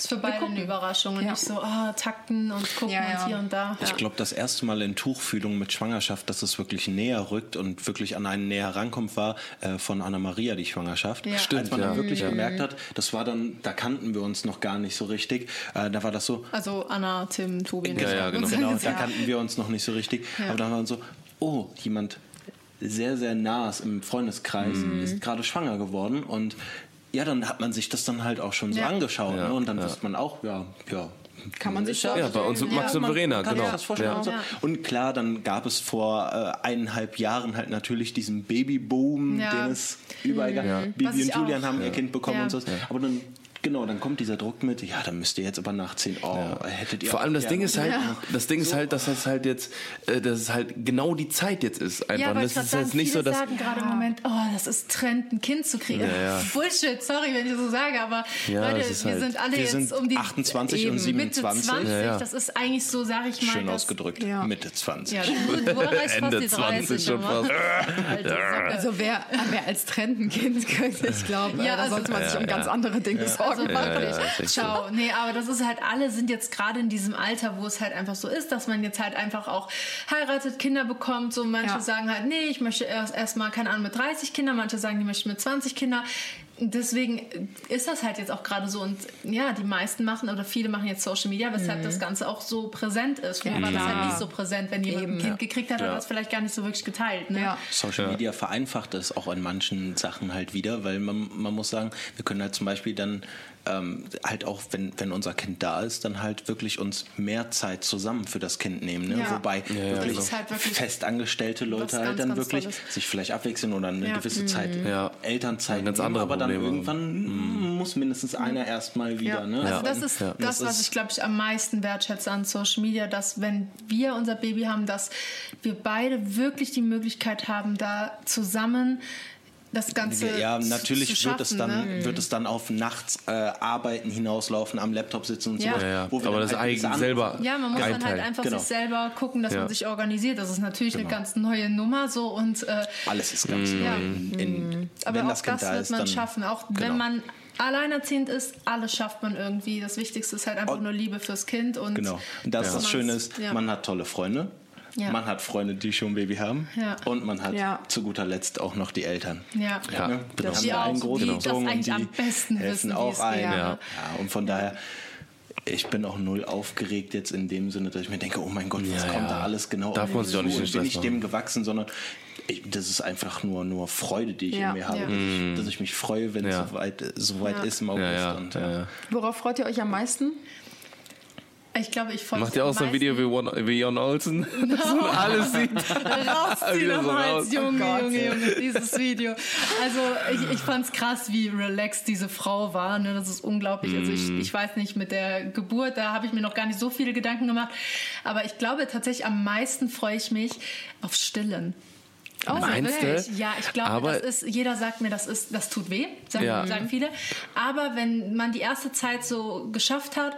ist für beide eine Überraschung und Ja. nicht so, ah, takten und gucken Ja, ja. und hier und da. Ich glaube, das erste Mal in Tuchfühlung mit Schwangerschaft, dass es wirklich näher rückt und wirklich an einen näher rankommt, war äh, von Anna-Maria die Schwangerschaft. Ja. Stimmt, Als man dann wirklich gemerkt hat, das war dann, da kannten wir uns noch gar nicht so richtig. Äh, da war das so, Also Anna, Tim, Tobi. Ja, ja, genau. genau, da kannten wir uns noch nicht so richtig. Ja. Aber dann war so, oh, jemand sehr, sehr nahes im Freundeskreis Mhm. ist gerade schwanger geworden und ja, dann hat man sich das dann halt auch schon so Ja. angeschaut. Ja, ne? Und dann ja. wusste man auch, ja, ja. Kann man sich ja. Ja, bei uns mit Max und Verena, genau. Ja. Und, so. Ja. und klar, dann gab es vor äh, eineinhalb Jahren halt natürlich diesen Babyboom, Ja. den es überall gab. Was Bibi und Julian auch- haben ihr Kind bekommen Ja. und so. Aber dann, genau, dann kommt dieser Druck mit, ja, dann müsst ihr jetzt aber nachziehen. Oh, hättet ihr Vor allem das Ding ist halt, das Ding ist halt, dass das halt jetzt, äh, dass es halt genau die Zeit jetzt ist einfach. Ja, Und das ist jetzt nicht so, dass sagen gerade im Moment, oh, das ist Trend, ein Kind zu kriegen. ja. [LAUGHS] Bullshit, sorry, wenn ich so sage, aber Ja, Leute, wir halt- sind alle Wir jetzt sind um die 28 und Mitte 27. 20. Ja, ja. Das ist eigentlich so, sage ich mal. Schön das, ausgedrückt. Ja. Mitte 20. Ja, du, du Ende die 20 30 schon fast. Socke. [LAUGHS] Also wer, wer als Trend ein Kind kriegt, ich glaube, Ja, ja, da also- sollte man sich um ganz andere Dinge sorgen. Also wirklich, ja, echt so. schau, nee, aber das ist halt, alle sind jetzt gerade in diesem Alter, wo es halt einfach so ist, dass man jetzt halt einfach auch heiratet, Kinder bekommt, so manche Ja. sagen halt, nee, ich möchte erst erstmal, keine Ahnung, mit 30 Kindern, manche sagen, die möchten mit 20 Kindern. Deswegen ist das halt jetzt auch gerade so und ja, die meisten machen oder viele machen jetzt Social Media, weshalb das Ganze auch so präsent ist. Früher war das halt nicht so präsent, wenn jemand Eben, ein Kind ja. gekriegt hat, hat er das vielleicht gar nicht so wirklich geteilt. Ne? Ja. Social Media vereinfacht es auch in manchen Sachen halt wieder, weil man, man muss sagen, wir können halt zum Beispiel dann ähm, halt auch, wenn, wenn unser Kind da ist, dann halt wirklich uns mehr Zeit zusammen für das Kind nehmen. Ne? Ja. Wobei ja, wirklich, ist halt wirklich festangestellte Leute halt ganz, dann ganz wirklich Tolles. sich vielleicht abwechseln oder eine Ja. gewisse Zeit Ja. Elternzeit Ganz nehmen, andere aber dann Probleme. irgendwann muss mindestens einer erstmal wieder. Ja. Ne? Also Ja. das ist Ja. das, was ich glaube ich am meisten wertschätze an Social Media, dass wenn wir unser Baby haben, dass wir beide wirklich die Möglichkeit haben, da zusammen das Ganze Ja, zu- natürlich zu wird, es schaffen, dann, ne? wird es dann auf nachts äh, Arbeiten hinauslaufen, am Laptop sitzen und Ja. so. Ja, ja. wo wir Aber das halt eigen selber Ja, man muss dann halt einfach Genau. sich selber gucken, dass Ja. man sich organisiert. Das ist natürlich Genau. eine ganz neue Nummer so und äh, Alles ist ganz neu. Ja. In, in, aber wenn auch das das da wird ist, man dann schaffen. Auch genau. wenn man alleinerziehend ist, alles schafft man irgendwie. Das Wichtigste ist halt einfach nur Liebe fürs Kind und Genau. Und das, Ja. das Schöne ist, Ja. man hat tolle Freunde. Ja. Man hat Freunde, die schon ein Baby haben. Ja. Und man hat Ja. zu guter Letzt auch noch die Eltern. ja. Ja, Ne? genau. haben Die da einen auch, die das großgezogen und die am besten helfen auch ein. Ja. Ja. und von daher, ich bin auch null aufgeregt jetzt in dem Sinne, dass ich mir denke, oh mein Gott, was Ja, kommt ja. da alles genau Darf man sich auch nicht bin Stress ich dem gewachsen, sondern ich, das ist einfach nur, nur Freude, die ich Ja. in mir habe. Ja. Dass, ich, dass ich mich freue, wenn Ja. es soweit, soweit Ja. ist im August. Ja, ja, und, ja, ja. Worauf freut ihr euch am meisten? Ich glaube, ich folge Macht ihr auch so ein Video wie, One, wie Jon Olsen, [LAUGHS] [LAUGHS] dass man alles sieht? rausziehen am so Hals, raus. Junge, Oh. Junge, Junge, dieses Video. Also ich, ich fand es krass, wie relaxed diese Frau war. Ne? Das ist unglaublich. Also ich, Mhm. ich weiß nicht, mit der Geburt, da habe ich mir noch gar nicht so viele Gedanken gemacht. Aber ich glaube tatsächlich, am meisten freue ich mich auf Stillen. Oh, Meinst du? wirklich? Ja, ich glaube, Aber- das ist, jeder sagt mir, das ist, das tut weh, sagen, Ja. sagen viele. Aber wenn man die erste Zeit so geschafft hat,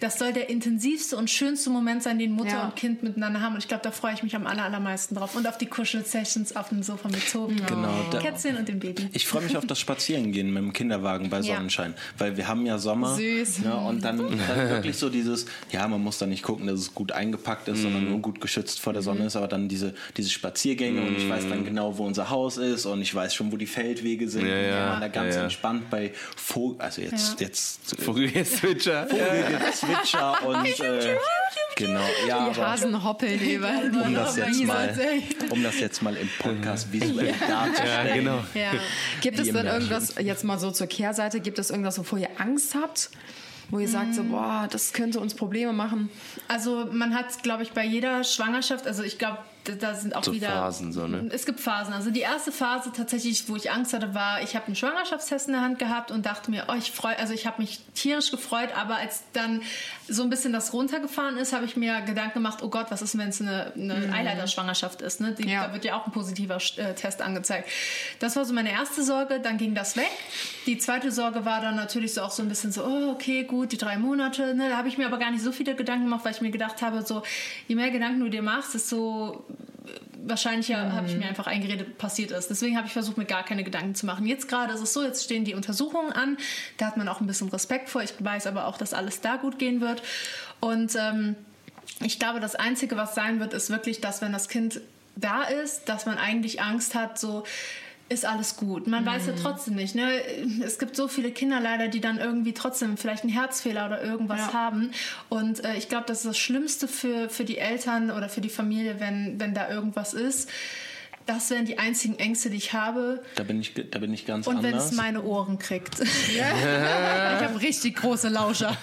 das soll der intensivste und schönste Moment sein, den Mutter Ja. und Kind miteinander haben. Und ich glaube, da freue ich mich am aller, allermeisten drauf. Und auf die Kuschel-Sessions auf dem Sofa mit Tobi. Genau, da- Kätzchen und dem Baby. Ich freue mich auf das Spazierengehen mit dem Kinderwagen bei Ja. Sonnenschein, weil wir haben ja Sommer. Süß. Ne, und dann, dann wirklich so dieses, ja, man muss da nicht gucken, dass es gut eingepackt ist, sondern nur gut geschützt vor der Sonne ist, aber dann diese, diese Spaziergänge und ich weiß dann genau, wo unser Haus ist und ich weiß schon, wo die Feldwege sind. Ja, und ja. wir waren da ganz Ja, ja. entspannt bei Vogel, also jetzt, Ja. jetzt Vogelzwitscher. [LAUGHS] Vogelgezwitscher [LAUGHS] und äh, genau, ja, Die aber Hasen hoppeln [LAUGHS] überall. um das jetzt mal, um das jetzt mal im Podcast visuell darzustellen. Ja, genau. Ja. Gibt es denn irgendwas, jetzt mal so zur Kehrseite, gibt es irgendwas, wovor ihr Angst habt? Wo ihr sagt so, boah, das könnte uns Probleme machen. Also man hat, glaube ich, bei jeder Schwangerschaft, also ich glaube, da- sind auch So wieder Phasen, so, ne? Es gibt Phasen. Also die erste Phase tatsächlich, wo ich Angst hatte, war, ich habe einen Schwangerschaftstest in der Hand gehabt und dachte mir, oh, ich freue, also ich habe mich tierisch gefreut, aber als dann so ein bisschen das runtergefahren ist, habe ich mir Gedanken gemacht, oh Gott, was ist, wenn es eine, eine Eileiterschwangerschaft ist? Ne? Die, Ja. Da wird ja auch ein positiver äh, Test angezeigt. Das war so meine erste Sorge, dann ging das weg. Die zweite Sorge war dann natürlich so auch so ein bisschen so, oh, okay, gut, die drei Monate. Ne? Da habe ich mir aber gar nicht so viele Gedanken gemacht, weil ich mir gedacht habe, so, je mehr Gedanken du dir machst, desto wahrscheinlicher habe ich mir einfach eingeredet, passiert ist. Deswegen habe ich versucht, mir gar keine Gedanken zu machen. Jetzt gerade ist es so, jetzt stehen die Untersuchungen an. Da hat man auch ein bisschen Respekt vor. Ich weiß aber auch, dass alles da gut gehen wird. Und ähm, ich glaube, das Einzige, was sein wird, ist wirklich, dass wenn das Kind da ist, dass man eigentlich Angst hat, so ist alles gut. Man weiß ja trotzdem nicht. Ne? Es gibt so viele Kinder leider, die dann irgendwie trotzdem vielleicht einen Herzfehler oder irgendwas Ja. haben. Und äh, ich glaube, das ist das Schlimmste für, für die Eltern oder für die Familie, wenn, wenn da irgendwas ist. Das wären die einzigen Ängste, die ich habe. Da bin ich, da bin ich ganz Und wenn anders. es meine Ohren kriegt. [LAUGHS] ich habe richtig große Lauscher.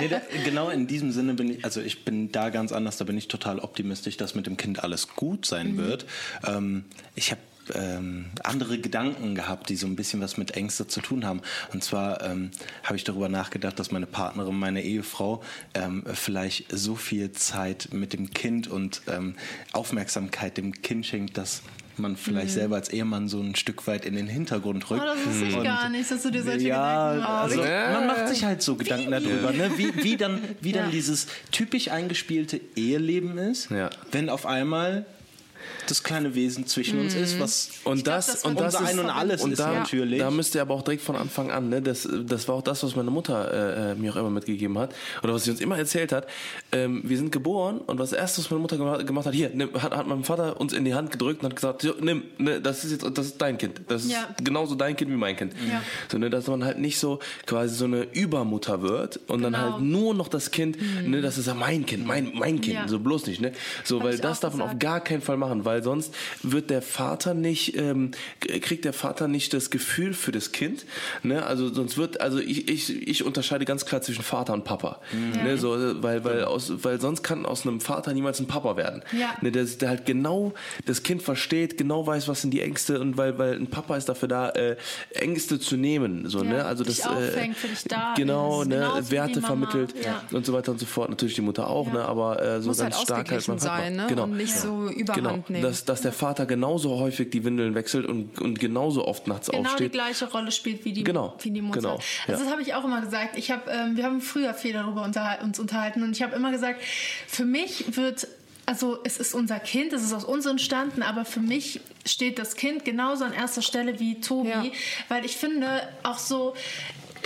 Nee, da, genau in diesem Sinne bin ich, also ich bin da ganz anders, da bin ich total optimistisch, dass mit dem Kind alles gut sein wird. Ähm, ich habe ähm, andere Gedanken gehabt, die so ein bisschen was mit Ängste zu tun haben. Und zwar ähm, habe ich darüber nachgedacht, dass meine Partnerin, meine Ehefrau, ähm, vielleicht so viel Zeit mit dem Kind und ähm, Aufmerksamkeit dem Kind schenkt, dass man vielleicht selber als Ehemann so ein Stück weit in den Hintergrund rückt. Oh, das wusste ich Und- gar nicht, dass du dir solche ja, Gedanken machst. also man macht sich halt so Gedanken darüber, ne? wie, wie dann, wie dann dieses typisch eingespielte Eheleben ist, Ja. wenn auf einmal das kleine Wesen zwischen uns ist, was Und das, das und das unser ist Ein und Alles und ist da, natürlich. Da müsst ihr aber auch direkt von Anfang an, ne, das, das war auch das, was meine Mutter äh, mir auch immer mitgegeben hat oder was sie uns immer erzählt hat. Ähm, wir sind geboren und was erstes, was meine Mutter gemacht, gemacht hat, hier, nimm, hat, hat mein Vater uns in die Hand gedrückt und hat gesagt, so, nimm, ne, das ist jetzt, das ist dein Kind, das ist Ja. genauso dein Kind wie mein Kind. Ja. So, ne, dass man halt nicht so quasi so eine Übermutter wird und dann Genau. halt nur noch das Kind, ne, das ist ja mein Kind, mein, mein Kind, Ja. so bloß nicht, ne, so, Hab weil das darf man auf gar keinen Fall machen, weil sonst wird der Vater nicht, ähm, kriegt der Vater nicht das Gefühl für das Kind. Ne? Also sonst wird, also ich, ich, ich unterscheide ganz klar zwischen Vater und Papa. Ne? So, weil, weil, aus, weil sonst kann aus einem Vater niemals ein Papa werden. Ja. Ne? Der, der halt genau das Kind versteht, genau weiß, was sind die Ängste und weil, weil ein Papa ist dafür da, äh, Ängste zu nehmen. So, Ja, ne? Also dich das auffängt, für dich da genau, ist, ne? genauso wie Werte vermittelt Ja. und so weiter und so fort. Natürlich die Mutter auch, Ja. ne? aber äh, so Muss halt ganz stark halt ausgeglichen mein Papa. sein, ne? Genau. Und nicht so überhand Genau. Nehmen. dass, dass der Vater genauso häufig die Windeln wechselt und, und genauso oft nachts genau die aufsteht. gleiche Rolle spielt wie die, Genau, wie die Mutter. genau, Also ja. das habe ich auch immer gesagt. Ich hab, ähm, wir haben früher viel darüber unterhal uns unterhalten und ich habe immer gesagt, für mich wird also es ist unser Kind, es ist aus uns entstanden, aber für mich steht das Kind genauso an erster Stelle wie Tobi, Ja. weil ich finde auch so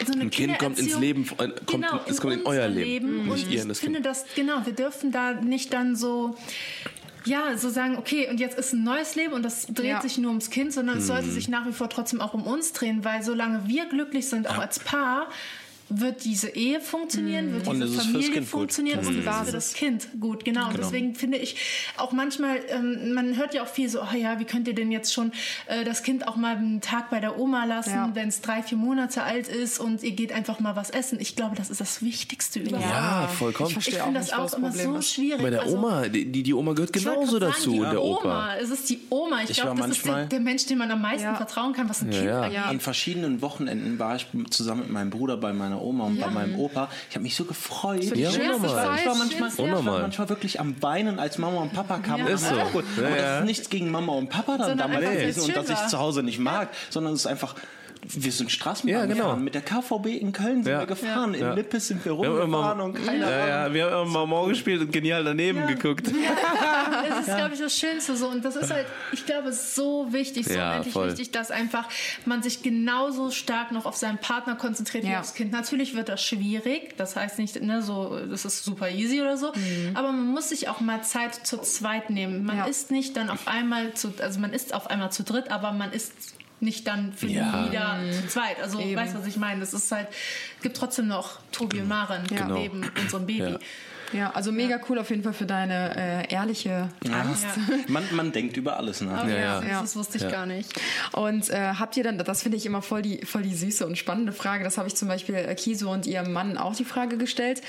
so eine Ein Kind kommt ins Leben, äh, kommt- genau, es kommt in euer Leben, nicht und ihr ich in das finde Kind. das genau. Wir dürfen da nicht dann so ja, so sagen, okay, und jetzt ist ein neues Leben und das dreht Ja. sich nur ums Kind, sondern es sollte sich nach wie vor trotzdem auch um uns drehen, weil solange wir glücklich sind, auch als Paar, wird diese Ehe funktionieren, wird Und diese Familie funktionieren Das und ist es die ist für das Kind gut, genau. Und deswegen finde ich auch manchmal, ähm, man hört ja auch viel so, oh ja, wie könnt ihr denn jetzt schon äh, das Kind auch mal einen Tag bei der Oma lassen, Ja. wenn es drei, vier Monate alt ist und ihr geht einfach mal was essen. Ich glaube, das ist das Wichtigste überhaupt. Ja, vollkommen. Ich verstehe Ich finde das auch das immer Problem so ist. schwierig. Bei der Also, Oma, die, die Oma gehört genauso dazu, sagen, der Oma. Opa. Es ist die Oma. Ich, Ich glaube, war das ist der, manchmal- der Mensch, dem man am meisten Ja. vertrauen kann, was ein Ja, Kind. Ja. An verschiedenen Wochenenden war ich zusammen mit meinem Bruder bei meiner Oma und bei meinem Opa. Ich habe mich so gefreut. die Ja, unnormal. Zeit, Ich war, manchmal, ich war Unnormal. manchmal wirklich am Weinen, als Mama und Papa kamen. Ja. Und Ist so. Gut. Ja, Aber ja. das ist nichts gegen Mama und Papa dann Sondern damals gewesen und schön dass ich war. zu Hause nicht mag, sondern es ist einfach. Wir sind Straßenbahn Ja, genau. gefahren. Mit der KVB in Köln sind Ja. wir gefahren. Ja. In Lippes sind wir Wir rumgefahren immer, und keine ja, Ahnung. ja, wir haben immer Mau gespielt und genial daneben geguckt. Das ist, glaube ich, das Schönste so. Und das ist halt, ich glaube, so wichtig, so Ja, unendlich voll. wichtig, dass einfach man sich genauso stark noch auf seinen Partner konzentriert wie aufs Kind. Natürlich wird das schwierig. Das heißt nicht, ne, so, das ist super easy oder so. Aber man muss sich auch mal Zeit zu zweit nehmen. Man Ja. ist nicht dann auf einmal zu, also man ist auf einmal zu dritt, aber man ist nicht dann für Ja. wieder zu zweit. Also, Eben. weißt du, was ich meine? Es ist halt, gibt trotzdem noch Tobi und Maren Ja. Genau. neben unserem Baby. Ja. Ja, also mega cool auf jeden Fall für deine äh, ehrliche Angst. Man, man denkt über alles nach. Ja, ja. Das, das wusste ich gar nicht. Und äh, habt ihr dann, das finde ich immer voll die, voll die süße und spannende Frage, das habe ich zum Beispiel äh, Kiso und ihrem Mann auch die Frage gestellt.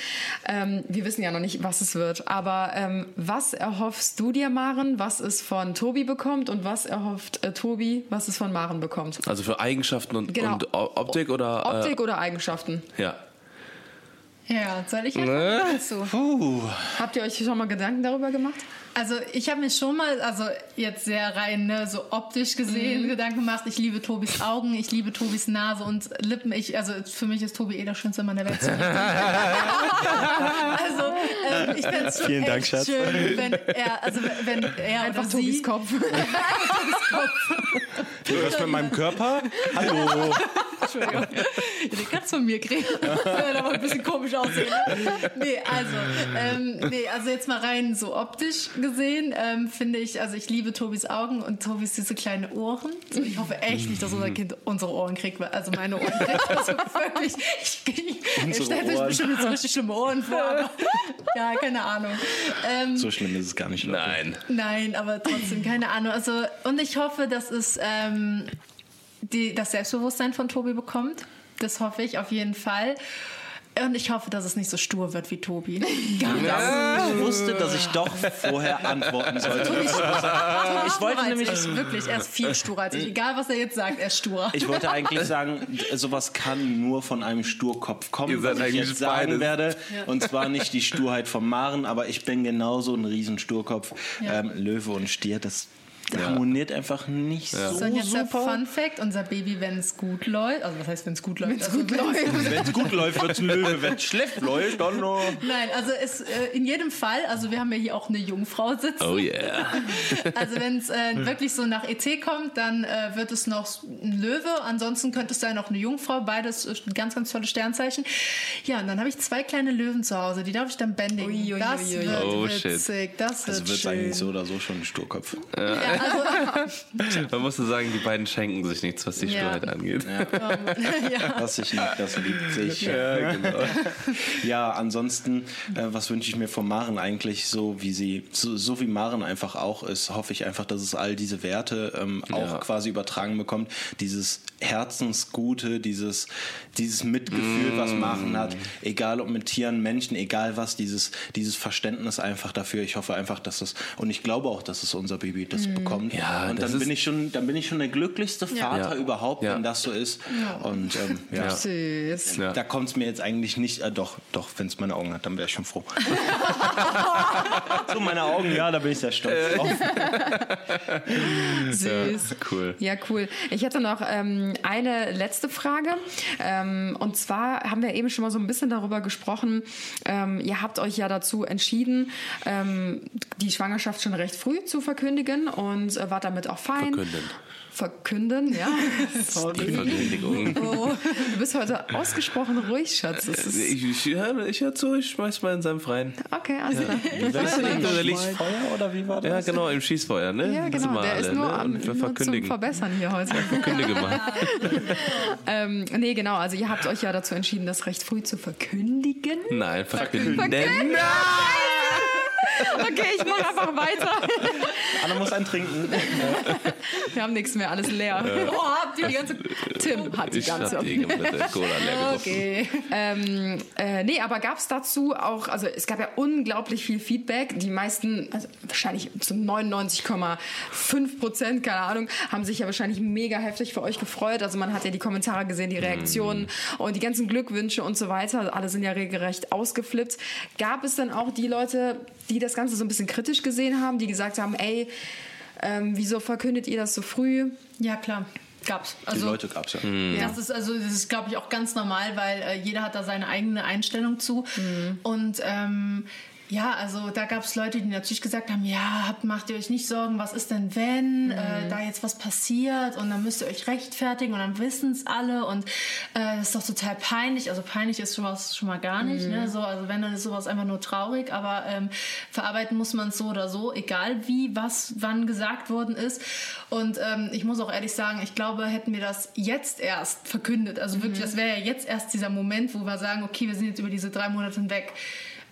Ähm, wir wissen ja noch nicht, was es wird, aber ähm, was erhoffst du dir, Maren, was es von Tobi bekommt und was erhofft äh, Tobi, was es von Maren bekommt? Also für Eigenschaften und, Genau. und Optik oder? Optik oder Eigenschaften? Äh, ja. Ja, soll ich Ne? dazu? Puh. Habt ihr euch schon mal Gedanken darüber gemacht? Also ich habe mir schon mal, also jetzt sehr rein ne, so optisch gesehen, Gedanken gemacht. Ich liebe Tobis Augen, ich liebe Tobis Nase und Lippen. Ich, also für mich ist Tobi eh der schönste Mann der Welt. [LAUGHS] also ähm, ich fände es schon Vielen Dank, echt Schatz. schön, wenn er, also wenn er Einfach Tobis sie, Kopf. [LAUGHS] Was mit meinem Körper? Hallo. Entschuldigung. Den kannst du von mir kriegen. Würde aber ein bisschen komisch aussehen. Ne? Nee, also, ähm, nee, also jetzt mal rein so optisch gesehen, ähm, finde ich, also ich liebe Tobis Augen und Tobis süße kleine Ohren. So, ich hoffe echt nicht, dass unser Kind unsere Ohren kriegt, weil- also meine Ohren kriegt. Also [LAUGHS] wirklich, ich, ich, ich stelle Ohren. bestimmt jetzt so richtig schlimme Ohren vor, aber [LAUGHS] ja, keine Ahnung. Ähm, So schlimm ist es gar nicht. Leute. Nein. Nein, aber trotzdem, keine Ahnung. Also, und ich hoffe, dass es ähm, die, das Selbstbewusstsein von Tobi bekommt. Das hoffe ich auf jeden Fall. Und ich hoffe, dass es nicht so stur wird wie Tobi. [LAUGHS] Ja, ich wusste, dass ich doch [LAUGHS] vorher antworten sollte. Tobi [LAUGHS] Ich wollte nämlich- ich, wirklich, er ist viel sturer als ich. Egal, was er jetzt sagt, er ist sturer. Ich wollte eigentlich sagen, sowas kann nur von einem Sturkopf kommen, was ich jetzt sagen beides. werde. Und zwar nicht die Sturheit vom Maren, aber ich bin genauso ein Riesensturkopf. Ja. Ähm, Löwe und Stier, das harmoniert einfach nicht so So, der super. Fun Fact: Unser Baby, wenn es gut läuft, also was heißt, wenn es gut läuft? Also, gut läuft. [LAUGHS] Wenn es gut läuft, wird es ein Löwe. Wenn es schlecht läuft, dann nur. Nein, also es, äh, in jedem Fall, also wir haben ja hier auch eine Jungfrau sitzen. Oh yeah. [LAUGHS] Also wenn es äh, wirklich so nach ET kommt, dann äh, wird es noch ein Löwe. Ansonsten könnte es sein noch eine Jungfrau. Beides äh, ganz, ganz tolle Sternzeichen. Ja, und dann habe ich zwei kleine Löwen zu Hause. Die darf ich dann bändigen. Ui, ui, das ui, ui. wird Oh, shit. witzig. Das wird Also wird schön. eigentlich so oder so schon ein Sturkopf. Ja, also, [LAUGHS] Man musste sagen, die beiden schenken sich nichts, was die Ja. Sturheit angeht. [LAUGHS] ja. Was sich liebt, das liebt sich. Ja, genau. Ja, ansonsten, äh, was wünsche ich mir von Maren eigentlich so, wie sie, so, so wie Maren einfach auch ist, hoffe ich einfach, dass es all diese Werte ähm, auch Ja. quasi übertragen bekommt. Dieses Herzensgute, dieses, dieses Mitgefühl, was Machen hat, egal ob mit Tieren, Menschen, egal was, dieses, dieses Verständnis einfach dafür. Ich hoffe einfach, dass es, und ich glaube auch, dass es unser Baby das bekommt. Ja, und das dann bin ich schon, dann bin ich schon der glücklichste Vater Ja. überhaupt, Ja. wenn das so ist. Und ähm, ja. Süß. Ja. Da kommt es mir jetzt eigentlich nicht, äh, doch, doch, wenn es meine Augen hat, dann wäre ich schon froh. [LAUGHS] so meine Augen, ja, da bin ich sehr stolz drauf. [LAUGHS] Süß. Cool. Ja, cool. Ich hätte noch ähm, eine letzte Frage. Ähm, und zwar haben wir eben schon mal so ein bisschen darüber gesprochen. Ähm, ihr habt euch ja dazu entschieden, ähm, die Schwangerschaft schon recht früh zu verkündigen und äh, wart damit auch fein. Verkünden. Verkünden, ja. [LAUGHS] Die Verkündigung. Oh, du bist heute ausgesprochen ruhig, Schatz. Das ist, Ich, ich, höre, ich höre zu, ich schmeiß mal in seinem Freien. okay, also klar. Weißt du nicht, oder liegt- Feuer oder wie war Ja, genau, im Schießfeuer, ne? Ja, genau. wir Der ist alle, nur, ne? am, nur zum verkündigen. Verbessern hier heute. Verkündige mal. [LAUGHS] Ähm, nee, genau. Also ihr habt euch ja dazu entschieden, das recht früh zu verkündigen. Nein, verkünden. Okay, ich mache einfach weiter. Anna muss einen trinken. Wir haben nichts mehr, alles leer. Oh, habt ihr die ganze... Tim hat die Ich ganze... hab die komplette Cola leer. Okay. Ähm, äh, nee, aber gab es dazu auch, also es gab ja unglaublich viel Feedback. Die meisten, also wahrscheinlich zu 99,5 Prozent, keine Ahnung, haben sich ja wahrscheinlich mega heftig für euch gefreut. Also man hat ja die Kommentare gesehen, die Reaktionen und die ganzen Glückwünsche und so weiter. Alle sind ja regelrecht ausgeflippt. Gab es dann auch die Leute, die das Ganze so ein bisschen kritisch gesehen haben, die gesagt haben, ey, ähm, wieso verkündet ihr das so früh? Ja, klar. Gab's. Die Also, Leute gab's ja. Das ist also, das ist, glaube ich, auch ganz normal, weil äh, jeder hat da seine eigene Einstellung zu. Und ähm, ja, also da gab es Leute, die natürlich gesagt haben, ja, habt, macht ihr euch nicht Sorgen, was ist denn, wenn äh, da jetzt was passiert und dann müsst ihr euch rechtfertigen und dann wissen es alle und äh, das ist doch total peinlich. Also peinlich ist schon was schon mal gar nicht. Ne? So, also wenn, dann ist sowas einfach nur traurig, aber ähm, verarbeiten muss man es so oder so, egal wie, was, wann gesagt worden ist. Und ähm, ich muss auch ehrlich sagen, ich glaube, hätten wir das jetzt erst verkündet, also wirklich, das wäre ja jetzt erst dieser Moment, wo wir sagen, okay, wir sind jetzt über diese drei Monate hinweg.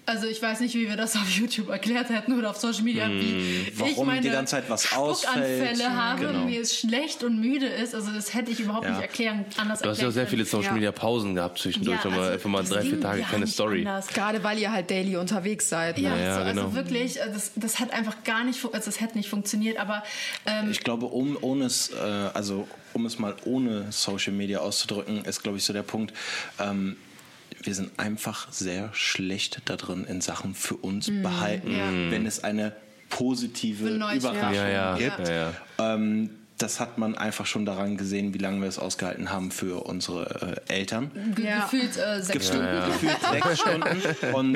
Also ich weiß nicht, wie wir das auf [LAUGHS] YouTube erklärt hätten oder auf Social Media, wie ich Warum meine die ganze Zeit was Spuckanfälle ausfällt. habe, Genau. mir es schlecht und müde ist. Also das hätte ich überhaupt Ja. nicht erklären, anders Du hast ja sehr viele. Social Media Pausen gehabt zwischendurch. Ja, Ja, also einfach mal drei, vier Tage ja keine Story. anders. Gerade weil ihr halt daily unterwegs seid. Ja, Ne? Ja, so, also genau. wirklich, äh, das, das hat einfach gar nicht, also das hätte nicht funktioniert, aber ähm, Ich glaube, um, ohne es, äh, also, um es mal ohne Social Media auszudrücken, ist, glaube ich, so der Punkt, ähm, wir sind einfach sehr schlecht da drin in Sachen für uns behalten, wenn es eine positive. Überraschung Ja, ja, gibt. ja, ja. Ähm, das hat man einfach schon daran gesehen, wie lange wir es ausgehalten haben für unsere äh, Eltern. Ja. gefühlt äh, sechs Stunden. Gefühlt [LAUGHS] sechs Stunden. Und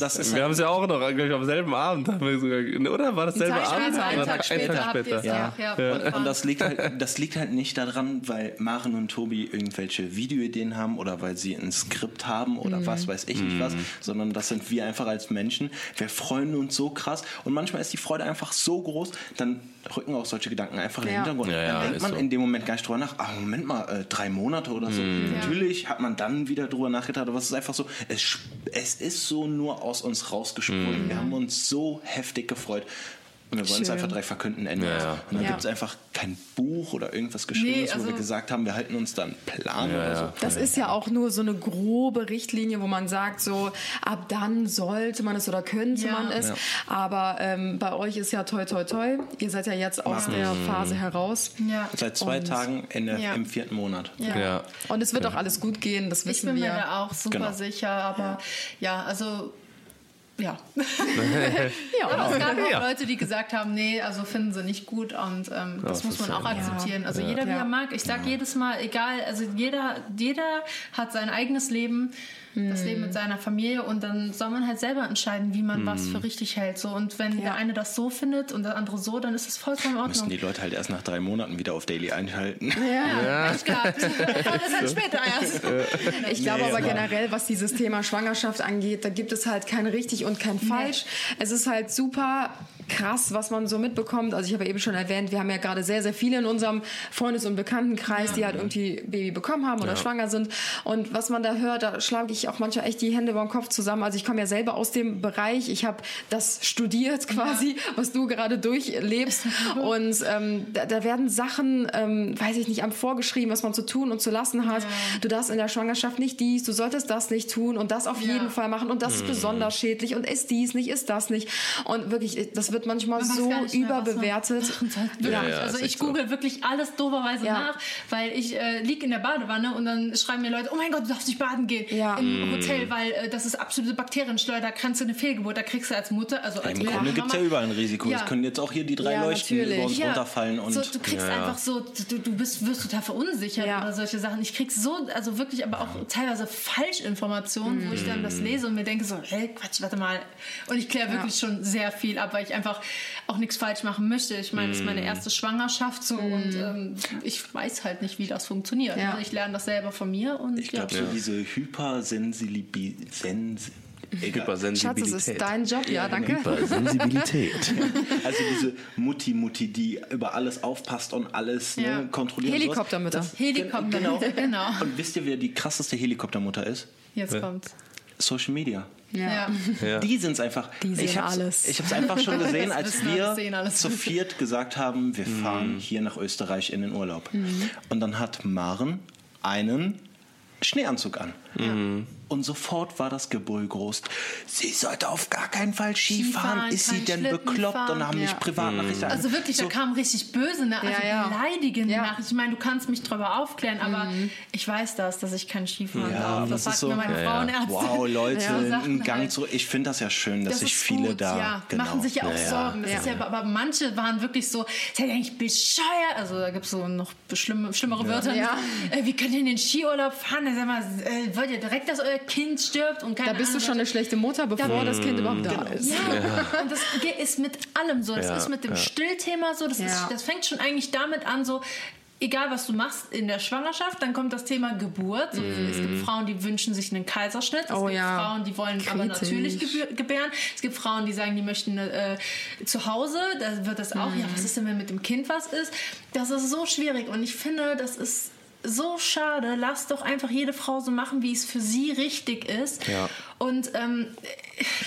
das ist Wir halt haben es ja auch noch, glaube ich, am selben Abend. Haben wir sogar, oder war das selbe Tag Abend? später, einen Tag später habt ihr es Ja. ja. ja, Und, und das, liegt halt, [LAUGHS] das liegt halt nicht daran, weil Maren und Tobi irgendwelche Videoideen haben oder weil sie ein Skript haben oder was weiß ich nicht was, sondern das sind wir einfach als Menschen. Wir freuen uns so krass und manchmal ist die Freude einfach so groß, dann rücken auch solche Gedanken einfach in den. Hintergrund. Ja, ja, dann denkt man so. in dem Moment gar nicht drüber nach, ah, Moment mal, äh, drei Monate oder so. Natürlich hat man dann wieder drüber nachgedacht, aber es ist einfach so, es, es ist so nur aus uns rausgesprungen. Wir haben uns so heftig gefreut. Und wir wollen es einfach direkt verkünden, Ende. Ja, ja. Und dann Ja. gibt es einfach kein Buch oder irgendwas Geschriebenes, Nee, wo wir also- gesagt haben, wir halten uns da einen Plan Ja, oder so. Das ist ja auch nur so eine grobe Richtlinie, wo man sagt, so ab dann sollte man es oder könnte Ja. man es. Ja. Aber ähm, bei euch ist ja toi toi toi. Ihr seid ja jetzt aus der Phase heraus. Ja. Seit zwei Und- Tagen in der, Ja. im vierten Monat. Ja. Ja. Und es wird auch alles gut gehen, das Ich wissen bin mir wir. da auch super Genau. sicher, aber ja, also [LAUGHS] ja. Ja, Aber es gab auch Ja. Leute, die gesagt haben, nee, also finden sie nicht gut und ähm, das, Das muss man ja- auch akzeptieren. Also jeder, wie Ja. er mag. Ich sag jedes Mal, egal, also jeder, jeder hat sein eigenes Leben, das Leben mit seiner Familie und dann soll man halt selber entscheiden, wie man was für richtig hält. So und wenn der eine das so findet und der andere so, dann ist das vollkommen in Müssen Ordnung. die Leute halt erst nach drei Monaten wieder auf Daily einschalten. Ja, [LAUGHS] Pech gehabt. [LAUGHS] Aber das halt später erst. Ich glaube Nee, aber aber- generell, was dieses Thema Schwangerschaft angeht, da gibt es halt kein richtig und kein falsch. Es ist halt super krass, was man so mitbekommt. Also ich habe ja eben schon erwähnt, wir haben ja gerade sehr, sehr viele in unserem Freundes- und Bekanntenkreis, die halt irgendwie Baby bekommen haben oder schwanger sind. Und was man da hört, da schlage ich auch manchmal echt die Hände über den Kopf zusammen. Also ich komme ja selber aus dem Bereich. Ich habe das studiert quasi, was du gerade durchlebst. [LAUGHS] und ähm, da, da werden Sachen, ähm, weiß ich nicht, am vorgeschrieben, was man zu tun und zu lassen hat. Du darfst in der Schwangerschaft nicht dies, du solltest das nicht tun und das auf Ja. jeden Fall machen und das ist besonders schädlich und ist dies nicht, ist das nicht. Und wirklich, das wird manchmal Man so mehr, überbewertet. Ja, ja, also ich echt so. google wirklich alles doberweise Ja. nach, weil ich äh, liege in der Badewanne und dann schreiben mir Leute, oh mein Gott, du darfst nicht baden gehen Ja. im Hotel, weil äh, das ist absolute Bakterienschleuder, da kannst du eine Fehlgeburt, da kriegst du als Mutter, also als Im Grunde gibt es ja überall ein Risiko. Ja. Es können jetzt auch hier die drei Ja, Leuchten natürlich. über uns Ja, runterfallen. Und so, du kriegst einfach so, du, du bist, wirst total verunsichert Ja. oder solche Sachen. Ich krieg so, also wirklich, aber auch teilweise Falschinformationen, wo ich dann das lese und mir denke so, hey, Quatsch, warte mal. Und ich kläre wirklich schon sehr viel ab, weil ich einfach auch nichts falsch machen möchte. Ich meine, das ist meine erste Schwangerschaft so und ähm, ich weiß halt nicht, wie das funktioniert. Ja. Also ich lerne das selber von mir und ich glaube, ja. so diese Hypersensibilität. Sens Schatz, es Hypersensibilität. ist dein Job, ja, danke. Hypersensibilität. [LAUGHS] Also diese Mutti-Mutti, die über alles aufpasst und alles Ja. ne, kontrolliert. und sowas. Helikoptermütter. Helikopter, Genau. [LAUGHS] genau. Und wisst ihr, wer die krasseste Helikoptermutter ist? Jetzt kommt's. Social Media. Ja. Ja. [LAUGHS] Die sind es einfach. Die sehen ich hab's, alles. Ich habe es einfach schon gesehen, [LAUGHS] als wir alles. zu viert gesagt haben, wir Mhm. fahren hier nach Österreich in den Urlaub. Mhm. Und dann hat Maren einen Schneeanzug an. Mhm. Und sofort war das Gebrüll groß. Sie sollte auf gar keinen Fall Skifahren. Skifahren, Ist sie denn Schlitten bekloppt? fahren. Und haben mich Ja. Privatnachrichten Also wirklich, da kam richtig böse, ne? also Ja, ja. beleidigende Ja. Nachrichten. Ich meine, du kannst mich darüber aufklären, aber ich weiß das, dass ich kein Skifahren Ja, darf. das Das ist sagt so- mir meine Ja, ja. Frauenärztin. Wow, [LAUGHS] Leute, Ja, Sachen einen Gang halt. zurück. Ich finde das ja schön, dass Das sich ist viele gut, da ja. genau. machen sich ja auch Ja, ja. Sorgen. Das Ja. Ist ja, aber manche waren wirklich so, seid ihr eigentlich bescheuert? Also da gibt es so noch schlimme, schlimmere Wörter. Ja. Äh, wie könnt ihr in den Skiurlaub fahren? Sag mal, äh, wollt ihr direkt, dass euer Kind stirbt? Und keine Da bist du Ahnung, schon eine schlechte Mutter, bevor das Kind überhaupt da ist. Ja, und das ist mit allem so. Das Ja, ist mit dem ja. Stillthema so. Das, ist, Ja. das fängt schon eigentlich damit an, so. Egal, was du machst in der Schwangerschaft, dann kommt das Thema Geburt. So, Es gibt Frauen, die wünschen sich einen Kaiserschnitt. Es Oh gibt ja. Frauen, die wollen aber Kritisch. natürlich gebü- gebären. Es gibt Frauen, die sagen, die möchten äh, zu Hause. Da wird das auch, ja, was ist denn, wenn mit dem Kind was ist? Das ist so schwierig. Und ich finde, das ist so schade. Lass doch einfach jede Frau so machen, wie es für sie richtig ist. Ja. Und ähm,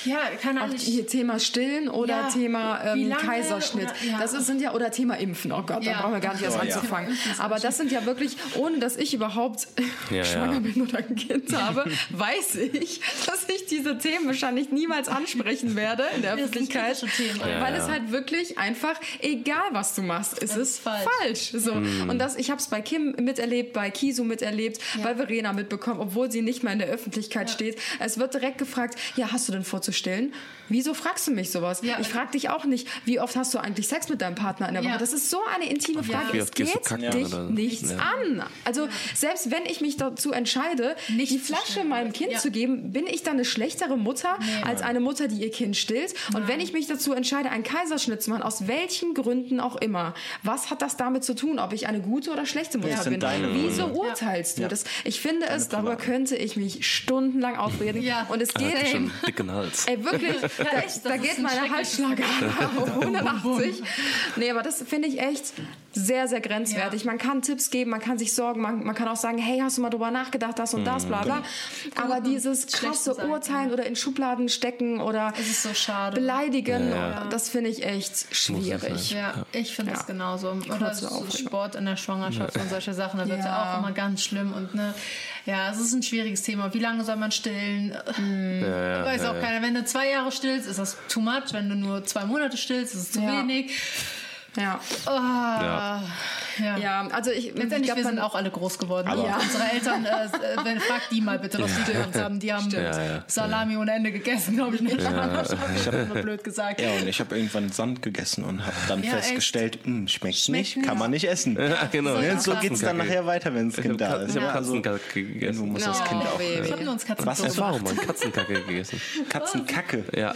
ja, kann Auch nicht. hier Thema Stillen oder Ja, Thema ähm, Kaiserschnitt. oder- ja. Das ist, sind ja oder Thema Impfen. Oh Gott, Ja. da brauchen wir gar nicht erst Oh, anzufangen. Aber das sind ja wirklich, ohne dass ich überhaupt Ja, [LAUGHS] schwanger ja. bin oder ein Kind habe, [LAUGHS] weiß ich, dass ich diese Themen wahrscheinlich niemals ansprechen werde in der Das sind Öffentlichkeit, weil Ja, es halt wirklich einfach egal, was du machst, es Es ist ist falsch. falsch. So Mhm. und das, ich habe es bei Kim miterlebt, bei Kisu miterlebt, bei Verena mitbekommen, obwohl sie nicht mehr in der Öffentlichkeit steht. Es wird direkt gefragt, ja, hast du denn vor zu stillen? Wieso fragst du mich sowas? Ja. Ich frage dich auch nicht, wie oft hast du eigentlich Sex mit deinem Partner in der Woche? Ja. Das ist so eine intime Frage. Es geht dich nichts Ja. an. Also selbst wenn ich mich dazu entscheide, Nicht die Flasche meinem Kind Ja. zu geben, bin ich dann eine schlechtere Mutter als eine Mutter, die ihr Kind stillt? Und wenn ich mich dazu entscheide, einen Kaiserschnitt zu machen, aus welchen Gründen auch immer, was hat das damit zu tun, ob ich eine gute oder schlechte Mutter bin? deine Wieso urteilst du Ja. das? Ich finde es, darüber könnte ich mich stundenlang aufreden. Ja. Und es geht Hat schon dicken Hals. Ey, wirklich, [LAUGHS] da, da geht ein meine Halsschlagader auf 180. Nee, aber das finde ich echt sehr, sehr grenzwertig. Man kann Tipps geben, man kann sich sorgen, man, man kann auch sagen, hey, hast du mal drüber nachgedacht, das und das, bla bla. Aber Guten, dieses krasse. Urteilen oder in Schubladen stecken oder so schade. beleidigen, Ja. das finde ich echt schwierig. Ja, ich finde Ja. es genauso. Oder so. Sport in der Schwangerschaft und solche Sachen, da wird es Ja. ja auch immer ganz schlimm. Und ne, ja, es ist ein schwieriges Thema. Wie lange soll man stillen? Ja, ja, Weiß ja, auch ja. keiner. Wenn du zwei Jahre stillst, ist das too much. Wenn du nur zwei Monate stillst, ist es zu Ja. wenig. Ja. Ah, ja. ja, also ich, ich Letztendlich, glaub, wir sind auch alle groß geworden. Aber- Ja. Unsere Eltern, äh, wenn, fragt die mal bitte, was die gemacht haben. Die haben Ja, ja. Salami ohne Ende gegessen, glaube ich nicht. [LAUGHS] Ich habe immer blöd gesagt. Ja, und ich habe irgendwann Sand gegessen und habe dann Ja, festgestellt, "Hm, schmeckt, Schmeckt nicht, kann man nicht essen. Ja, genau. So Ja, So geht's dann nachher weiter, wenn das Ich Kind da habe ist. hab Also, Katzenkacke gegessen. muss No, das Kind auch. Ich habe nur uns Katzen Was so ist Warum? Katzenkacke gegessen. [LAUGHS] Katzenkacke. Ja.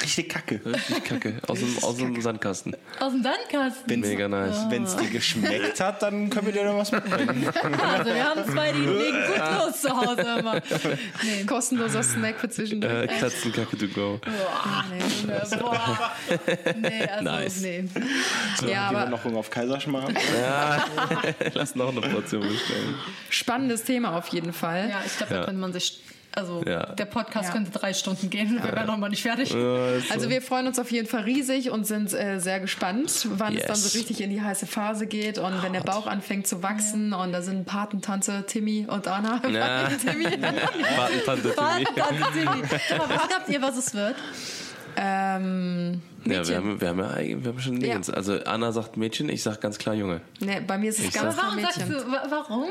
Richtig kacke. Richtig kacke. Aus dem, aus dem Sandkasten. Aus dem Sandkasten. Wenn's, Mega nice. Wenn es dir geschmeckt hat, dann können wir dir noch was mitbringen. Also wir haben zwei, die legen gut los zu Hause immer. Nee. Kostenloser Snack für zwischendurch. Äh, Katzenkacke to go. Boah, nee, boah. [LAUGHS] nee, also Nice. nee. ja, Gehen wir aber noch Hunger auf Kaiserschmarrn? [LAUGHS] Lass noch eine Portion bestellen. spannendes Thema auf jeden Fall. Ja, ich glaube, da Ja. könnte man sich. Also Ja. der Podcast Ja. könnte drei Stunden gehen. Wir wären noch mal nicht fertig. Also wir freuen uns auf jeden Fall riesig und sind äh, sehr gespannt, wann es dann Yes. so richtig in die heiße Phase geht und wenn der Bauch anfängt zu wachsen und da sind Patentante Timmy und Anna. Ja. [LAUGHS] Timmy. [LAUGHS] Patentante Timmy. Patentante Timmy. Aber was glaubt ihr, was es wird? ähm, Ja, Mädchen. wir haben, wir haben ja wir haben schon Ja. Dingens. Also Anna sagt Mädchen, ich sag ganz klar Junge. nee, bei mir ist es Ich ganz sag- klar Warum sagst Mädchen. du, wa- warum?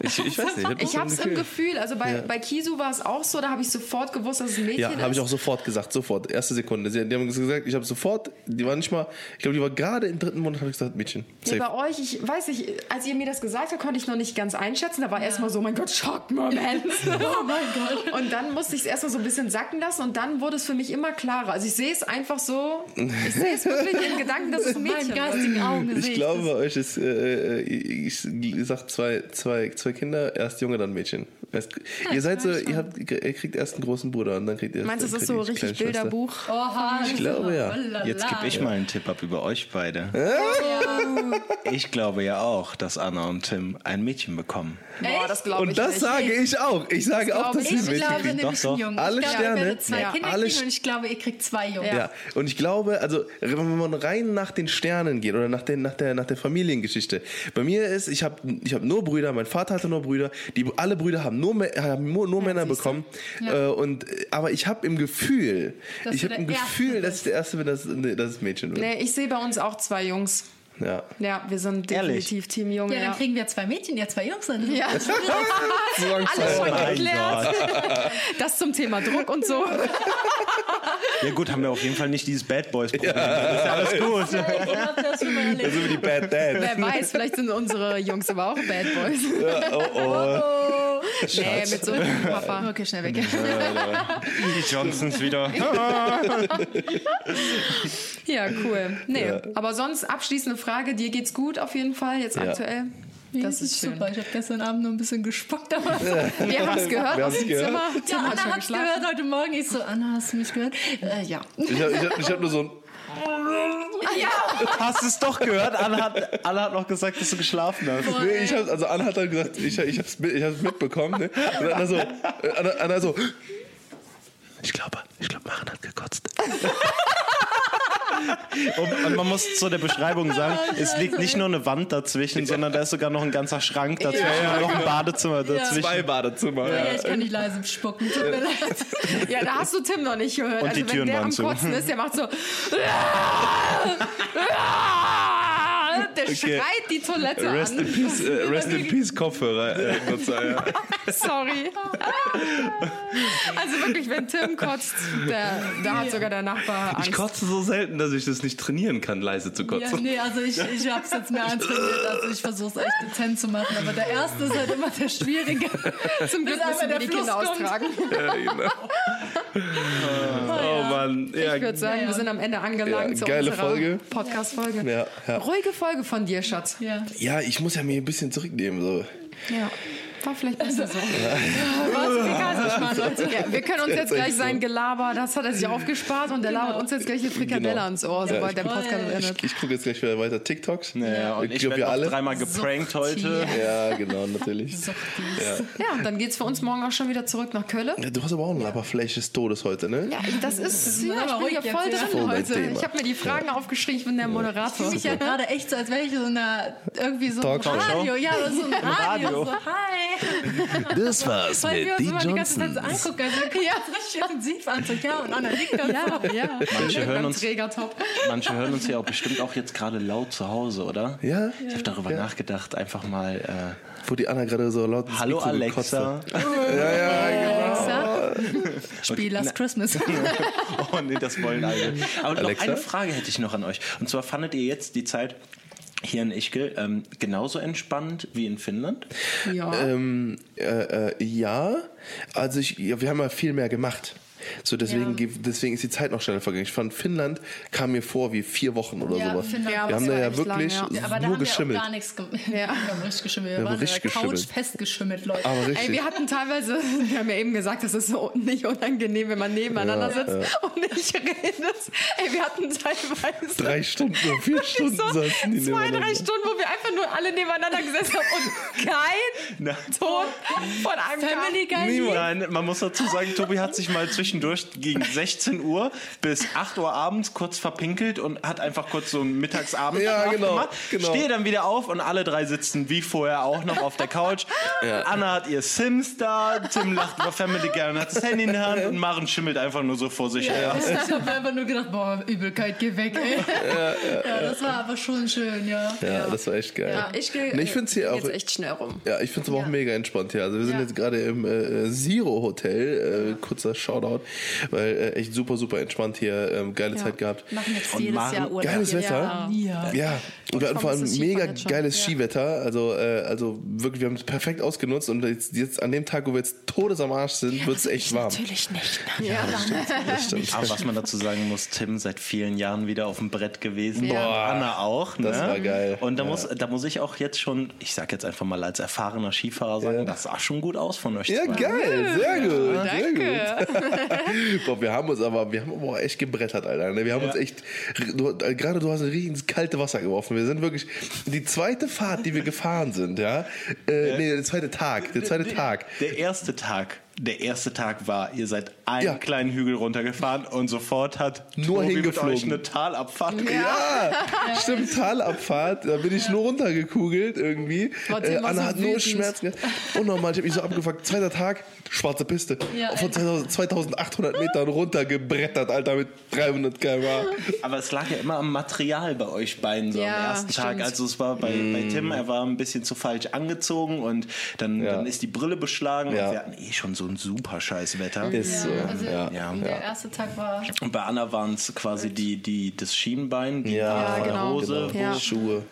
Ich, ich weiß nicht. Ich habe es im Gefühl, also bei, bei Kisu war es auch so, da habe ich sofort gewusst, dass es ein Mädchen Ja, ist. habe ich auch sofort gesagt, sofort, erste Sekunde. Sie, die haben gesagt, ich habe sofort, die war nicht mal, ich glaube, die war gerade im dritten Monat, habe ich gesagt, Mädchen. Ja, Safe. bei euch, ich weiß nicht, als ihr mir das gesagt habt, konnte ich noch nicht ganz einschätzen. Da war erstmal so, mein Gott, Schockmoment. [LAUGHS] oh mein Gott. Und dann musste ich es erstmal so ein bisschen sacken lassen und dann wurde es für mich immer klarer. Also ich sehe es einfach so, ich sehe es wirklich in Gedanken, dass es ein Mädchen ist. Ich glaube, bei euch ist, äh, ich, ich sag zwei, zwei, zwei Kinder, erst Junge, dann Mädchen. Erst, ihr seid so, ihr, habt, ihr kriegt erst einen großen Bruder und dann kriegt ihr Meinst du, das ist so richtig. Bilderbuch? Oha, Ich glaube, ja. Lalala. Jetzt gebe ich mal einen Tipp ab über euch beide. Ja. Ich glaube ja auch, dass Anna und Tim ein Mädchen bekommen. Boah, das glaube ich Und das nicht. sage ich auch. Ich sage auch, glaube dass ihr Ich Mädchen glaube kriegt. nämlich doch. Jungen. Alle ich Sterne. zwei Ja. Kinder Alle kriegen und ich glaube, ihr kriegt zwei Junge. Ja, und ich glaube, also wenn man rein nach den Sternen geht oder nach, den, nach, der, nach der Familiengeschichte. Bei mir ist, ich habe ich hab nur Brüder, mein Vater hatte nur Brüder, die alle Brüder haben nur, haben nur, nur Männer siehst du. bekommen. Äh, und, aber ich habe im Gefühl, Dass ich habe im Gefühl, dass ich der Erste bin, dass, nee, dass es Mädchen wird. Nee, ich sehe bei uns auch zwei Jungs. Ja. Ja, wir sind Ehrlich? definitiv Team Junge. Ja, dann Ja, kriegen wir zwei Mädchen, ja zwei Jungs sind. ja. [LAUGHS] alles schon geklärt. Das zum Thema Druck und so. Ja gut, haben wir auf jeden Fall nicht dieses Bad Boys Problem. Das ist alles gut. Ich das. So wie die Bad Dad. Wer weiß, vielleicht sind unsere Jungs aber auch Bad Boys. oh, oh. Nee, mit so einem Papa. Okay, schnell weg. Die Johnsons wieder. [LAUGHS] Ja, cool. Nee, aber sonst abschließende Frage. Dir geht's gut auf jeden Fall jetzt aktuell? Das ist schön. super. Ich habe gestern Abend nur ein bisschen gespuckt. Aber [LAUGHS] Wir [LAUGHS] haben es gehört Wir aus dem gehört. Zimmer. ja, Anna hat geschlafen. gehört heute Morgen. Ich so, Anna, hast du mich gehört? Äh, ja. Ich habe ich hab, ich hab nur so ein. [LAUGHS] Hast du es doch gehört? Anna hat, Anna hat noch gesagt, dass du geschlafen hast. Nee, ich hab, also Anna hat dann gesagt, ich, ich hab's, mit- ich hab's mitbekommen. Ne? Und Anna so, äh, Anna, Anna so, ich glaube, ich glaube, Maren hat gekotzt. Und, und man muss zu der Beschreibung [LAUGHS] sagen, es liegt nicht nur eine Wand dazwischen, sondern da ist sogar noch ein ganzer Schrank dazwischen und noch ein Badezimmer dazwischen. Zwei Badezimmer. Ja, ich kann nicht leise spucken. Tut mir leid. Ja, da hast du Tim noch nicht gehört. Und also die wenn Türen der waren am zu. Kotzen ist, der macht so. [LAUGHS] [LAUGHS] Der schreit die Toilette Rest in an. Peace, äh, [LAUGHS] Rest in Peace Kopfhörer. Äh, ja. [LAUGHS] Sorry. Also wirklich, wenn Tim kotzt, der, da hat sogar der Nachbar Angst. Ich kotze so selten, dass ich das nicht trainieren kann, leise zu Ja, kotzen. nee, also ich, ich hab's jetzt mehr antrainiert, also ich versuche es echt dezent zu machen, aber der erste ist halt immer der schwierige. [LAUGHS] Zum Glück müssen wir der die Kinder austragen. Ja, genau. Oh Mann. Ja, Ich würde sagen, wir sind am Ende angelangt Ja, zu geile unserer Folge. Podcast-Folge. Ja, ja. Ruhige Folge von dir, Schatz. Ja. ja, ich muss ja mir ein bisschen zurücknehmen. So. Ja. War vielleicht besser so. [LAUGHS] Was? Leute. Ja, wir können uns jetzt gleich sein. Gelaber, das hat er sich aufgespart und der labert uns jetzt gleich eine Frikadelle Genau. ans Ohr, sobald der Podcast endet. Ich gucke jetzt gleich wieder weiter TikToks. Ja, und Ich ich werde alle. dreimal geprankt heute. Ja, genau, natürlich. [LAUGHS] Ja, und dann geht's für uns morgen auch schon wieder zurück nach Köln. Ja, du hast aber auch ein Laberfleisch des Todes heute, ne? Ja, das ist, ja, ich bin ruhig hier voll ja. drin heute. Thema. Ich habe mir die Fragen aufgeschrieben, ich bin der Moderator. Ich ja gerade echt so, als wäre ich so eine, irgendwie so ein. Radio. Ja, so ein [LAUGHS] Radio. Radio. So, hi. [LAUGHS] Das war's Weil wir uns immer die ganze Zeit so angucken. Also, uns richtig intensiv an. So, ja, und Anna liegt Ja, ja. Manche hören, uns, manche hören uns ja auch bestimmt auch jetzt gerade laut zu Hause, oder? Ja? Ich habe darüber nachgedacht, einfach mal äh, Wo die Anna gerade so laut Hallo Alexa. [LAUGHS] Ja, ja, Alexa, [LAUGHS] spiel Last Christmas. Oh nee, das wollen alle. Aber noch Alexa? eine Frage hätte ich noch an euch. Und zwar fandet ihr jetzt die Zeit hier in Ischgl ähm, genauso entspannt wie in Finnland? Ja. Ähm, äh, äh, ja, also ich, ja, wir haben ja viel mehr gemacht. So deswegen, ge- deswegen ist die Zeit noch schneller vergangen. Ich fand Finnland kam mir vor wie vier Wochen oder Ja, sowas. Finnland wir haben da ja wirklich lang, ja. Ja, aber da nur haben wir geschimmelt. auch gar nichts gemacht. Ja. [LAUGHS] Wir haben richtig geschimmelt. Wir haben waren richtig der Couch geschimmelt. festgeschimmelt, Leute. Aber richtig. Ey, wir hatten teilweise, wir haben ja eben gesagt, das ist so nicht unangenehm, wenn man nebeneinander sitzt und nicht redet. Ey, wir hatten teilweise Drei Stunden vier [LAUGHS] Stunden so saßen die zwei, drei. Stunden, wo wir einfach nur alle nebeneinander gesessen haben und kein Na. Ton von einem Family kam. Guy. Nein, man muss dazu sagen, Tobi hat sich mal zwischendurch gegen [LAUGHS] 16 Uhr bis 8 Uhr abends kurz verpinkelt und hat einfach kurz so einen Mittagsabend Ja, genau, gemacht. genau. Stehe dann wieder auf und alle drei sitzen wie vorher auch noch auf der Couch. [LAUGHS] Anna hat ihr Sims da, Tim lacht über Family Guy und hat das Handy in der Hand und Maren schimmelt einfach nur so vor sich her. Ich habe einfach nur gedacht, boah, Übelkeit, geh weg, ey. Ja, [LAUGHS] das war aber schon schön, ja. Ja, das war echt geil. Ja, ich gehe Nee, ich find's hier auch- jetzt echt schnell rum. Ja, ich finde es aber auch Ja. mega entspannt hier. Also wir sind Ja. jetzt gerade im äh, Zero Hotel, äh, kurzer Shoutout, weil äh, echt super, super entspannt hier, ähm, geile Zeit gehabt. Machen jetzt Und jedes machen Jahr Urlaub. Geiles Wetter. Ja. Ja, und wir hatten vor allem das mega geiles Ja. Skiwetter. Also, äh, also wirklich, wir haben es perfekt ausgenutzt und jetzt, jetzt an dem Tag, wo wir jetzt todes am Arsch sind, wird es echt warm. Natürlich nicht. Ja. Das stimmt. [LAUGHS] Aber was man dazu sagen muss, Tim seit vielen Jahren wieder auf dem Brett gewesen. Ja. Boah, Anna auch. Ne? Das war geil. Und da, muss, da muss ich auch jetzt schon, ich sag jetzt einfach mal als erfahrener Skifahrer sagen, Ja. das sah schon gut aus von euch Ja, zwei. geil, sehr gut, sehr Danke. gut. [LAUGHS] Boah, wir haben uns aber, wir haben aber auch echt gebrettert, Alter. ne? Wir haben uns echt, du, gerade du hast ein richtig ins kalte Wasser geworfen. Wir sind wirklich, die zweite Fahrt, die wir gefahren sind, ja, äh, nee, der zweite Tag, der zweite Tag. Der erste Tag, der erste Tag war, ihr seid einen Ja. kleinen Hügel runtergefahren und sofort hat Nur Tobi mit hingeflogen. euch eine Talabfahrt gemacht. [LAUGHS] Ja, stimmt, Talabfahrt, da bin ich nur runtergekugelt irgendwie. Äh, Anna so hat nur. Schmerzen gehabt. Unnormal, ich hab mich so abgefuckt. Zweiter Tag, schwarze Piste. Ja. Von 2000, 2800 Metern runtergebrettert, Alter, mit 300 km/h. Aber es lag ja immer am Material bei euch beiden so Ja, am ersten Tag. stimmt. Also es war bei, bei Tim, er war ein bisschen zu falsch angezogen und dann, Ja. dann ist die Brille beschlagen Ja. und wir hatten eh schon so ein super scheiß Wetter. Ist so, also ja. Ja. Der erste Tag war Und bei Anna waren es quasi die, die, das Schienbein, die Ja, von der genau. Hose. Genau. Ja. Schuhe.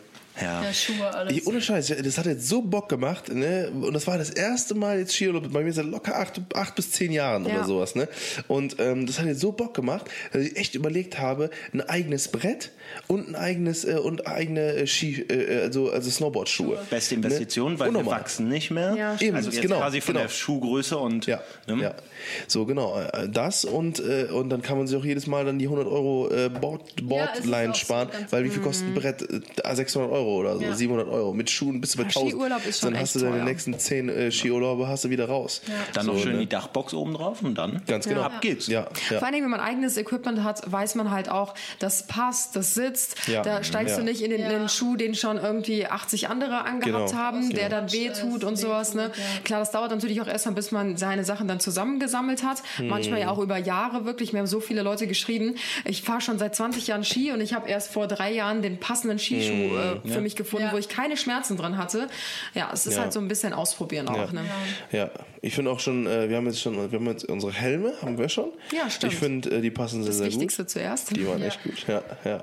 Ja. der Schuhe, alles. Ich, ohne Scheiß, das hat jetzt so Bock gemacht, ne? Und das war das erste Mal jetzt Skiurlaub bei mir seit locker acht, acht bis zehn Jahren Ja. oder sowas, ne? Und ähm, das hat jetzt so Bock gemacht, dass ich echt überlegt habe, ein eigenes Brett und ein eigenes äh, und eigene äh, Ski, äh, also also Snowboardschuhe. Beste Investition, weil wir Unnormal. wachsen nicht mehr. Ja, Eben, also jetzt genau, quasi von genau. der Schuhgröße und Ja, ne? ja. So, genau. äh, Das und, äh, und dann kann man sich auch jedes Mal dann die 100 Euro äh, Board, Ja, Boardline so sparen, ganz- weil wie viel kostet ein Brett? Äh, 600 Euro oder so, Ja. 700 Euro. Mit Schuhen bist du bei Ja, 1000. Skiurlaub ist schon dann hast echt du deine teuer. nächsten 10 äh, Skiurlaube hast du wieder raus. Dann noch So, schön ne? die Dachbox oben drauf und dann Ganz genau. ab geht's. Ja, ja. Vor allen Dingen, wenn man eigenes Equipment hat, weiß man halt auch, das passt, das sitzt. Ja. Da steigst Ja. du nicht in den, in Ja. den Schuh, den schon irgendwie 80 andere angehabt Genau. haben, der Genau. dann wehtut und sowas. Ne? ja. Klar, das dauert natürlich auch erstmal, bis man seine Sachen dann zusammengesammelt hat. Manchmal ja auch über Jahre wirklich. Mir haben so viele Leute geschrieben, ich fahre schon seit 20 Jahren Ski und ich habe erst vor drei Jahren den passenden Skischuh äh, für mich gefunden, Ja. wo ich keine Schmerzen drin hatte. Ja, es ist Ja. halt so ein bisschen ausprobieren auch. Ja. Ne? Ja, ich finde auch schon, äh, wir haben jetzt schon, wir haben jetzt unsere Helme, haben wir schon. Ja, stimmt. Ich finde, äh, die passen sehr, Das sehr Wichtigste gut. zuerst. Die waren echt gut, ja, ja.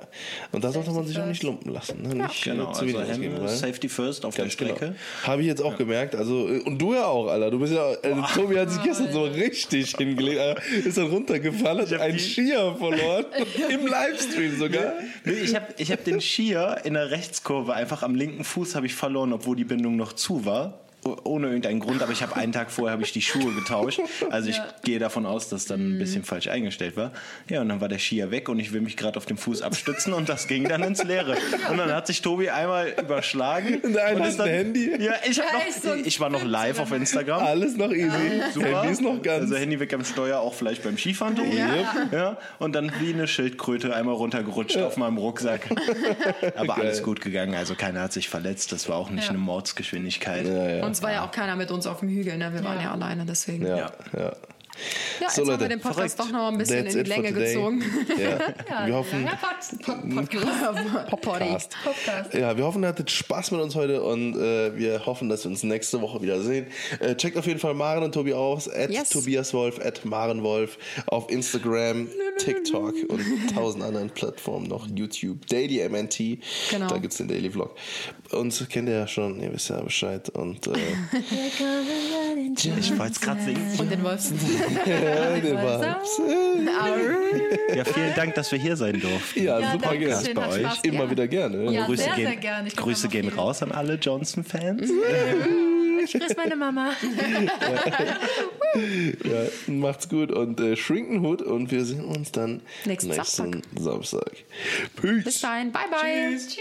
Und da sollte man sich auch nicht lumpen lassen. Ne? Nicht äh, Genau, zu also wenig ausgeben, Hemme, weil- Safety First auf Ganz der Strecke. genau. Habe ich jetzt auch gemerkt. Also, äh, und du ja auch, Alter. Du bist ja, äh, Tobi hat sich gestern so richtig hingelegt. Alter. Ist dann runtergefallen, hat einen Skier verloren. [LAUGHS] Im Livestream sogar. Nee, Ich habe ich hab den Skier in der Rechtskurve einfach am linken Fuß habe ich verloren, obwohl die Bindung noch zu war. Ohne irgendeinen Grund, aber ich habe einen Tag vorher habe ich die Schuhe getauscht. Also ich gehe davon aus, dass dann ein bisschen falsch eingestellt war. Ja, und dann war der Skier weg und ich will mich gerade auf dem Fuß abstützen und das ging dann ins Leere. Und dann hat sich Tobi einmal überschlagen. In der einen und ist dann, Handy. Ja, ich, noch, ich war noch live auf Instagram. Alles noch easy. Super. Handy ist noch ganz. Also Handy weg am Steuer, auch vielleicht beim Skifahren. Tobi. Yep. Ja, und dann wie eine Schildkröte einmal runtergerutscht auf meinem Rucksack. [LAUGHS] Aber alles gut gegangen, also keiner hat sich verletzt. Das war auch nicht Ja. eine Mordsgeschwindigkeit. ja, ja. Und es war ja auch keiner mit uns auf dem Hügel, ne? Wir waren ja, Ja. alleine, deswegen. Ja, Ja. Ja. Ja, jetzt So, haben Leute, wir den Podcast verrückt. doch noch ein bisschen That's in die Länge gezogen. Ja. [LAUGHS] Wir hoffen, Pod Podcast. Podcast. Podcast. Ja, wir hoffen, ihr hattet Spaß mit uns heute und äh, wir hoffen, dass wir uns nächste Woche wieder sehen. Äh, checkt auf jeden Fall Maren und Tobi aus, at Yes. Tobias Wolf, at Maren Wolf auf Instagram. TikTok und tausend anderen Plattformen noch. YouTube, Daily MNT. Genau. Da gibt es den Daily Vlog. Uns kennt ihr ja schon, ihr wisst ja Bescheid. Und äh, [LAUGHS] Ich wollte es gerade singen. Und den Wolfs. [LAUGHS] war, Ja, vielen Dank, dass wir hier sein durften. ja, Ja, super gerne. schön, bei euch. Spaß Immer gemacht. wieder gerne. Ja, Grüße sehr, gehen, sehr gerne. Ich Grüße gehen viel. raus an alle Johnson-Fans. [LAUGHS] Ich grüße meine Mama. [LAUGHS] Ja, macht's gut und äh, Schrinkenhut und wir sehen uns dann Nächsten nächsten Samstag. Peace. Bis dahin. Bye, bye. Tschüss.